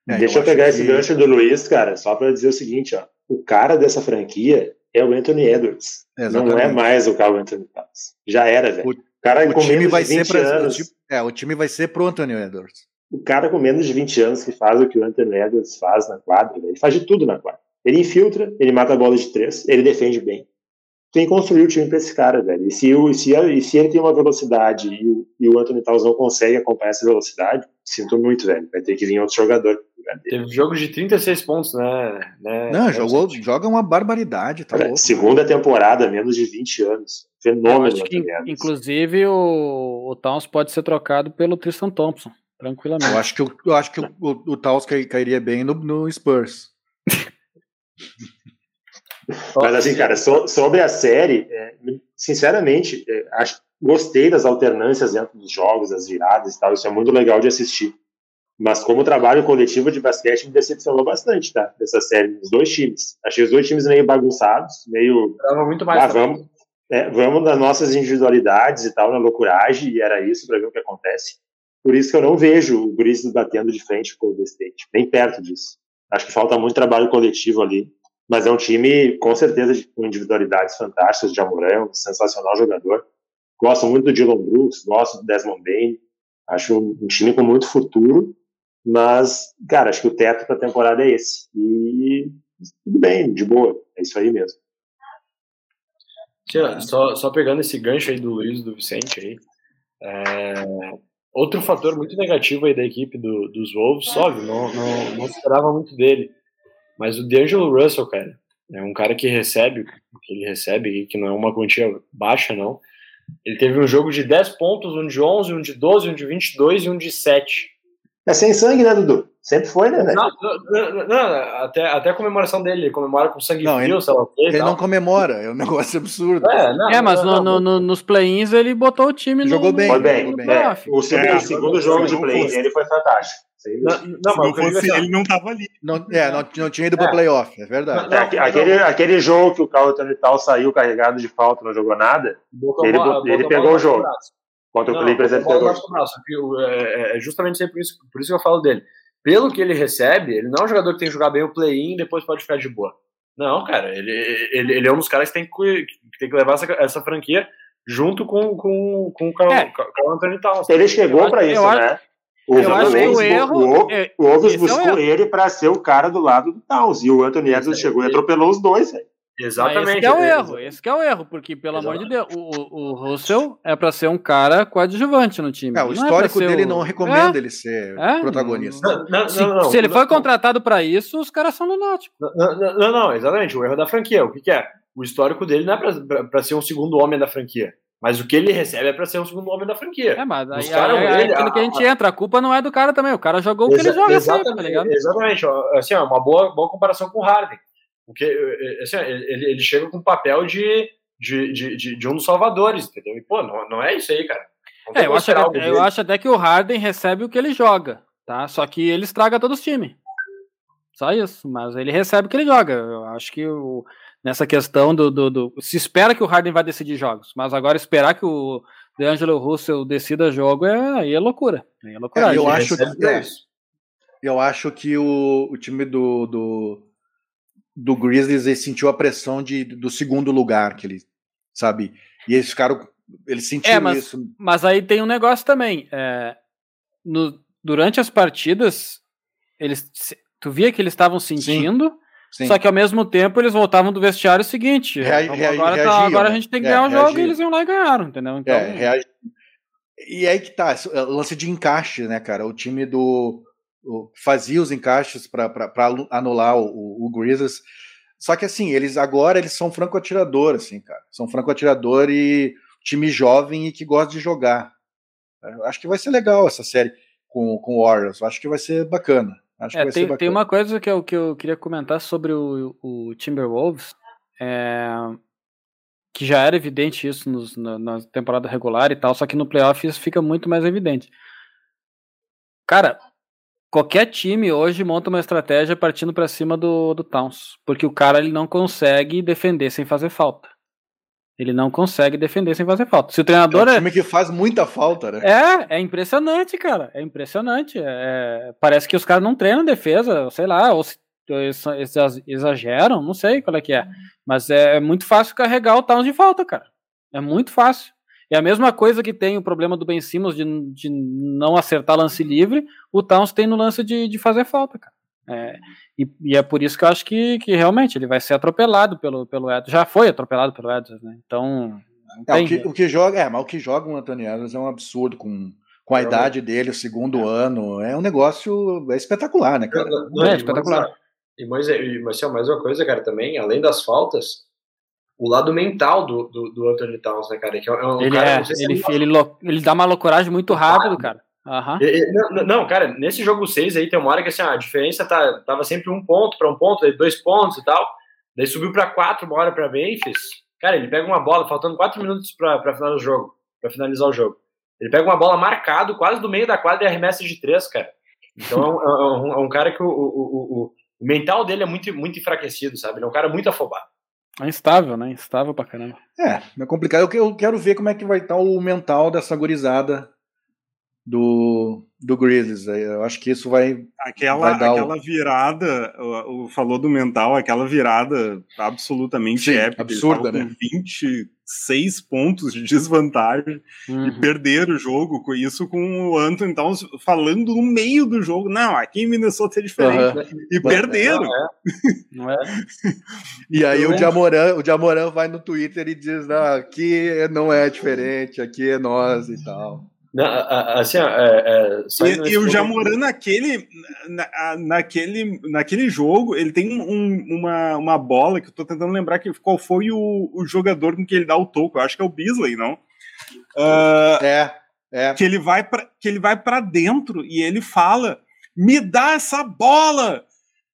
É, Deixa eu, acho pegar que- esse gancho do Luiz, cara, só para dizer o seguinte, ó. O cara dessa franquia é o Anthony Edwards. Não é Exatamente. mais o Carl Anthony Towns. Já era, velho. O- cara O com time menos vai de ser 20 pra, o anos. time, é, o time vai ser pro Anthony Edwards. O cara com menos de 20 anos que faz o que o Anthony Edwards faz na quadra, velho, ele faz de tudo na quadra. Ele infiltra, ele mata a bola de três, ele defende bem. Tem que construir o time pra esse cara, velho. E se, o, se, se ele tem uma velocidade e, o- e o Anthony Towns não consegue acompanhar essa velocidade, sinto muito, velho. Vai ter que vir outro jogador. Teve jogo de 36 pontos, né? né Não, né, jogou, Vicente? joga uma barbaridade, tá Cara, segunda temporada, menos de 20 anos. Fenômeno. acho que, Edwards. inclusive, o, o Towns pode ser trocado pelo Tristan Thompson, tranquilamente. Eu acho que, o- eu acho que o, o, o Taus cai- cairia bem no, no Spurs. Mas assim, cara, so- sobre a série, é, sinceramente, é, acho, gostei das alternâncias dentro dos jogos, das viradas e tal, isso é muito legal de assistir. Mas como trabalho coletivo de basquete me decepcionou bastante, tá? Dessa série, os dois times. Achei os dois times meio bagunçados, meio. Esperava muito mais. Ah, vamos, é, vamos nas nossas individualidades e tal, na loucuragem, e era isso para ver o que acontece. Por isso que eu não vejo o Grizzlies batendo de frente com o Golden State, nem perto disso. Acho que falta muito trabalho coletivo ali. Mas é um time, com certeza, de- com individualidades fantásticas. O Jamoran é um sensacional jogador. Gosto muito do Dylan Brooks, gosto do Desmond Bain. Acho um, time com muito futuro. Mas, cara, acho que o teto da temporada é esse. E tudo bem, de boa. É isso aí mesmo. Só, só pegando esse gancho aí do Luiz do Vicente aí. é, Outro fator muito negativo aí da equipe do, dos Wolves, óbvio, não, não, não esperava muito dele. Mas o D'Angelo Russell, cara, é um cara que recebe que ele recebe, que não é uma quantia baixa, não. Ele teve um jogo de 10 pontos, um de 11, um de 12, um de 22 e um de 7. É sem sangue, né, Dudu? Sempre foi, né, velho? Não, não, não, não, até, até a comemoração dele, ele comemora com sangue Não, frio, ele- sei lá o quê. Ele não comemora, é um negócio absurdo. É, não, É, mas não, no- no- no- nos play-ins ele botou o time no. Jogou bem, Foi no- bem. no bem. playoff. O segundo, É, o segundo jogo de não play fosse. dele foi fantástico. Não, não, mas não fosse dizer- ele, não tava ali. Não, é, não, não tinha ido pro É. playoff, é verdade. Não, É, aque- aquele, aquele jogo que o Carl Anthony Tal saiu carregado de falta, não jogou nada, Botou Ele bola- ele pegou o jogo. contra o Clippers ele pegou. braço. Eu- É é justamente sempre por isso, por isso que eu falo dele. Pelo que ele recebe, ele não é um jogador que tem que jogar bem o play-in e depois pode ficar de boa. Não, cara, ele, ele, ele é um dos caras que tem que, que, tem que levar essa, essa franquia junto com, com, com o Carl, É. Carl Anthony Towns. Ele chegou acho- isso, eu né? O, Eu acho que o erro- O, é- o Wolves esse é o buscou erro. ele pra ser o cara do lado do Towns. E o Anthony Edwards Esse- chegou e atropelou os dois, velho. Exatamente. Esse que é o é- erro, esse que é o erro, porque, pelo amor de Deus, o, o- Russell é pra ser um cara coadjuvante no time. É, o não histórico ser dele o- não recomenda É, ele ser É, protagonista. Não, não, Se, não, não, se ele foi não. contratado pra isso, os caras são lunáticos. Não, não, não, não, exatamente. O erro da franquia. O que, que é? O histórico dele não é pra ser um segundo homem da franquia. Mas o que ele recebe é pra ser um segundo homem da franquia. É, mas aí, Buscaram aí- aí é ele, aquilo a- que a gente entra. A culpa não é do cara também. O cara jogou o que ele joga sempre, exatamente, tá ligado? Exatamente. Assim, ó, uma boa, boa comparação com o Harden. Porque eh, assim, ó, ele, ele chega com o papel de, de, de, de, de um dos salvadores, entendeu? E, pô, não, não é isso aí, cara. É, eu acho, eu dele. acho até que o Harden recebe o que ele joga, tá? Só que ele estraga todos os times. Só isso, mas ele recebe o que ele joga. Eu acho que o- nessa questão do, do, do- Se espera que o Harden vai decidir jogos, mas agora esperar que o DeAngelo Russell decida jogo é, aí é loucura. Aí é loucura. É, eu acho recebe que- é. Eu acho que o, o time do, do, do Grizzlies ele sentiu a pressão de, do segundo lugar, que ele, sabe? E eles ficaram. Eles sentiram É, mas- isso. Mas aí tem um negócio também. é, no- durante as partidas, eles, tu via que eles estavam sentindo, Sim. Só que ao mesmo tempo eles voltavam do vestiário seguinte. Rea- "Vamos- rea- agora, tá- reagiam, agora a né? gente tem que É, ganhar o jogo reagiam. e eles iam lá e ganharam, entendeu? Então, É. E aí que tá, é, lance de encaixe, né, cara? O time do. o- fazia os encaixes para anular o, o, o Grizzlies. Só que assim, eles agora eles são franco-atirador, assim, cara. São franco-atirador e time jovem e que gosta de jogar. Eu acho que vai ser legal essa série com, com o Warriors. Eu acho que vai ser bacana. Acho que É, ser tem, bacana. tem uma coisa que eu, que eu queria comentar sobre o, o Timberwolves, é, que já era evidente isso nos- na, na temporada regular e tal, só que no playoff isso fica muito mais evidente. Cara, qualquer time hoje monta uma estratégia partindo pra cima do, do Towns, porque o cara ele não consegue defender sem fazer falta. Ele não consegue defender sem fazer falta. Se o É treinador um é, time que faz muita falta, né? é, é impressionante, cara. É impressionante. É, parece que os caras não treinam defesa, sei lá, ou se exageram, não sei qual é que é. Mas é, é muito fácil carregar o Towns de falta, cara. É muito fácil. É a mesma coisa que tem o problema do Ben Simmons de, de não acertar lance livre, o Towns tem no lance de, de fazer falta, cara. É, e, e é por isso que eu acho que, que realmente ele vai ser atropelado pelo, pelo Edwards. Já foi atropelado pelo Edwards, né? Então. não É, o, que, o que joga, é, mas o que joga o Anthony Edwards é um absurdo com, com a É, idade dele, o segundo ano. É um negócio é espetacular, né, cara? Não, É, e espetacular. E mais, e, Marcel, mais uma coisa, cara, também, além das faltas, o lado mental do, do, do Anthony Towns, né, cara? Que é um Ele, cara, é, não ele, é ele, lo- ele dá uma loucuragem muito rápido, cara. Aham. E- e- Não, não, cara, nesse jogo 6 aí tem uma hora que assim, a diferença tá, tava sempre um ponto para um ponto, daí dois pontos e tal. Daí subiu para quatro uma hora para Memphis. Cara, ele pega uma bola, faltando quatro minutos para finalizar o jogo, para finalizar o jogo. Ele pega uma bola marcado, quase do meio da quadra e arremessa de três, cara. Então é um, é um- é um cara que o, o, o, o- mental dele é muito, muito enfraquecido, sabe? Ele é um cara muito afobado. É instável, né? Instável pra caramba. É, é complicado. Eu, que- eu quero ver como é que vai estar o mental dessa gurizada do, do Grizzlies. aí. Eu acho que isso vai. Aquela, Vai dar o- aquela virada, o, o- falou do mental, aquela virada absolutamente Sim, épica. absurda, né? Com 26 pontos de desvantagem e Uhum. perderam o jogo com isso com o Anthony Towns falando no meio do jogo. Não, aqui em Minnesota é diferente. Aham. E perderam. Não é? E aí Então- o Jamoran, o Jamoran vai no Twitter e diz: não, aqui não é diferente, aqui é nós e tal. Não, assim, é, é, E, desse e o ponto- Jamoran naquele, na- naquele, naquele jogo, ele tem um- uma, uma bola que eu tô tentando lembrar que, qual foi o, o jogador com que ele dá o toco. Eu acho que é o Beasley, não? Ah, É, é. que ele vai pra, que ele vai para dentro e ele fala: "Me dá essa bola!"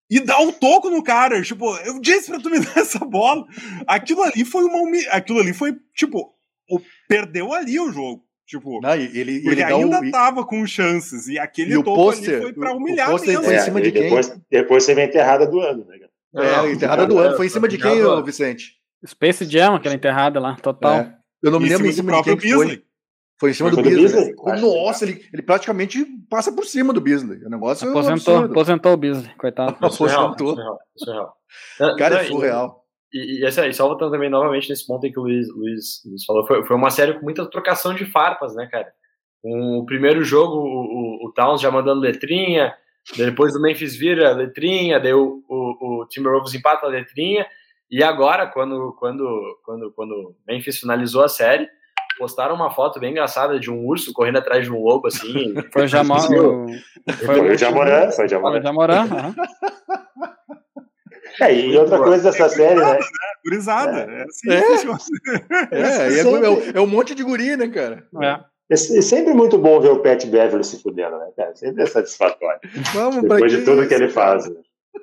E dá um toco no cara, tipo, eu disse pra tu me dar essa bola. Aquilo ali foi uma aquilo ali foi tipo, o- perdeu ali o jogo, tipo, Não, ele, porque ele dá ainda o. tava com chances e aquele e o toco pôster- ali foi pra o- o humilhar pôster mesmo. foi em É, cima e de quem? depois, depois você vem enterrada do ano, né? cara? É, enterrada do ano. Foi em cima de quem, ô, Vicente? Space Jam, aquela enterrada lá, total. É. Eu não me Em lembro cima em do cima de próprio quem que foi. Foi em cima Foi do do Beasley. Beasley? Nossa, ele, ele praticamente passa por cima do Beasley. O negócio é um Aposentou, absurdo. aposentou o Beasley, coitado. Isso é aposentou. isso é real, isso é real. Cara, é surreal. E, e, assim, e só voltando também novamente nesse ponto aí que o Luiz, Luiz, Luiz falou, foi, foi uma série com muita trocação de farpas, né, cara? Um, o primeiro jogo, o, o, o Towns já mandando letrinha, depois o Memphis vira letrinha, daí o, o, o Timberwolves empata a letrinha, e agora, quando, quando, quando, quando Memphis finalizou a série, postaram uma foto bem engraçada de um urso correndo atrás de um lobo, assim. Foi o Jamal. Foi o Jamorã, foi o Foi o Jamorã. É, e outra coisa dessa série, né? Gurizada. É, assim É. que funciona. É, e é, é um- é um monte de guri, né, cara? É. Sempre muito bom ver o Pat Beverly se fudendo, né, cara? Sempre é satisfatório. Vamos pra Depois de tudo isso, que ele faz. Né?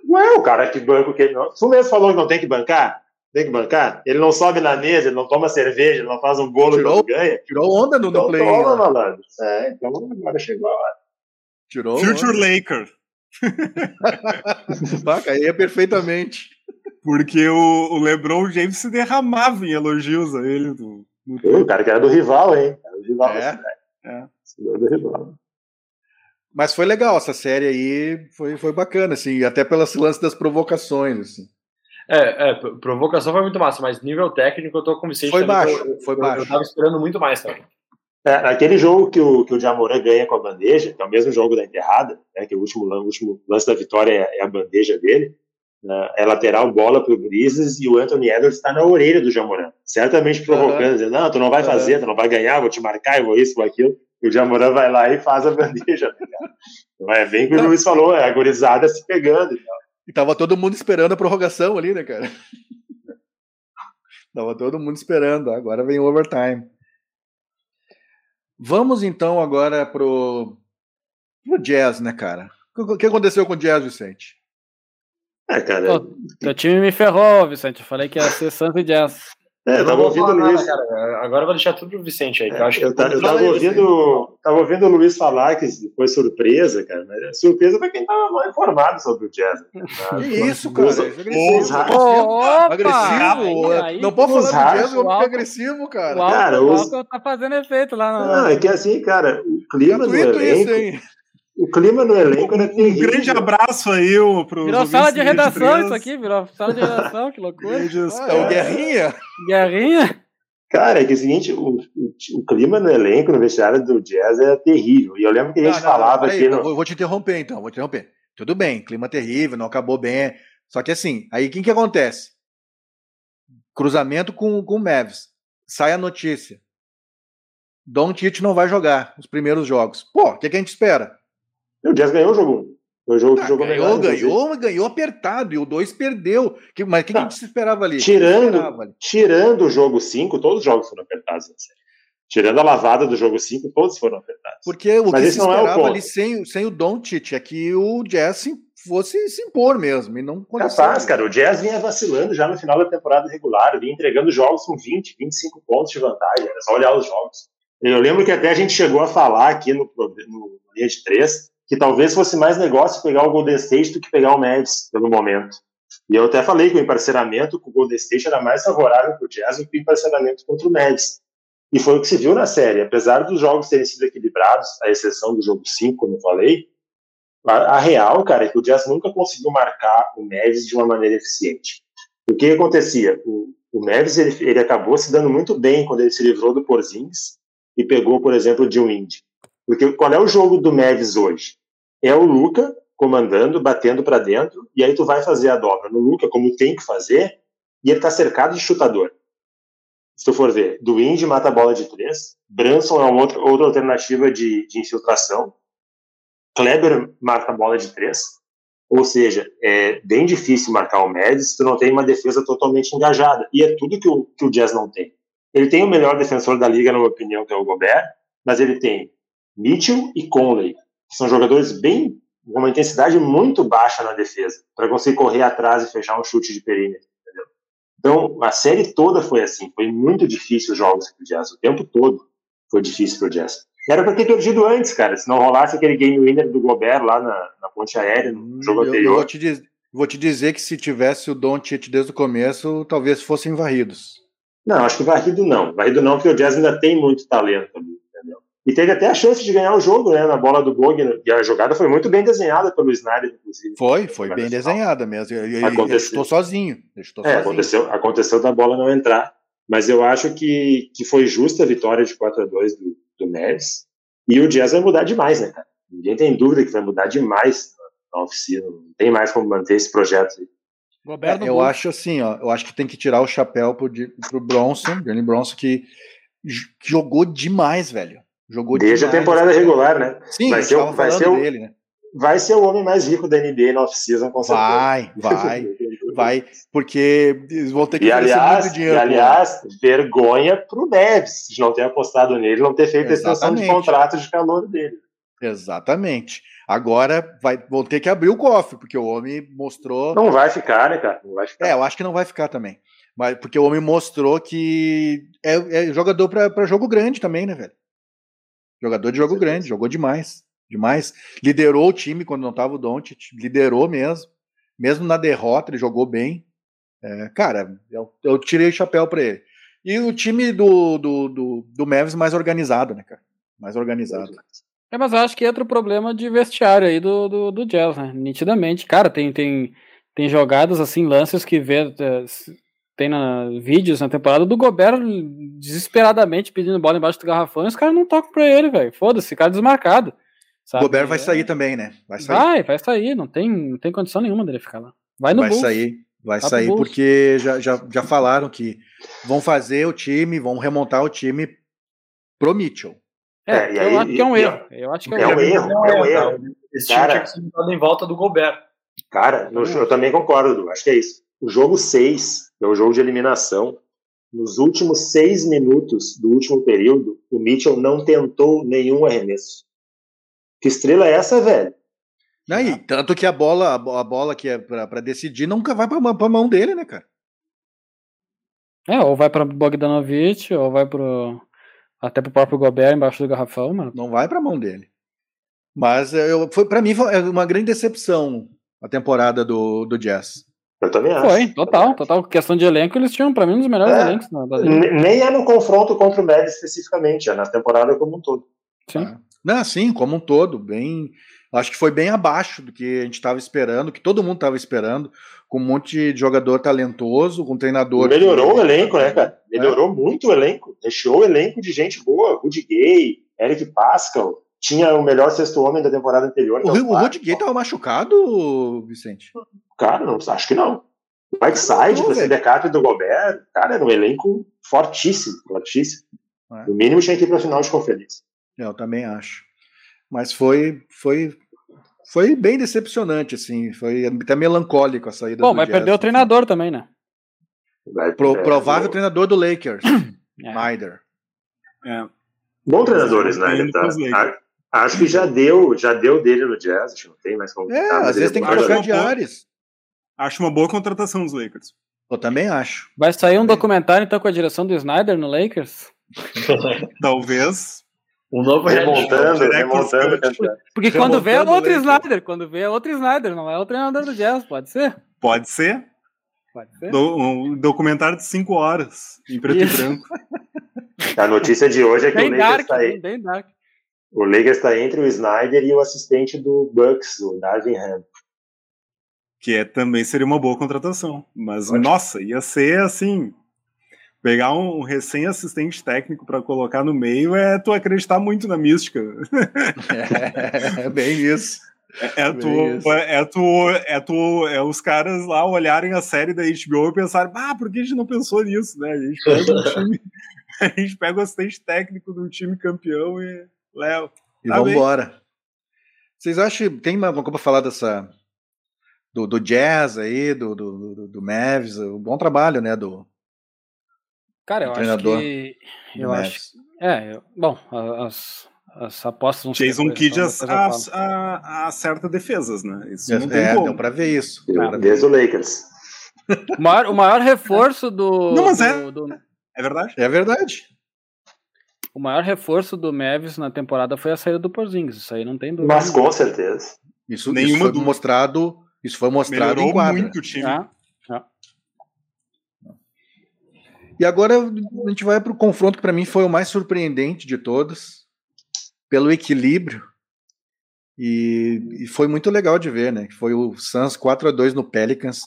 Ué, o cara que banca o que ele não. Mesmo falou que não tem que bancar? Tem que bancar? Ele não sobe na mesa, ele não toma cerveja, ele não faz um bolo Tirou- quando ganha. Tirou onda no, no Então play. toma, né? malandro. É, então agora chegou a hora. Tirou Future onda. Laker. Bah, caía perfeitamente. Porque o, o LeBron James se derramava em elogios a ele. Do, Ui, O cara que era do rival, hein? Era do rival. É? É. Do rival. Mas foi legal essa série aí, foi, foi bacana, assim, até pelas lance das provocações, assim. É, é, pro- provocação foi muito massa, mas nível técnico eu tô com o Vicente Foi também, baixo, eu- foi eu- baixo. Eu tava esperando muito mais também. É, aquele jogo que o, que o Jamorã ganha com a bandeja, que é o mesmo jogo da enterrada, né, que o último, o último lance da vitória é, é a bandeja dele, né, é lateral bola pro Brisas e o Anthony Edwards está na orelha do Jamorã, certamente provocando, Aham. dizendo, não, tu não vai Aham. fazer, tu não vai ganhar, vou te marcar, eu vou isso, vou aquilo, e o Jamorã vai lá e faz a bandeja. né, é bem o que o Luiz falou, é a gurizada se pegando. E tava todo mundo esperando a prorrogação ali, né, cara? tava todo mundo esperando, agora vem o overtime. Vamos então agora pro, pro Jazz, né, cara? O que aconteceu com o Jazz, Vicente? É, cara, Teu time me ferrou, Vicente. Eu falei que ia ser Santos e Jazz. É, eu tava ouvindo o Luiz. cara. Agora eu vou deixar tudo pro Vicente aí, que eu acho que Eu, ta- eu tava ouvindo, tava ouvindo o Luiz falar que foi surpresa, cara. Mas é surpresa pra quem tava mal informado sobre o Jazz. né? Que isso, cara? Os- Isso é agressivo. os- Opa! agressivo. Aí- aí- não pode os falar do Jazz, rachos, eu o agressivo, O cara. álcool, Cara, o os- tá fazendo efeito lá no. Não, é que assim, cara, o clima do isso, elenco, hein? O clima no elenco era Um terrível. grande abraço aí pro Virou sala de redação isso aqui, virou sala de redação, que loucura. Ah, é o Guerrinha. Guerrinha. Cara, é que é o seguinte, o, o, o clima no elenco, no vestiário do Jazz era terrível. E eu lembro que a gente Não, não, não, falava peraí, aqui no... eu vou, vou te interromper então, vou te interromper. Tudo bem, clima terrível, não acabou bem. Só que assim, aí o que, que acontece? Cruzamento com, com o Mavis. Sai a notícia. Don Tite não vai jogar os primeiros jogos. Pô, o que, que a gente espera? O Jazz ganhou o jogo 1. Foi o jogo que Ah, jogou ganhou, melhor. ganhou, mas ganhou apertado. E o 2 perdeu. Que- mas o que, que a gente esperava ali? Que que Tirando, esperava ali? tirando o jogo 5, todos os jogos foram apertados na série. Tirando a lavada do jogo 5, todos foram apertados. Porque o Mas que se é o esperava ponto. ali sem, sem o Don Tite é que o Jazz se- fosse se impor mesmo. E não. Capaz, cara. O Jazz vinha vacilando já no final da temporada regular, vinha entregando jogos com 20, 25 pontos de vantagem. Era só olhar os jogos. Eu lembro que até a gente chegou a falar aqui no, no, no linha de 3 que talvez fosse mais negócio pegar o Golden State do que pegar o Mavs pelo momento. E eu até falei que o emparceramento com o Golden State era mais favorável para o Jazz do que o emparceramento contra o Mavs. E foi o que se viu na série. Apesar dos jogos terem sido equilibrados, à exceção do jogo 5, como eu falei, a, a real, cara, é que o Jazz nunca conseguiu marcar o Mavs de uma maneira eficiente. O que acontecia? O, o Mavs ele, ele acabou se dando muito bem quando ele se livrou do Porzingis e pegou, por exemplo, o Jim Indy. Porque qual é o jogo do Mavs hoje? É o Luca comandando, batendo para dentro, e aí tu vai fazer a dobra no Luca, como tem que fazer, e ele está cercado de chutador. Se tu for ver, do Indy mata a bola de três, Branson é uma outra, outra alternativa de, de infiltração, Kleber marca a bola de três, ou seja, é bem difícil marcar o Mavs se tu não tem uma defesa totalmente engajada, e é tudo que o, que o Jazz não tem. Ele tem o melhor defensor da liga, na minha opinião, que é o Gobert, mas ele tem Mitchell e Conley, que são jogadores bem com uma intensidade muito baixa na defesa, para conseguir correr atrás e fechar um chute de perímetro. Entendeu? Então, a série toda foi assim, foi muito difícil os jogos pro Jazz, o tempo todo foi difícil pro Jazz. Era para ter perdido antes, cara, se não rolasse aquele game winner do Gobert lá na, na ponte aérea, no jogo Hum, eu, eu anterior. vou, te diz- vou te dizer que se tivesse o Don Tite desde o começo, talvez fossem varridos. Não, acho que varrido não. Varrido não, porque o Jazz ainda tem muito talento? E teve até a chance de ganhar o jogo, né, na bola do Bogner. E a jogada foi muito bem desenhada pelo Snyder, inclusive. Foi, foi bem não. desenhada mesmo. Ele, ele Aconteceu. chutou sozinho. Ele chutou É, sozinho. aconteceu, aconteceu da bola não entrar. Mas eu acho que, que foi justa a vitória de 4 a 2 do, do Mavs. E o Jazz vai mudar demais, né, cara? Ninguém tem dúvida que vai mudar demais na oficina. Não tem mais como manter esse projeto aí. É, eu acho assim, ó, eu acho que tem que tirar o chapéu pro, pro Bronson, Jalen Bronson, que jogou demais, velho. Jogou Desde demais, a temporada cara. regular, né? Sim, vai ser, o- vai ser o, dele, né? vai ser o homem mais rico da NBA na off-season, com certeza. Vai, vai, vai, porque eles vão ter que E aliás, muito e, dinheiro. pro aliás, vergonha pro Neves de não ter apostado nele, não ter feito a extensão de Exatamente. contrato de calor dele. Exatamente. Agora vai, vão ter que abrir o cofre, porque o homem mostrou. Não vai ficar, né, cara? Não vai ficar. É, eu acho que não vai ficar também. Mas, porque o homem mostrou que é, é jogador para jogo grande também, né, velho? Jogador de jogo grande, jogou demais. Demais. Liderou o time quando não tava o Doncic, liderou mesmo. Mesmo na derrota, ele jogou bem. É, cara, eu, eu tirei o chapéu para ele. E o time do, do, do, do Mavis mais organizado, né, cara? Mais organizado. É, mas eu acho que entra o problema de vestiário aí do, do, do Jazz, né? Nitidamente. Cara, tem, tem, tem jogadas assim, lances que vê. Tem na, vídeos na temporada do Gobert desesperadamente pedindo bola embaixo do garrafão e os caras não tocam pra ele, velho. Foda-se, cara desmarcado. O Sabe? Gobert vai É- sair também, né? Vai sair. Vai, vai sair. Não tem, não tem condição nenhuma dele ficar lá. Vai no vai Bulls. sair, vai pro sair porque já, já, já falaram que vão fazer o time, vão remontar o time pro Mitchell. É, É, e eu aí- acho que é um erro. Eu acho que é um É um erro. erro, é um erro. Esse time Cara. tinha que ser montado em volta do Gobert. Cara, no- eu também concordo, acho que é isso. O jogo 6, que é o jogo de eliminação, nos últimos seis minutos do último período, o Mitchell não tentou nenhum arremesso. Que estrela é essa, velho? Aí, tanto que a bola, a bo- a bola que é pra, pra decidir nunca vai pra, mão- pra mão dele, né, cara? É, ou vai pra Bogdanovich, ou vai pro. Até pro próprio Gobert embaixo do garrafão, mano. Não vai pra mão dele. Mas eu, foi, pra mim foi uma grande decepção a temporada do, do Jazz. Eu também acho. Foi, total, total. Questão de elenco, eles tinham, pra mim, um dos melhores É. elencos na Nem é no confronto contra o Mavs especificamente, é na temporada como um todo. Sim. Não, sim, como um todo, bem. Acho que foi bem abaixo do que a gente estava esperando, que todo mundo estava esperando, com um monte de jogador talentoso, com um treinador. Melhorou que- o elenco, né, cara? Melhorou muito o elenco. Recheou o elenco de gente boa. Rudy Gay, Eric Pascal. Tinha o melhor sexto homem da temporada anterior. O, é o Clark. Rudy Gay tava machucado, Vicente? Cara, não, acho que não. Whiteside, ser velho. backup do Gobert, cara, era um elenco fortíssimo, fortíssimo. É. No mínimo tinha que ir pra final de conferência. Eu também acho. Mas foi, foi, foi bem decepcionante, assim. Foi até melancólico a saída Bom, do mas Jazz. perdeu o treinador também, né? Pro- é, provável bom- treinador do Lakers, É. Snyder. É. Bom treinador, Snyder, Indo tá? Acho que já deu, já deu dele no Jazz, acho que não tem mais como. É, às vezes ele tem é que trocar de ares. Acho uma boa contratação dos Lakers. Eu também acho. Vai sair um documentário, então, com a direção do Snyder no Lakers? Talvez. Um novo. Remontando, remontando. Porque quando vê é outro Lakers. Snyder, quando vê é outro Snyder, não é o treinador do Jazz, pode ser? Pode ser. Pode ser. Do- um documentário de 5 horas, em preto Isso. e branco. A notícia de hoje é que Bem o Lakers dark, está bem, bem dark. o Lakers tá entre o Snyder e o assistente do Bucks, o Darvin Ham. Que é, também seria uma boa contratação. Mas, nossa, ia ser assim. Pegar um recém-assistente técnico pra colocar no meio é tu acreditar muito na mística. É, bem isso. É Bem tu, isso. é tu, é tu, é os caras lá olharem a série da HBO e pensarem, ah, por que a gente não pensou nisso, né? A gente pega um time, a gente pega o assistente técnico do time campeão e leva. E Tá vamos bem. embora. Vocês acham tem uma alguma coisa pra falar dessa do, do jazz aí, do, do, do, do Mavs, um bom trabalho, né, do, Cara, eu acho treinador que. do Eu acho. Mavs. É, eu- bom, as, as apostas não Jason Kidd então acerta defesas, né? Isso não tem É, como. deu pra ver isso. Deu. Desde o Lakers. O maior, o maior reforço do. Não, mas do- é. do- É verdade? É verdade. o maior reforço do Mavis na temporada foi a saída do Porzingis. Isso aí não tem dúvida. Mas com certeza. Isso, Nenhuma isso foi dúvida. mostrado, isso foi mostrado em Melhorou quadra. muito o time. Ah, E agora a gente vai pro confronto que pra mim foi o mais surpreendente de todos, pelo equilíbrio. E, e foi muito legal de ver, né? Que foi o Suns 4 a 2 no Pelicans.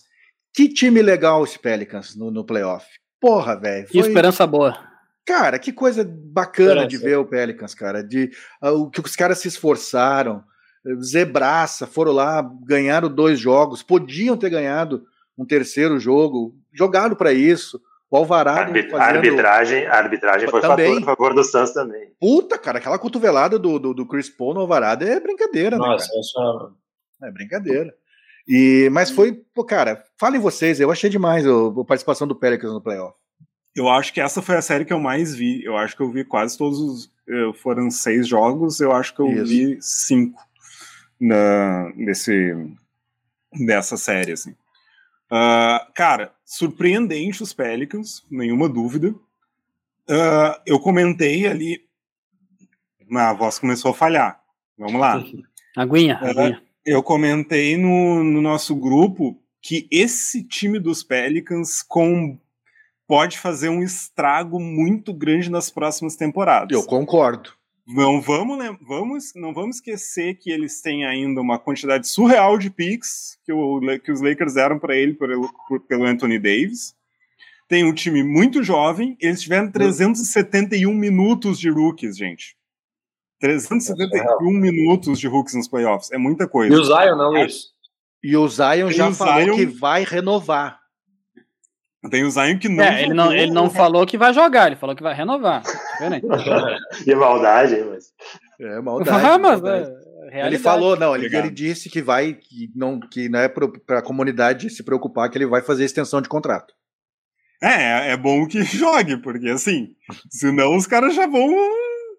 Que time legal esse Pelicans no, no playoff. Porra, velho. que Foi, esperança boa. Cara, que coisa bacana de ver o Pelicans, cara. De ah, o que os caras se esforçaram, zebraça, foram lá, ganharam dois jogos, podiam ter ganhado um terceiro jogo, jogaram pra isso. O Alvarado Arbit- fazendo... A arbitragem, a arbitragem foi Também. fator a favor do Suns também. Puta, cara, aquela cotovelada do, do, do Chris Paul no Alvarado é brincadeira, né, Nossa, cara? essa É brincadeira. E, mas foi, pô, cara, falem vocês, eu achei demais o- a participação do Pelicans no playoff. Eu acho que essa foi a série que eu mais vi. Eu acho que eu vi quase todos os. eh, Foram seis jogos, eu acho que eu Isso. vi cinco na, nesse, dessa série, assim. Ah, cara, surpreendente os Pelicans, nenhuma dúvida. Ah, eu comentei ali. A voz começou a falhar. Vamos lá. Aguinha, É. aguinha. Eu comentei no, no nosso grupo que esse time dos Pelicans com, pode fazer um estrago muito grande nas próximas temporadas. Eu concordo. Não vamos, lem- vamos, não vamos esquecer que eles têm ainda uma quantidade surreal de picks que, o que os Lakers deram para ele por- por- pelo Anthony Davis. Tem um time muito jovem. Eles tiveram 371 minutos de rookies, gente. 371 minutos de rookies nos playoffs. É muita E coisa. o Zion, né, Luiz? E o Zion já o falou Zion- que vai renovar. Tem o Zion que não. É, ele não, ele não falou que vai jogar, ele falou que vai renovar. Diferente. E maldade, mas. É maldade. Ah, mas maldade. é, Ele falou, não, ele, ele disse que vai, que não, que não é para a comunidade se preocupar, que ele vai fazer extensão de contrato. É, é bom que jogue, porque assim, senão os caras já vão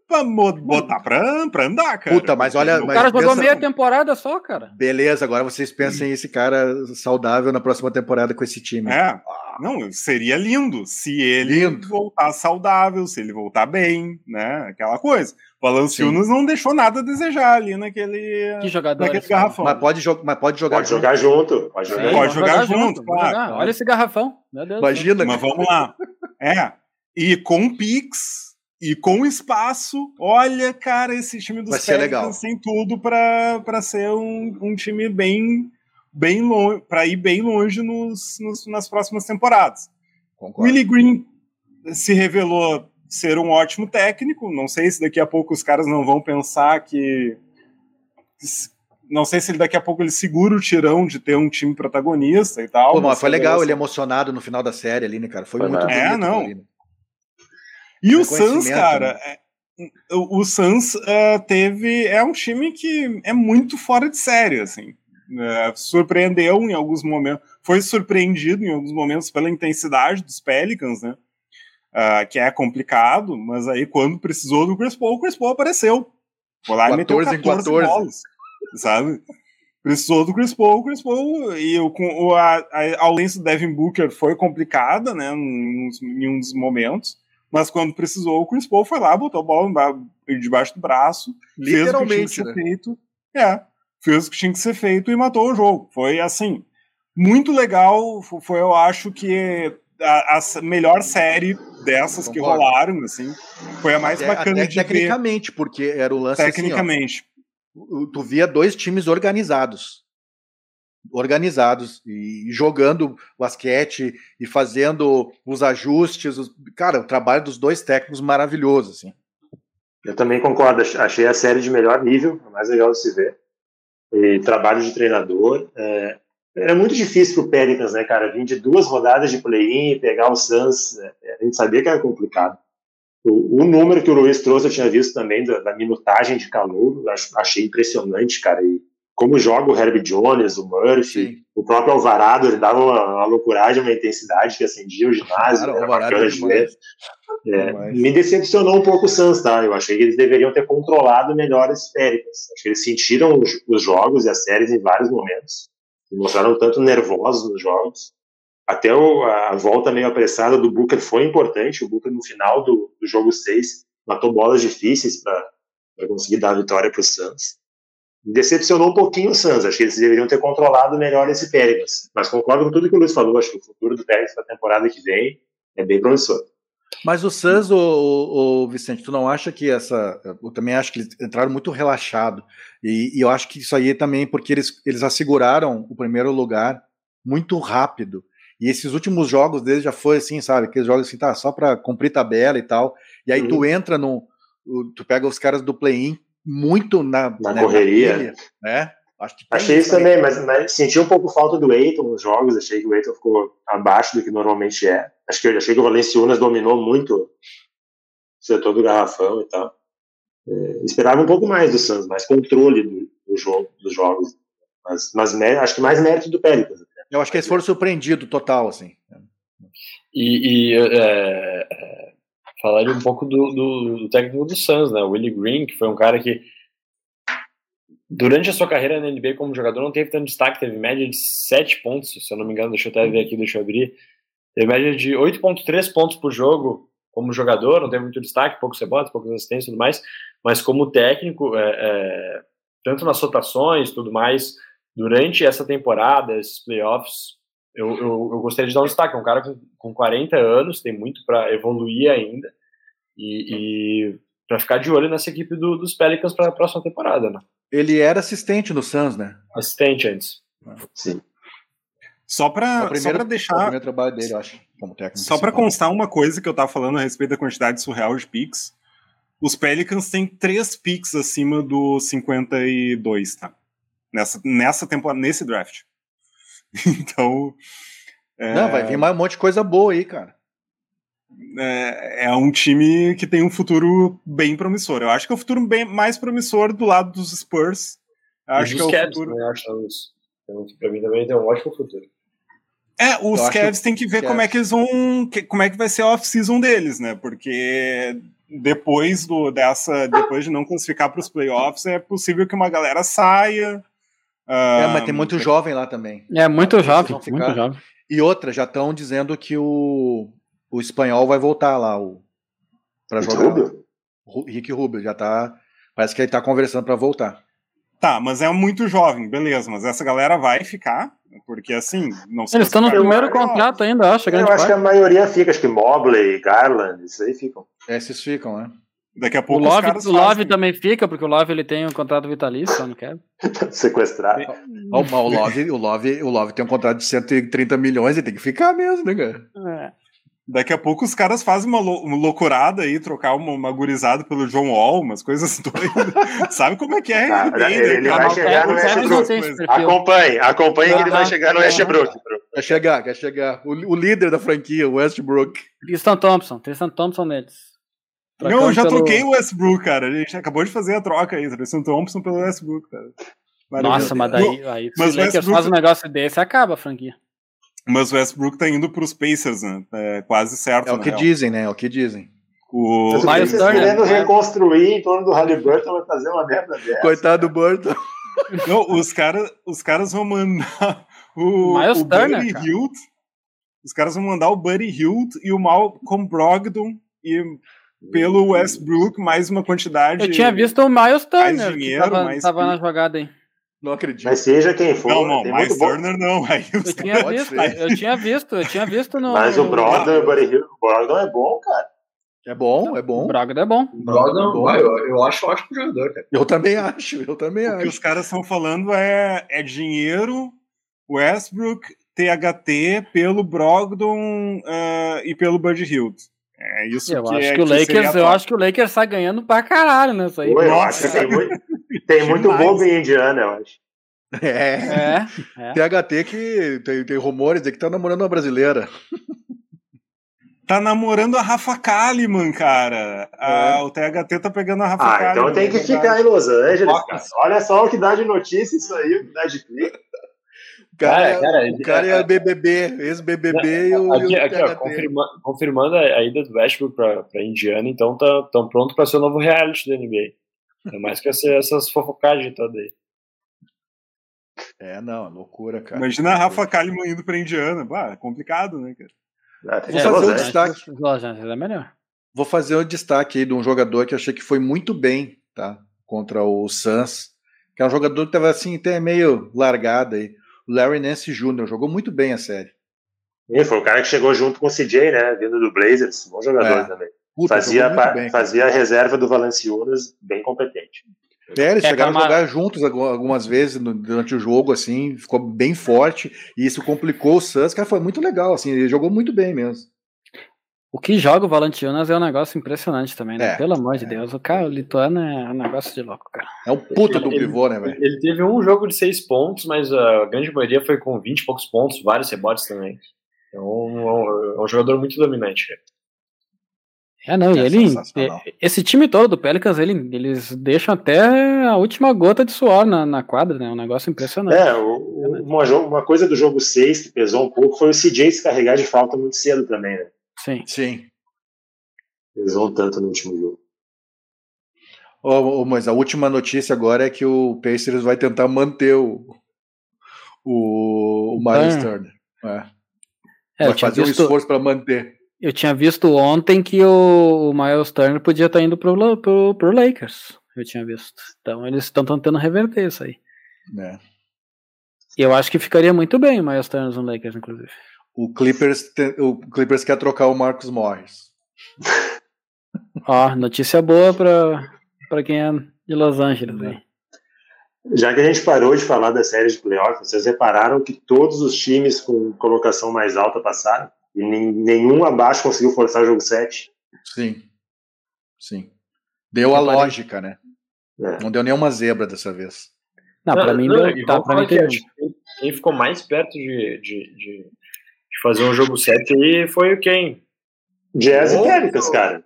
pra botar pra, pra andar, cara. Puta, mas olha- O mas cara jogou pensa- meia temporada só, cara. Beleza, agora vocês pensem esse cara saudável na próxima temporada com esse time. É, não, seria lindo se ele Lindo. voltar saudável, se ele voltar bem, né? Aquela coisa. O Valanciunas não deixou nada a desejar ali naquele, Que jogador. naquele garrafão. Mas pode, jo mas pode jogar Pode junto. jogar junto. Pode jogar Sim, junto. Pode jogar junto, pode claro, jogar. claro. Olha esse garrafão. Imagina, Mas vamos lá. É. E com Pix e com espaço, olha, cara, esse time dos Vai ser legal. Pelicans tem tudo pra pra ser um, um time bem, bem longe, para ir bem longe nos, nos- nas próximas temporadas. Concordo. Willie Green se revelou ser um ótimo técnico. Não sei se daqui a pouco os caras não vão pensar que. Não sei se ele daqui a pouco ele segura o tirão de ter um time protagonista e tal. Pô, mas foi legal, ele emocionado no final da série ali, né, cara? Foi, Foi muito nada. bonito. É, não. ali, né? E o Suns, Reconhecimento, cara, né? é- o, o Suns é, teve. É um time que é muito fora de série, assim. É, surpreendeu em alguns momentos. Foi surpreendido em alguns momentos pela intensidade dos Pelicans, né? Ah, que é complicado, mas aí quando precisou do Chris Paul, o Chris Paul apareceu. Foi lá e meteu 14 em 14 14. bolas, sabe? Precisou do Chris Paul, o Chris Paul e o, com, o, a, a ausência do Devin Booker foi complicada, né, em em uns momentos, mas quando precisou, o Chris Paul foi lá, botou a bola debaixo do braço, fez o que tinha Literalmente, né? feito, é, fez o que tinha que ser feito e matou o jogo. Foi assim, muito legal, fo- foi eu acho que a, a melhor série dessas que Concordo. rolaram, assim, foi a mais Até, bacana até de ver tecnicamente, porque era o lance tecnicamente. assim, ó, tu via dois times organizados. Organizados e jogando basquete e fazendo os ajustes. os- Cara, o trabalho dos dois técnicos maravilhoso, assim. Eu também concordo. ach- Achei a série de melhor nível, a mais legal de se ver. E trabalho de treinador. É, era muito difícil pro Pelicans, né, cara? Vir de duas rodadas de play-in e pegar o Suns. é, a gente sabia que era complicado. O, o número que o Luiz trouxe, eu tinha visto também da, da minutagem de calor. Achei impressionante, cara. E como joga o Herb Jones, o Murphy, Sim. o próprio Alvarado, ele dava uma, uma loucuragem, uma intensidade que acendia o ginásio. Cara, o era bacana é de ver. É, me decepcionou um pouco o Suns, tá? Eu achei que eles deveriam ter controlado melhor as Pelicans. Acho que eles sentiram os, os jogos e as séries em vários momentos. Mostraram tanto nervosos nos jogos. Até o- a volta meio apressada do Booker foi importante. O Booker, no final do, do jogo 6, matou bolas difíceis para conseguir dar a vitória para o Suns. Decepcionou um pouquinho o Suns. Acho que eles deveriam ter controlado melhor esse Pelicans. Mas concordo com tudo que o Luiz falou. Acho que o futuro do Pelicans para a temporada que vem é bem promissor. Mas o Suns, o, o, Vicente, tu não acha que essa. Eu também acho que eles entraram muito relaxado. E, e eu acho que isso aí também porque eles, eles asseguraram o primeiro lugar muito rápido. E esses últimos jogos dele já foi assim, sabe? Aqueles jogos assim, tá, só pra cumprir tabela e tal. E aí tu entra no. Tu pega os caras do play-in muito na, Na né, correria. pilha, né? Acho que tem Achei isso também, mas, mas senti um pouco falta do Eiton nos jogos. Achei que o Eiton ficou abaixo do que normalmente é. Acho que eu achei que o Valenciunas dominou muito o setor do garrafão e tal. É, esperava um pouco mais do Suns, mais controle do, do jogo, dos jogos. Mas, mas acho que mais mérito do Pelicans. Eu acho que eles foram surpreendidos total, assim. E, e é, é, falaria um pouco do, do, do técnico do Suns, né? O Willie Green, que foi um cara que durante a sua carreira na NBA como jogador não teve tanto destaque, teve média de 7 pontos, se eu não me engano, deixa eu até ver aqui, deixa eu abrir. Teve média de 8.3 pontos por jogo como jogador, não teve muito destaque, poucos rebotes, poucas assistências e tudo mais, mas como técnico, é, é, tanto nas rotações tudo mais, durante essa temporada, esses playoffs, eu, eu, eu gostaria de dar um destaque. É um cara com, com 40 anos, tem muito para evoluir ainda e, e para ficar de olho nessa equipe do, dos Pelicans para a próxima temporada, né? Ele era assistente no Suns, né? Assistente antes. Sim. Só É pra, primeiro, pra é o deixar. primeiro trabalho dele, eu acho, como técnico. Só pra principal. constar uma coisa que eu tava falando a respeito da quantidade surreal de picks. Os Pelicans têm três picks acima do 52, tá? Nessa, nessa temporada, nesse draft. Então. É, Não, vai vir mais um monte de coisa boa aí, cara. é, é um time que tem um futuro bem promissor. Eu acho que é o futuro bem mais promissor do lado dos Spurs. Eu E acho que é dos o Cavs, futuro. também acho isso. Então, para mim também tem um ótimo futuro. É, os Eu Cavs que- têm que ver Cavs. como é que eles vão. que- como é que vai ser a off-season deles, né? Porque depois do dessa. Depois de não classificar para os playoffs, é possível que uma galera saia. É, ah, mas tem muito jovem lá também. É muito jovem, muito jovem. E outra, já estão dizendo que o, o espanhol vai voltar lá o, pra Rick jogar. Rubio? Ru- Rick Rubio já tá. Parece que ele tá conversando pra voltar. Tá, mas é muito jovem, beleza, mas essa galera vai ficar, porque assim, não se Eles estão no primeiro contrato ainda, eu acho, Eu acho que parte. a maioria fica, acho que Mobley, Garland, isso aí ficam. Esses ficam, né? Daqui a O pouco os Love, caras o Love fazem. também fica, porque o Love ele tem um contrato vitalício, não quer. Sequestrado. Mas o Love, o, Love, o Love tem um contrato de 130 milhões e tem que ficar mesmo, né, cara? É. Daqui a pouco os caras fazem uma, lou- uma loucurada aí, trocar uma, uma gurizada pelo John Wall, umas coisas doidas. Sabe como é que é? Ele- ele vai chegar no Westbrook. Acompanhe, acompanhe que ele vai chegar no. Westbrook. Quer chegar, quer chegar. O, o líder da franquia, o Westbrook. Tristan Thompson, Tristan Thompson neles. Não, eu já pelo- troquei o Westbrook, cara. A gente acabou de fazer a troca aí, Tristan Thompson pelo Westbrook, cara. Maravilha. Nossa, mas daí, aí, mas o Lakers Westbrook- faz um negócio desse, acaba a franquia. Mas o Westbrook tá indo pros Pacers, né? É quase certo. É o que real. dizem, né? É o que dizem. O... Mas o Miles Pacers Turner, querendo né? reconstruir em torno do Halliburton vai fazer uma merda dessa. Coitado do Burton. Não, os, cara, os caras vão mandar o, Miles o Turner, Buddy cara. Hield. Os caras vão mandar o Buddy Hield e o Malcolm Brogdon e pelo Westbrook mais uma quantidade. Eu tinha visto o Miles Turner, dinheiro, que tava, mais tava na jogada aí. Não acredito. Mas seja quem for, Não, não, mais muito bom. Turner não. Aí Eu tinha visto, eu tinha visto, eu tinha visto no. Mas o Brogdon, o o Brogdon é bom, cara. É bom, é O bom. Brogdon é bom. O Brogdon, bom. vai, eu, eu acho um ótimo jogador, cara. Eu também acho, eu também O que os acho. caras estão falando é, é dinheiro, Westbrook, THT pelo Brogdon ah, e pelo Buddy Hield. É isso Eu que acho é que o Lakers, eu acho que o Lakers sai ganhando pra caralho nessa aí. Pô, eu Nossa. acho que tem muito, tem muito bobo em Indiana, eu acho. É. É, é. THT que tem, tem rumores de que tá namorando uma brasileira. Tá namorando a Rafa Kalimann, cara. Ah, É. o THT tá pegando a Rafa Ah, Kalimann. então tem é que verdade. ficar em Los Angeles, cara. Olha só o que dá de notícia isso aí, o que dá de clique. O cara, Cara, é- cara, o cara é BBB, ex-BBB e o, Aqui, e o aqui ó, confirma- confirmando a, a ida do Westbrook pra, pra Indiana, então tá, tão pronto pra ser o novo reality da NBA. É mais que essa, essas fofocagens todas aí. É, não, é loucura, cara. Imagina a Rafa Kalimann indo pra Indiana. Bah, é complicado, né, cara? Ah, Vou fazer Los um destaque. Los Angeles é melhor. Vou fazer um destaque aí de um jogador que eu achei que foi muito bem, tá? Contra o Suns. Que é um jogador que tava assim, até meio largado aí. O Larry Nance Jr. jogou muito bem a série. Ih, Foi o cara que chegou junto com o CJ, né? Vindo do Blazers. Bom jogador É. também. Puta, Fazia, pa- bem. fazia a reserva do Valanciunas bem competente. É, eles É, chegaram calma. a jogar juntos algu- algumas vezes no- durante o jogo, assim, ficou bem forte, e isso complicou o Suns, cara, foi muito legal, assim, ele jogou muito bem mesmo. O que joga o Valanciunas é um negócio impressionante também, né? É, Pelo amor de Deus. O cara, o lituano é um negócio de louco, cara. É um puta do Ele- pivô, né, velho? Ele teve um jogo de seis pontos, mas a grande maioria foi com 20 e poucos pontos, vários rebotes também. Então, é um, é um jogador muito dominante. É, não, e É ele. sensacional. Esse time todo do Pelicans, ele, eles deixam até a última gota de suor na, na quadra, né? É um negócio impressionante. É, o- uma, uma coisa do jogo 6 que pesou um pouco foi o CJ se carregar de falta muito cedo também, né? Sim. Sim. Pesou um tanto no último jogo. Ô, mas a última notícia agora é que o Pacers vai tentar manter o, o, o Miles Turner. É. É, vai fazer um esforço para manter. Eu tinha visto ontem que o, o Miles Turner podia estar indo pro, pro, pro Lakers. Eu tinha visto. Então eles estão tentando reverter isso aí. Né? E eu acho que ficaria muito bem o Miles Turner no Lakers, inclusive. O Clippers, te- o Clippers quer trocar o Marcos Morris. Ó, notícia boa pra, pra quem é de Los Angeles aí. Já que a gente parou de falar da série de playoffs, vocês repararam que todos os times com colocação mais alta passaram? E nem- nenhum abaixo conseguiu forçar o jogo 7? Sim. Sim. Deu a lógica, né? É. Não deu nenhuma zebra dessa vez. Não, pra mim não, deu, e tá, pra mim que quem- ficou mais perto de, de, de, de fazer um jogo 7 aí foi o quem? Jazz e. Pelicans, cara.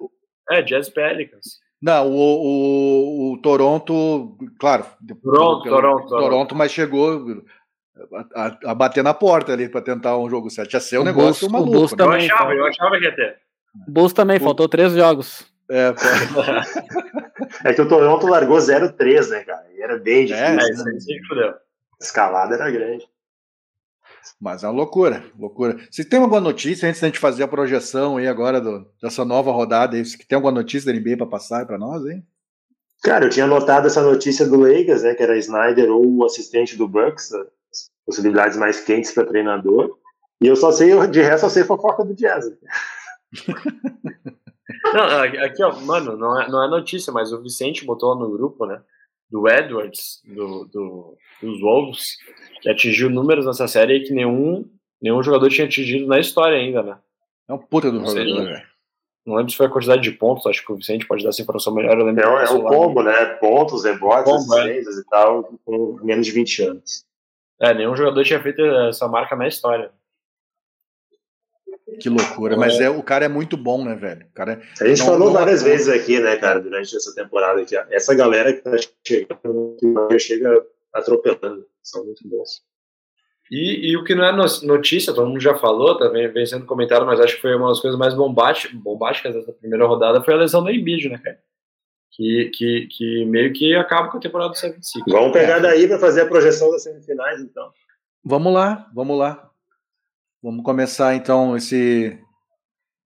É, Jazz Pelicans. Não, o, o, o Toronto, claro. Toronto, pelo- Toronto, Toronto, mas chegou a, a- a bater na porta ali para tentar um jogo 7. Ia ser um O negócio Bulls- o maluco. Bulls né? Eu Também achava, foi. eu achava que ia ter. Bulls também, faltou três jogos. É, É que o Toronto largou 0-3, né, cara? E era bem difícil. É, É, né? se escalada era grande. mas é uma loucura, loucura. Vocês têm alguma notícia antes da gente fazer a projeção aí agora do- dessa nova rodada? aí? Tem alguma notícia da NBA para passar para nós, hein? Cara, eu tinha notado essa notícia do Lakers, né, que era Snyder ou o assistente do Bucks, as possibilidades mais quentes para treinador. E eu só sei, de resto, eu sei fofoca do Jazz. Não, aqui, ó, mano, não é, não é notícia, mas o Vicente botou no grupo, né? Do Edwards, do, do, dos Wolves, que atingiu números nessa série que nenhum, nenhum jogador tinha atingido na história ainda, né? É um puta do jogador, né? velho. Não lembro se foi a quantidade de pontos, acho que o Vicente pode dar essa informação melhor. Eu lembro É, é o combo, né? Pontos, rebotes, é. assistências e tal, com menos de 20 anos. É, nenhum jogador tinha feito essa marca na história. Que loucura. Mas é, o cara é muito bom, né, velho? O cara é- A gente Não- falou não várias atua. vezes aqui, né, cara, durante essa temporada, que essa galera que tá chegando chega atropelando. São muito bons. E, e o que não é no- notícia, todo mundo já falou, também vem sendo comentado, mas acho que foi uma das coisas mais bombásticas, bombásticas dessa primeira rodada, foi a lesão do Embiid, né, cara? Que, que, que meio que acaba com a temporada do 76. Vamos pegar É. daí para fazer a projeção das semifinais, então. Vamos lá, vamos lá. Vamos começar então esse.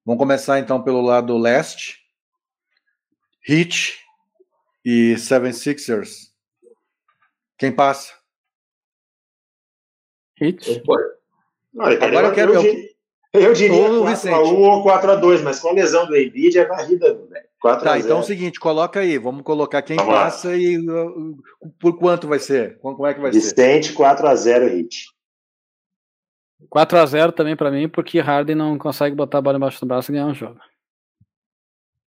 Vamos começar então pelo lado leste. Heat e 76ers. Quem passa? Olha, cara, Agora eu quero- eu- eu diria Ô, 4x1 ou 4x2, mas com a lesão do Embiid é varrida, velho. 4 Tá, então é o seguinte, coloca aí. Vamos colocar quem Vamos lá. passa e uh, por quanto vai ser? Como é que vai ser? Vicente 4x0 hit. 4x0 também pra mim, porque Harden não consegue botar a bola embaixo do braço e ganhar um jogo.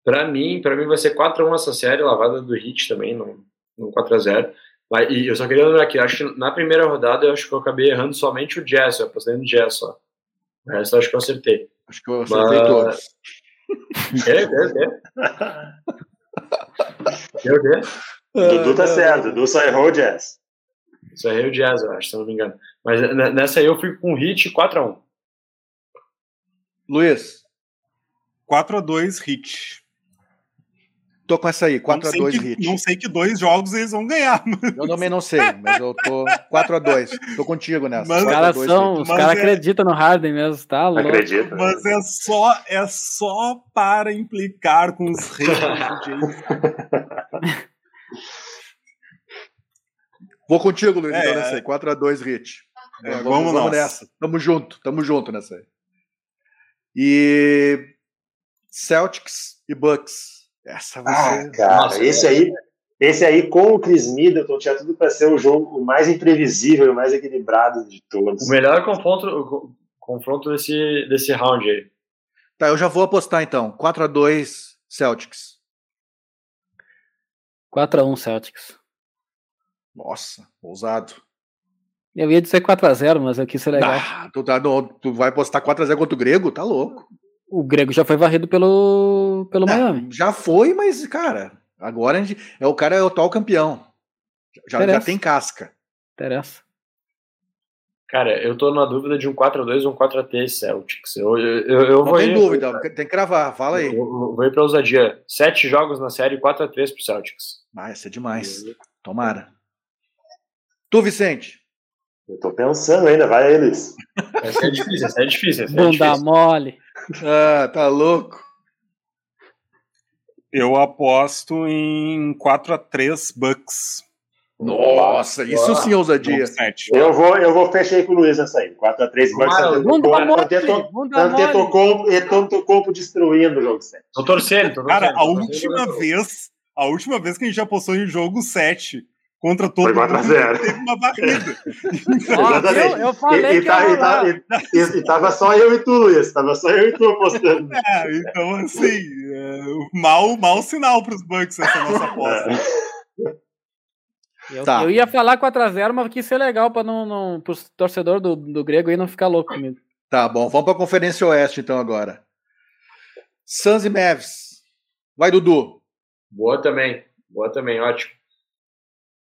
Pra mim, pra mim vai ser 4x1 essa série, lavada do Hit também, no, no 4x0. Mas, e eu só queria lembrar aqui, acho que na primeira rodada eu acho que eu acabei errando somente o Jazz, eu apostei no Jazz só. O resto eu acho que eu acertei. Acho que eu acertei Mas- todos. É, é, é. É o quê? Dudu tá certo, Dudu só errou o Jazz. Aí é o Jazz, eu acho, se eu não me engano. Mas nessa aí eu fui com Hit 4x1. Luiz, 4x2 hit. Tô com essa aí, Não sei 4x2 que- hit. Não sei que dois jogos eles vão ganhar. Eu também não sei, mas eu tô 4x2. Tô contigo nessa. Mas- Os 4 a caras 2 são, os Mas caras é- acreditam no Harden mesmo, tá louco. Acredita? Mas é só, é só para implicar com os reis. Vou contigo, Luiz, É, então nessa aí. 4x2 hit. É, vamos, vamos vamos nessa. Tamo junto, tamo junto nessa aí. E Celtics e Bucks. Essa vai Ah, ser. cara, Nossa, esse aí, esse aí com o Chris Middleton tinha tudo para ser o jogo o mais imprevisível e o mais equilibrado de todos. O melhor confronto, o confronto desse, desse round aí. Tá, eu já vou apostar então. 4 a 2 Celtics. 4x1 Celtics. Nossa, ousado. Eu ia dizer 4x0, mas eu quis ser legal. Ah, tu, tá, no- tu vai apostar 4x0 contra o Grego? Tá louco. O Grego já foi varrido pelo, pelo Não, Miami. já foi, mas, cara, agora a gente, é o cara é o atual campeão. Já, já tem casca. Interessa. Cara, eu tô na dúvida de um 4x2 ou um 4x3 Celtics. Eu, eu, eu, eu Não vou tem ir, dúvida, tem que cravar. Fala aí. Eu, eu vou ir pra ousadia. Sete jogos na série, 4x3 pro Celtics. Ah, isso é demais. Tomara. Tu, Vicente? Eu tô pensando ainda, vai eles. Essa é difícil, essa é difícil. Essa é Bunda difícil. mole. Ah, tá louco. Eu aposto em 4x3 Bucks. Nossa, isso sim é ousadia. Jogo 7. Eu vou, eu vou fechar com o Luiz nessa aí. 4x3 Bucks. Tanto. Antetokounmpo e Antetokounmpo destruindo o jogo 7. Tô torcendo, tô torcendo. Cara, a última vez, a última vez que a gente apostou em jogo 7 contra todo Foi 4 a 0. teve uma barrida. Ó, Exatamente. eu, eu falei e, que e, tá- e, tá- e- e- e tava só eu e tu, Luiz. Tava só eu e tu apostando. É, então, assim, é, mal, mal sinal pros Bucks essa nossa aposta. Eu, Tá. eu ia falar 4x0, mas quis ser legal pra não, não, pros torcedor do, do grego aí não ficar louco comigo. Tá bom, vamos pra Conferência Oeste então agora. Suns e Mavs. Vai, Dudu. Boa também, boa também, ótimo.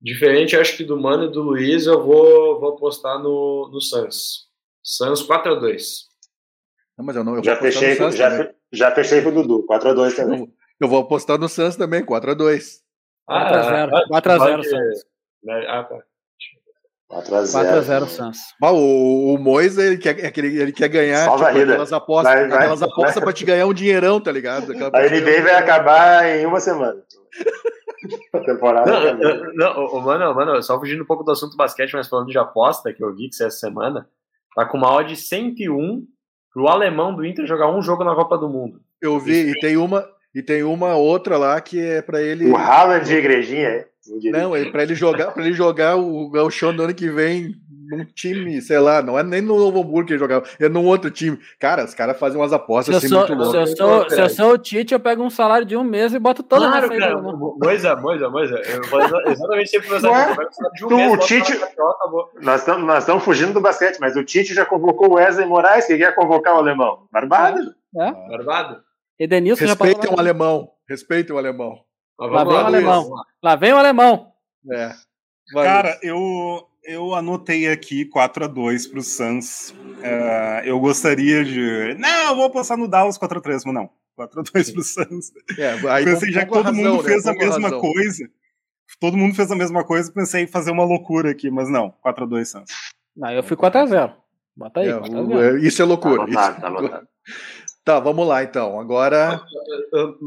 Diferente, acho que do Mano e do Luiz, eu vou, vou apostar no, no Suns. Suns 4x2. Não, mas eu não. Eu Já vou apostar fechei, Suns já, também. já fechei com o Dudu. 4x2 também. Eu, eu vou apostar no Suns também, 4x2. 4x0. Ah, 4x0 pode- Suns. né, Ah, tá. 4x0. 4x0 Suns. Ah, o, o Moisa, ele quer, aquele- ele quer ganhar tipo, aquelas apostas, Vai, vai. aquelas apostas pra te ganhar um dinheirão, tá ligado? Aquela- A NBA vai acabar em uma semana. A temporada Não, não, o- o mano, mano, só fugindo um pouco do assunto basquete, mas falando de aposta, que eu vi que é essa semana, tá com uma odd de 101 pro alemão do Inter jogar um jogo na Copa do Mundo. Eu vi, e tem uma e tem uma outra lá que é pra ele O Haaland de igrejinha, é? Não. Não, é para ele jogar, para ele jogar o Gauchão do ano que vem num time, sei lá, não é nem no Novo Hamburgo que ele jogava, é num outro time. Cara, os caras fazem umas Se apostas assim sou, muito se, eu loucas. sou, se eu sou o Tite, eu pego um salário de um mês e boto toda claro, cara. Moisa, Moisa, Moisa. Eu vou exatamente sempre. Vai precisar de um Tu, mês, o Tite- lá. Nós estamos nós estamos fugindo do basquete, mas o Tite já convocou o Wesley Moraes, que quer convocar o alemão. Barbado. É? Barbado. Edenilson já Respeitem o lá. alemão, respeitem o alemão. Lá vamos vem o lá, alemão. lá. Lá vem o alemão. É. Vai, Cara, Luiz. eu, eu anotei aqui 4x2 pro Suns. É, eu gostaria de. Não, eu vou passar no Dallas 4x3, mas não. 4x2 pro Suns. é, aí pensei, com- já que todo razão, mundo né? fez a mesma razão. coisa. Todo mundo fez a mesma coisa, pensei em fazer uma loucura aqui, mas não, 4x2 Suns. Não, eu fui 4x0. Bota aí, É, 4x0. o- é, isso é Tá loucura. tá é loucura. anotado. Tá, vamos lá então. Agora,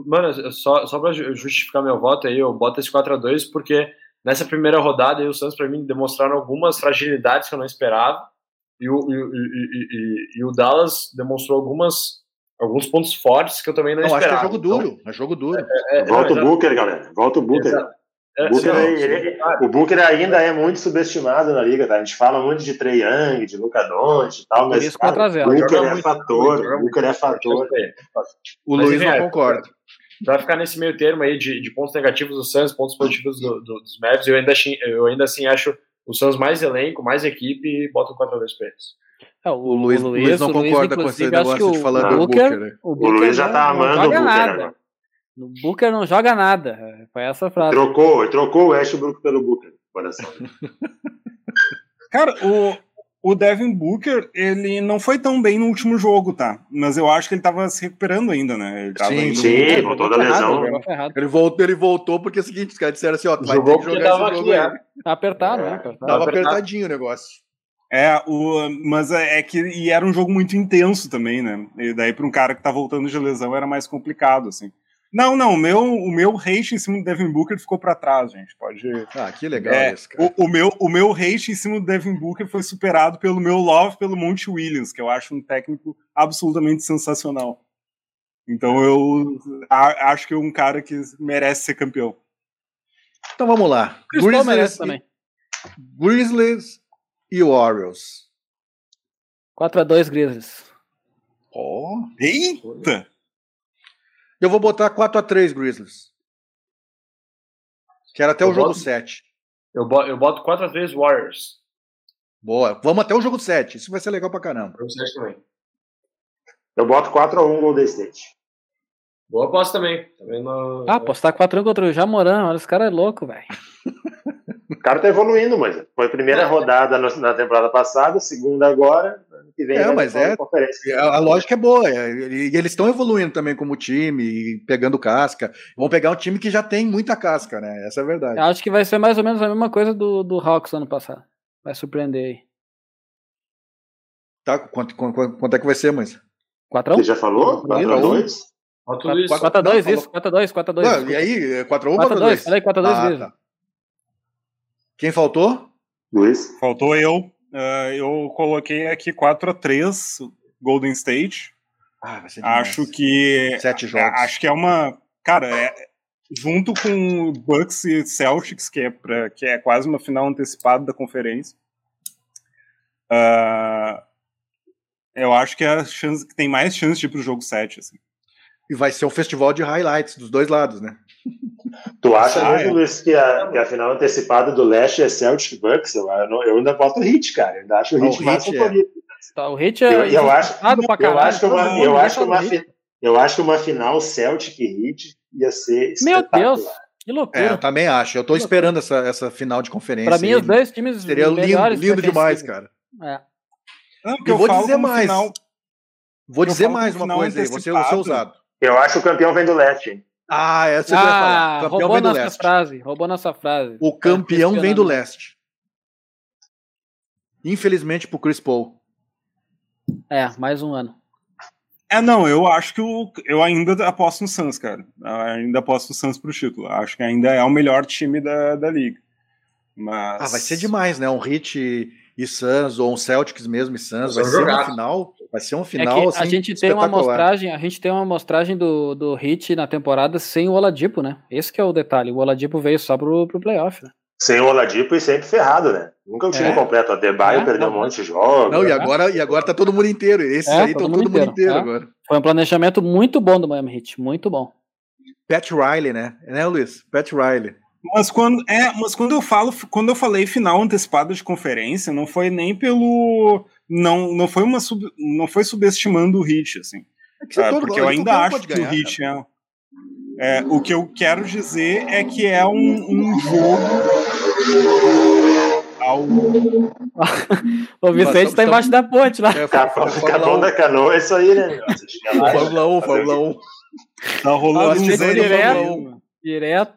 Mano, só, só pra ju- justificar meu voto aí, eu boto esse 4x2 porque nessa primeira rodada aí, o Santos, pra mim, demonstraram algumas fragilidades que eu não esperava. E o, e, e- e- e- e o Dallas demonstrou algumas, alguns pontos fortes que eu também não, não, acho que é esperava. jogo duro. É jogo duro. É, Volta não, o Booker, galera. Volta o Booker. É, O Booker, não, ele- ele- o Booker ainda é muito subestimado na liga, tá? A gente fala muito de Trey Young, de Luca Doncic e tal, mas isso, cara, 4x0. o Booker é muito, fator, joga o Booker é muito. fator. O Mas, Luiz enfim, não é, Pra ficar nesse meio termo aí de, de pontos negativos do Suns, pontos positivos do- do- dos Mavs, eu ainda, eu ainda assim acho o Suns mais elenco, mais equipe e boto um 4x2 pra eles. É, o, O Luiz, o o Luiz não concorda com esse negócio de falar o do Booker, Booker. né? o O Booker Luiz já não- tá amando o joga Booker nada. agora. O Booker não joga nada. Foi essa a frase. Trocou, trocou o Westbrook pelo Booker. Coração. Cara, o, o Devin Booker, ele não foi tão bem no último jogo, tá? Mas eu acho que ele tava se recuperando ainda, né? Ele tava Sim, indo- sim. É, voltou da lesão. Ele voltou, ele voltou porque é o seguinte, os caras disseram assim, ó, tu vai Jogou ter que jogar tava esse jogo aqui, aí. é. Tá apertado, É. né? Apertado. Tava apertado. apertadinho o negócio. É, o, mas é, é que e era um jogo muito intenso também, né? E daí para um cara que tá voltando de lesão era mais complicado, assim. Não, não, o meu, o meu hate em cima do Devin Booker ficou para trás, gente. Pode. Ah, que legal É, isso, cara. o, o meu, o meu hate em cima do Devin Booker foi superado pelo meu love pelo Monte Williams, que eu acho um técnico absolutamente sensacional. Então eu a- acho que é um cara que merece ser campeão. Então vamos lá. Chris Paul Grizzlies, merece e, também. Grizzlies e Orioles. 4x2 Grizzlies. Ó. Eita! Eu vou botar 4x3 Grizzlies. Quero até Eu o jogo boto- 7. Eu, bo- eu boto 4x3 Warriors. Boa. Vamos até o jogo 7. Isso vai ser legal pra caramba. Pra vocês também. Eu boto 4x1 Golden State. Boa aposta também. também no... Ah, apostar 4x1 contra o Jamoran. Olha, esse cara é louco, velho. O cara tá evoluindo, mas foi a primeira rodada no- na temporada passada, segunda agora, que vem É, mas é- conferência. A, a lógica é boa. é, E eles estão evoluindo também como time, pegando casca. Vão pegar um time que já tem muita casca, né? Essa é a verdade. Eu acho que vai ser mais ou menos a mesma coisa do, do Hawks ano passado. Vai surpreender aí. Tá, quanto, quanto, quanto é que vai ser, mas? 4x1? Você já falou? 4x2? Bota tudo isso. 4x2, Não, isso. 4x2, 4x2. Não, e aí, 4x1 ou 4x2, 4x2? falei 4x2 Ah, Grizzlies. tá. Quem faltou? Luiz? Faltou eu. Ah, eu coloquei aqui 4x3 Golden State. Ah, vai ser demais. Acho que. Sete jogos. Acho que é uma. Cara, é, junto com Bucks e Celtics, que é, pra, que é quase uma final antecipada da conferência. ah, eu acho que é a chance que tem mais chance de ir pro jogo 7. Assim. E vai ser um festival de highlights dos dois lados, né? Tu acha Ah, mesmo, é. Luiz, que a, que a final antecipada do Leste é Celtic Bucks? Eu, eu eu ainda boto o Hit, cara. Eu ainda acho o Hit o mais Heat é. favorito. Tá, o Hit é Eu, eu acho, eu acho que uma, eu acho que uma, do Heat. fi- eu acho que uma final Celtic e Heat ia ser Meu. Deus, que É, loucura. eu também acho. Eu tô esperando essa, essa final de conferência. pra mim, os dois times Seria lindo, lindo demais, cara. É. Não, porque Eu vou dizer mais. final- Vou Eu dizer mais uma coisa aí, você, você é antecipado. ousado. Eu acho que o campeão vem do Leste. Ah, essa eu ia falar. Ah, O campeão roubou vem do nossa leste. frase. Roubou nossa frase. O campeão Tá vem do leste. Infelizmente pro Chris Paul. É, mais um ano. É, não, eu acho que o, eu ainda aposto no Suns, cara. Eu ainda aposto no Suns pro título. Acho que ainda é o melhor time da, da liga. Mas... Ah, vai ser demais, né? Um Hit e Suns, ou um Celtics mesmo e Suns. Vai ser uma final. Vai ser um É final, que assim, a gente tem uma amostragem, a gente tem uma amostragem do, do Hit na temporada sem o Oladipo, né? Esse que é o detalhe. O Oladipo veio só pro, pro playoff, né? Sem o Oladipo e sempre ferrado, né? Nunca um time É. completo. A Debaio É, perdeu um não, monte de jogos. Não, e agora, e agora tá todo mundo inteiro. Esses É, aí todo estão mundo todo mundo inteiro, inteiro é. agora. Foi um planejamento muito bom do Miami Heat, muito bom. Pat Riley, né? Né, Luiz? Pat Riley. Mas quando, é, mas quando eu falo, quando eu falei final antecipada de conferência, não foi nem pelo. Não, não foi uma sub, não foi subestimando o Hit, assim. É todo- porque eu qualquer ainda acho que ganhar, o Hit é, é. O que eu quero dizer é que é um, um jogo. Ao, O Vicente estamos- tá embaixo da ponte lá. É, Capão, Fórmula Capão 1, da canoa é isso aí, né? Fórmula 1, Fórmula 1. tá rolando um direto. direto,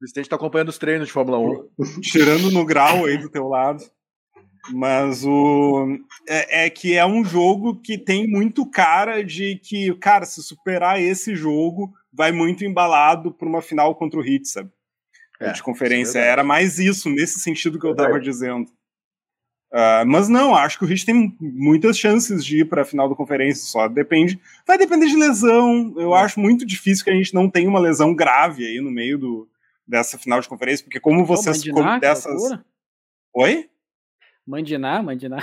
Vicente tá acompanhando os treinos de Fórmula 1. tirando no grau aí do teu lado. Mas o é, é que é um jogo que tem muito cara de que, cara, se superar esse jogo, vai muito embalado para uma final contra o Heat, sabe? É, de conferência. é. Era mais isso, nesse sentido que eu tava Verdade. dizendo. Ah, mas não, acho que o Heat tem muitas chances de ir para a final da conferência, só depende. Vai depender de lesão. Eu É. acho muito difícil que a gente não tenha uma lesão grave aí no meio do, dessa final de conferência, porque como Mandiná, que dessas... Oi? Mandiná, Mandiná.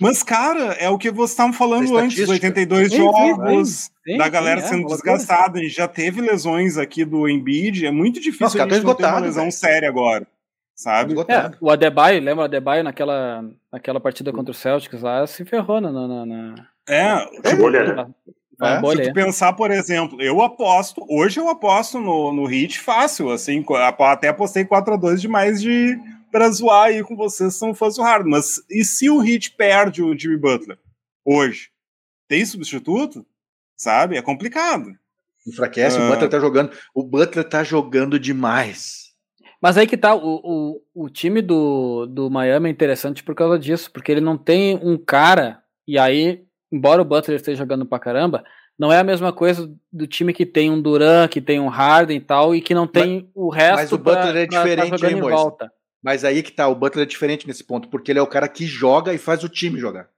Mas, cara, é o que vocês estavam falando Da antes: estatística. 82 Sim, sim, jogos, sim, da sim, galera é, sendo loucura. desgastada. A gente já teve lesões aqui do Embiid. É muito Nossa, difícil cara, a gente tô não ter uma esgotado, lesão velho. séria agora. Sabe? É, Esgotado. o Adebayo, lembra o Adebayo naquela, naquela partida contra o Celtics lá, se ferrou na, na, na, É na É. Se tu pensar, por exemplo, eu aposto, hoje eu aposto no, no Hit fácil, assim, até apostei 4x2 demais de pra zoar aí com vocês, são fãs do Harden. Mas e se o Hit perde o Jimmy Butler hoje? Tem substituto? Sabe? É complicado. Enfraquece, o Ah. Butler tá jogando. O Butler tá jogando demais. Mas aí que tá, o, o, o time do, do Miami é interessante por causa disso, porque ele não tem um cara, e aí, embora o Butler esteja jogando pra caramba, não é a mesma coisa do time que tem um Duran, que tem um Harden e tal, e que não tem o resto mas o Butler pra- é pra- pra diferente, hein, Moisés? volta. Mas aí que tá, o Butler é diferente nesse ponto, porque ele é o cara que joga e faz o time jogar.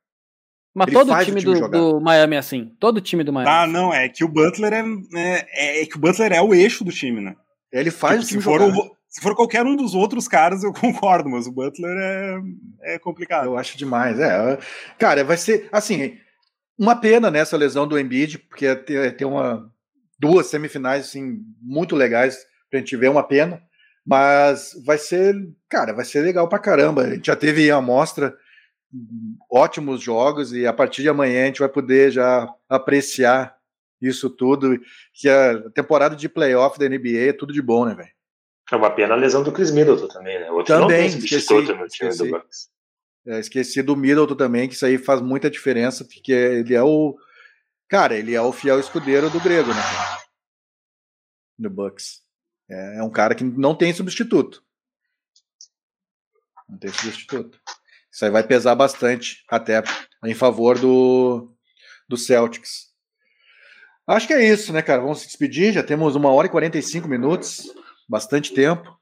Mas Ele todo faz o time, time do, do Miami é assim. Todo time do Miami. Ah, não, é que o Butler é, é, é que o Butler é o eixo do time, né? Ele faz Tipo, o time se, for jogar. o, Ro- Se for qualquer um dos outros caras, eu concordo, mas o Butler é, é complicado. Eu acho demais. É, cara, vai ser assim uma pena nessa lesão do Embiid, porque tem, tem uma duas semifinais assim muito legais pra gente ver, uma pena. Mas vai ser, cara, vai ser legal pra caramba. A gente já teve a amostra ótimos jogos e a partir de amanhã a gente vai poder já apreciar isso tudo, que a temporada de playoff da NBA é tudo de bom, né, velho? É uma pena a lesão do Chris Middleton também, né? Outro também, não esqueci, no time esqueci. do Bucks. É, esqueci do Middleton também, que isso aí faz muita diferença, porque ele é o. Cara, ele é o fiel escudeiro do grego, né? No Bucks. É, é um cara que não tem substituto. Não tem substituto. Isso aí vai pesar bastante, até em favor do, do Celtics. Acho que é isso, né, cara? Vamos se despedir. Já temos uma hora e 45 minutos, bastante tempo.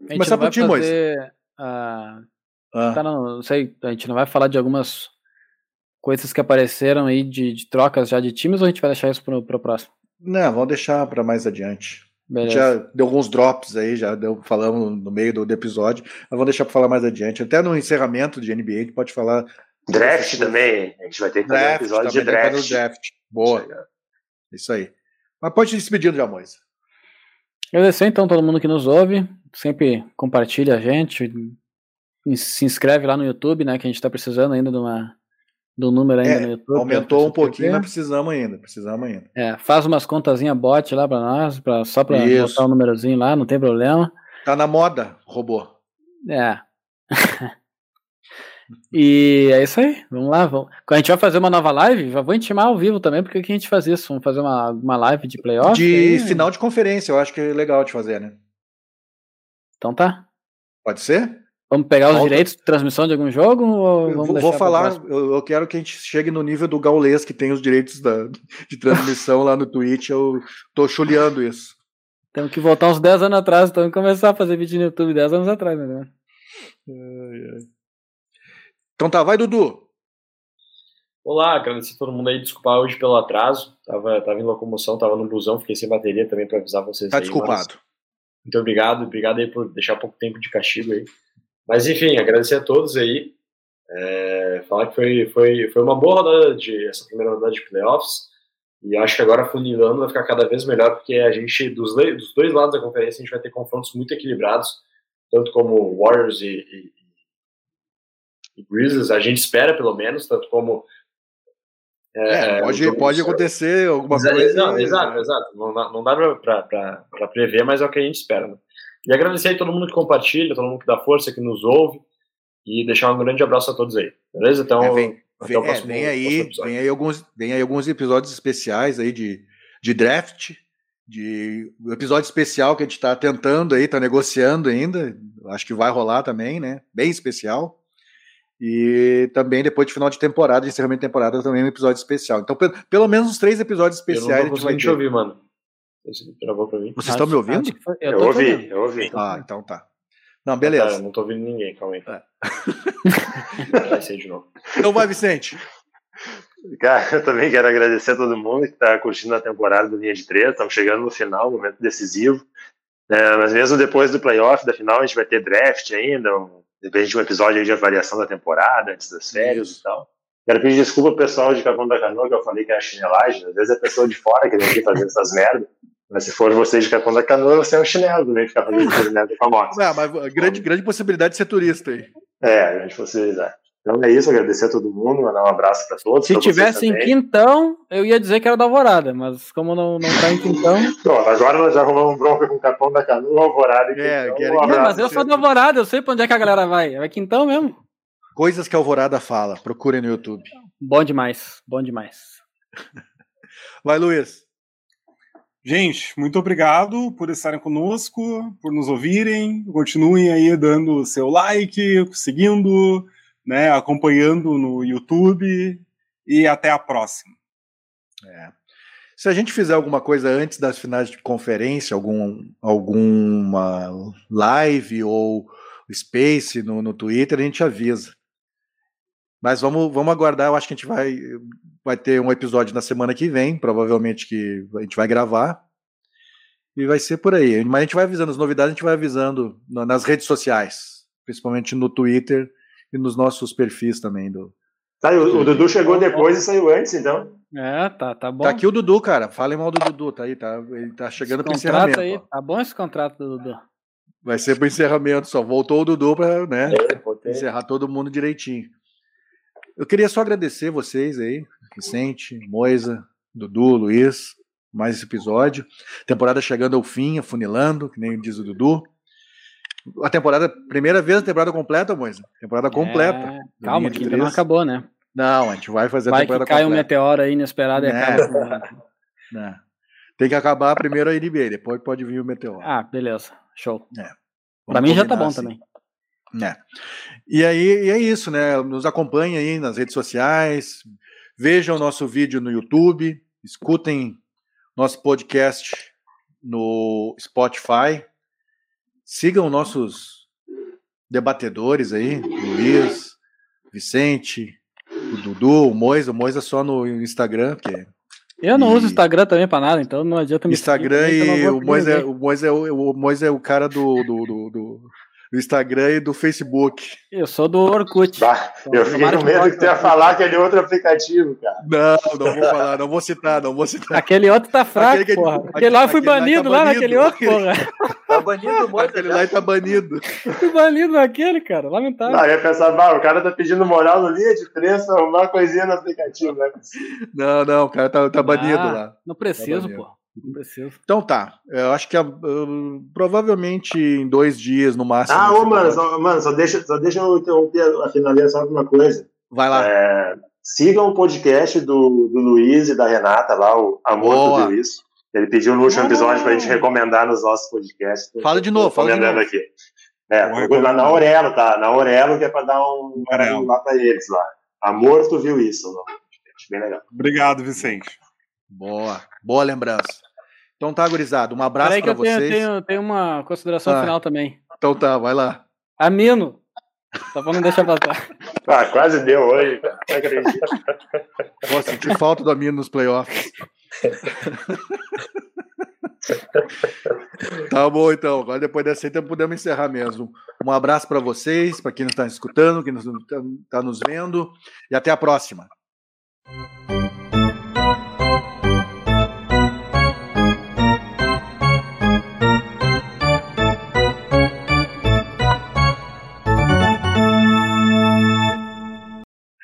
Não vai ti, fazer, uh, ah. tá, não, não, sei, a gente não vai falar de algumas coisas que apareceram aí de, de trocas já de times ou a gente vai deixar isso pro, pro próximo? Não, vamos deixar para mais adiante. Beleza. Já deu alguns drops aí, já deu, falamos no meio do, do episódio, mas vamos deixar para falar mais adiante. Até no encerramento de NBA, a gente pode falar. Draft também, a gente vai ter que fazer um episódio de draft. draft. Boa. Isso aí. Mas pode se despedir já, Moisa. Agradecer então todo mundo que nos ouve, sempre compartilha a gente, se inscreve lá no YouTube, né, que a gente está precisando ainda de uma do número ainda é, no YouTube. Aumentou um pouquinho, mas precisamos ainda, precisamos ainda. É, faz umas contazinha bot lá para nós, pra, só para botar o um númerozinho lá, não tem problema. Tá na moda, robô. É. e é isso aí, vamos lá. Vamos. A gente vai fazer uma nova live, já vou intimar ao vivo também, porque que a gente faz isso? Vamos fazer uma, uma live de playoff? De final de conferência, eu acho que é legal de fazer, né? Então tá. Pode ser? Vamos pegar os Falta... direitos de transmissão de algum jogo? Ou vamos vou falar, eu, eu, quero que a gente chegue no nível do Gaulês, que tem os direitos da, de transmissão lá no Twitch. Eu tô chuleando isso. Temos que voltar uns 10 anos atrás, então começar a fazer vídeo no YouTube 10 anos atrás, né? Então tá, vai, Dudu. Olá, agradecer a todo mundo aí, desculpar hoje pelo atraso. Tava, tava em locomoção, tava no busão, fiquei sem bateria também para avisar vocês. Tá aí, desculpado. Muito obrigado, obrigado aí por deixar pouco tempo de castigo aí. Mas enfim, agradecer a todos aí. É, falar que foi, foi, foi uma boa rodada de essa primeira rodada de playoffs. E acho que agora funilando vai ficar cada vez melhor, porque a gente, dos, dos dois lados da conferência, a gente vai ter confrontos muito equilibrados, tanto como Warriors e, e, e Grizzlies, a gente espera pelo menos, tanto como. É, é, pode, pode acontecer alguma exato, coisa. Não, exato, exato. Não, não dá para prever, mas é o que a gente espera. Né? E agradecer a todo mundo que compartilha, todo mundo que dá força, que nos ouve. E deixar um grande abraço a todos aí. Beleza? Então, é, vem, vem, é, próximo, vem aí, vem aí alguns, vem aí alguns episódios especiais aí de, de draft, de episódio especial que a gente está tentando aí, está negociando ainda. Acho que vai rolar também, né? Bem especial. E também depois de final de temporada, de encerramento de temporada, também um episódio especial. Então, pelo, pelo menos uns três episódios especiais. Eu não a gente vai ouvir, mano. Você gravou pra mim? Vocês estão me ouvindo? Eu, eu ouvi, eu ouvi. Ah, então tá. Não, beleza. não tô ouvindo ninguém, calma aí. É. vai ser de novo. Então vai, Vicente. Cara, eu também quero agradecer a todo mundo que está curtindo a temporada do Linha de Três. Estamos chegando no final, momento decisivo. É, mas mesmo depois do playoff, da final, a gente vai ter draft ainda, um, de um episódio de avaliação da temporada, antes das férias Isso. e tal. Quero pedir desculpa ao pessoal de Capão da Canoa, que eu falei que era chinelagem. Às vezes é pessoa de fora que vem aqui fazendo essas merdas. Mas se for você de Capão da Canoa, você é um chinelo também, ficar fazendo essas merdas famosas. É, mas grande, grande possibilidade de ser turista aí. É, grande possibilidade. Então é isso, agradecer a todo mundo, mandar um abraço para todos. Se tivesse em Quintão, eu ia dizer que era da Alvorada, mas como não, não tá em Quintão. Pronto, agora nós já arrumamos um bronca com o Capão da Canoa, Alvorada e é, Quintão. Um não, mas eu sou da Alvorada, eu sei pra onde é que a galera vai. É Quintão mesmo. Coisas que a Alvorada fala, procurem no YouTube. Bom demais, bom demais. Vai, Luiz. Gente, muito obrigado por estarem conosco, por nos ouvirem. Continuem aí dando seu like, seguindo, né, acompanhando no YouTube e até a próxima. É. Se a gente fizer alguma coisa antes das finais de conferência, algum, alguma live ou space no, no Twitter, a gente avisa. Mas vamos, vamos aguardar. Eu acho que a gente vai, vai ter um episódio na semana que vem, provavelmente que a gente vai gravar. E vai ser por aí. Mas a gente vai avisando as novidades, a gente vai avisando na- nas redes sociais, principalmente no Twitter e nos nossos perfis também. Do... Tá, o, o Dudu chegou depois e saiu antes, então. É, tá, tá bom. Tá aqui o Dudu, cara. Falem mal do Dudu, tá aí, tá? Ele tá chegando pro Esse contrato encerramento. aí, ó. tá bom esse contrato do Dudu. Vai ser pro encerramento, só voltou o Dudu pra, né? É, encerrar todo mundo direitinho. Eu queria só agradecer vocês aí, Vicente, Moisa, Dudu, Luiz, mais esse episódio. Temporada chegando ao fim, afunilando, que nem diz o Dudu. A temporada, primeira vez a temporada completa, Moisa. Temporada completa. É, calma, que ainda não acabou, né? Não, a gente vai fazer a Vai que temporada cai um completa. meteoro aí inesperado e É. acaba. Né? Tem que acabar primeiro a NBA, depois pode vir o meteoro. Ah, beleza. Show. Vamos Pra mim já tá bom assim. também. É. E aí e é isso, né? Nos acompanhem aí nas redes sociais, vejam nosso vídeo no YouTube, escutem nosso podcast no Spotify, sigam nossos debatedores aí, Luiz, Vicente, o Dudu, o Moisa, o Moisa só no Instagram, que é Eu não E- uso Instagram também pra nada, então não adianta me Instagram seguir, e vou o Moisa, é, o, Moisa é, o, o Moisa é o cara do, do, do, do- do Instagram e do Facebook. Eu sou do Orkut. Bah, Então, eu fiquei com medo que tu ia falar aquele outro aplicativo, cara. Não, não vou falar, não vou citar, não vou citar. Aquele outro tá fraco, Aquele que- porra. aquele- Aquele lá eu fui aquele lá tá banido lá naquele banido. outro, porra. Tá banido o Moisa. Aquele lá tá banido. Fui banido naquele, cara. Lamentável. Não, eu ia pensar, bah, o cara tá pedindo moral no linha de três pra arrumar coisinha no aplicativo, né? Não, não, o cara tá, tá banido Ah, lá. Não preciso, banido. pô. Então tá, eu acho que ah, ah, provavelmente em dois dias no máximo. Ah, ô, mano, só, mano, só deixa, só deixa eu interromper a finalização de uma coisa. Vai lá. É, sigam o podcast do, do Luiz e da Renata lá, o Amor Boa. Tu Viu Isso. Ele pediu no último episódio pra gente recomendar nos nossos podcasts. Fala de novo, Tô fala de novo. aqui. É, lá na. Aurelo, tá? Na Aurelo, que é pra dar um Aurelo. lá pra eles lá. Amor, tu viu isso? do. Bem legal. Obrigado, Vicente. Boa, boa lembrança. Então tá, gurizada, um abraço pra eu tenho, vocês. tenho, tenho uma consideração Ah. final também. Então tá, vai lá. Amino. Só pra não deixar passar. Ah, quase deu hoje. Não acredito. Pô, senti falta do Amino nos playoffs. tá bom, então. Agora, depois dessa aí, então, podemos encerrar mesmo. Um abraço para vocês, para quem nos está escutando, quem está nos vendo. E até a próxima.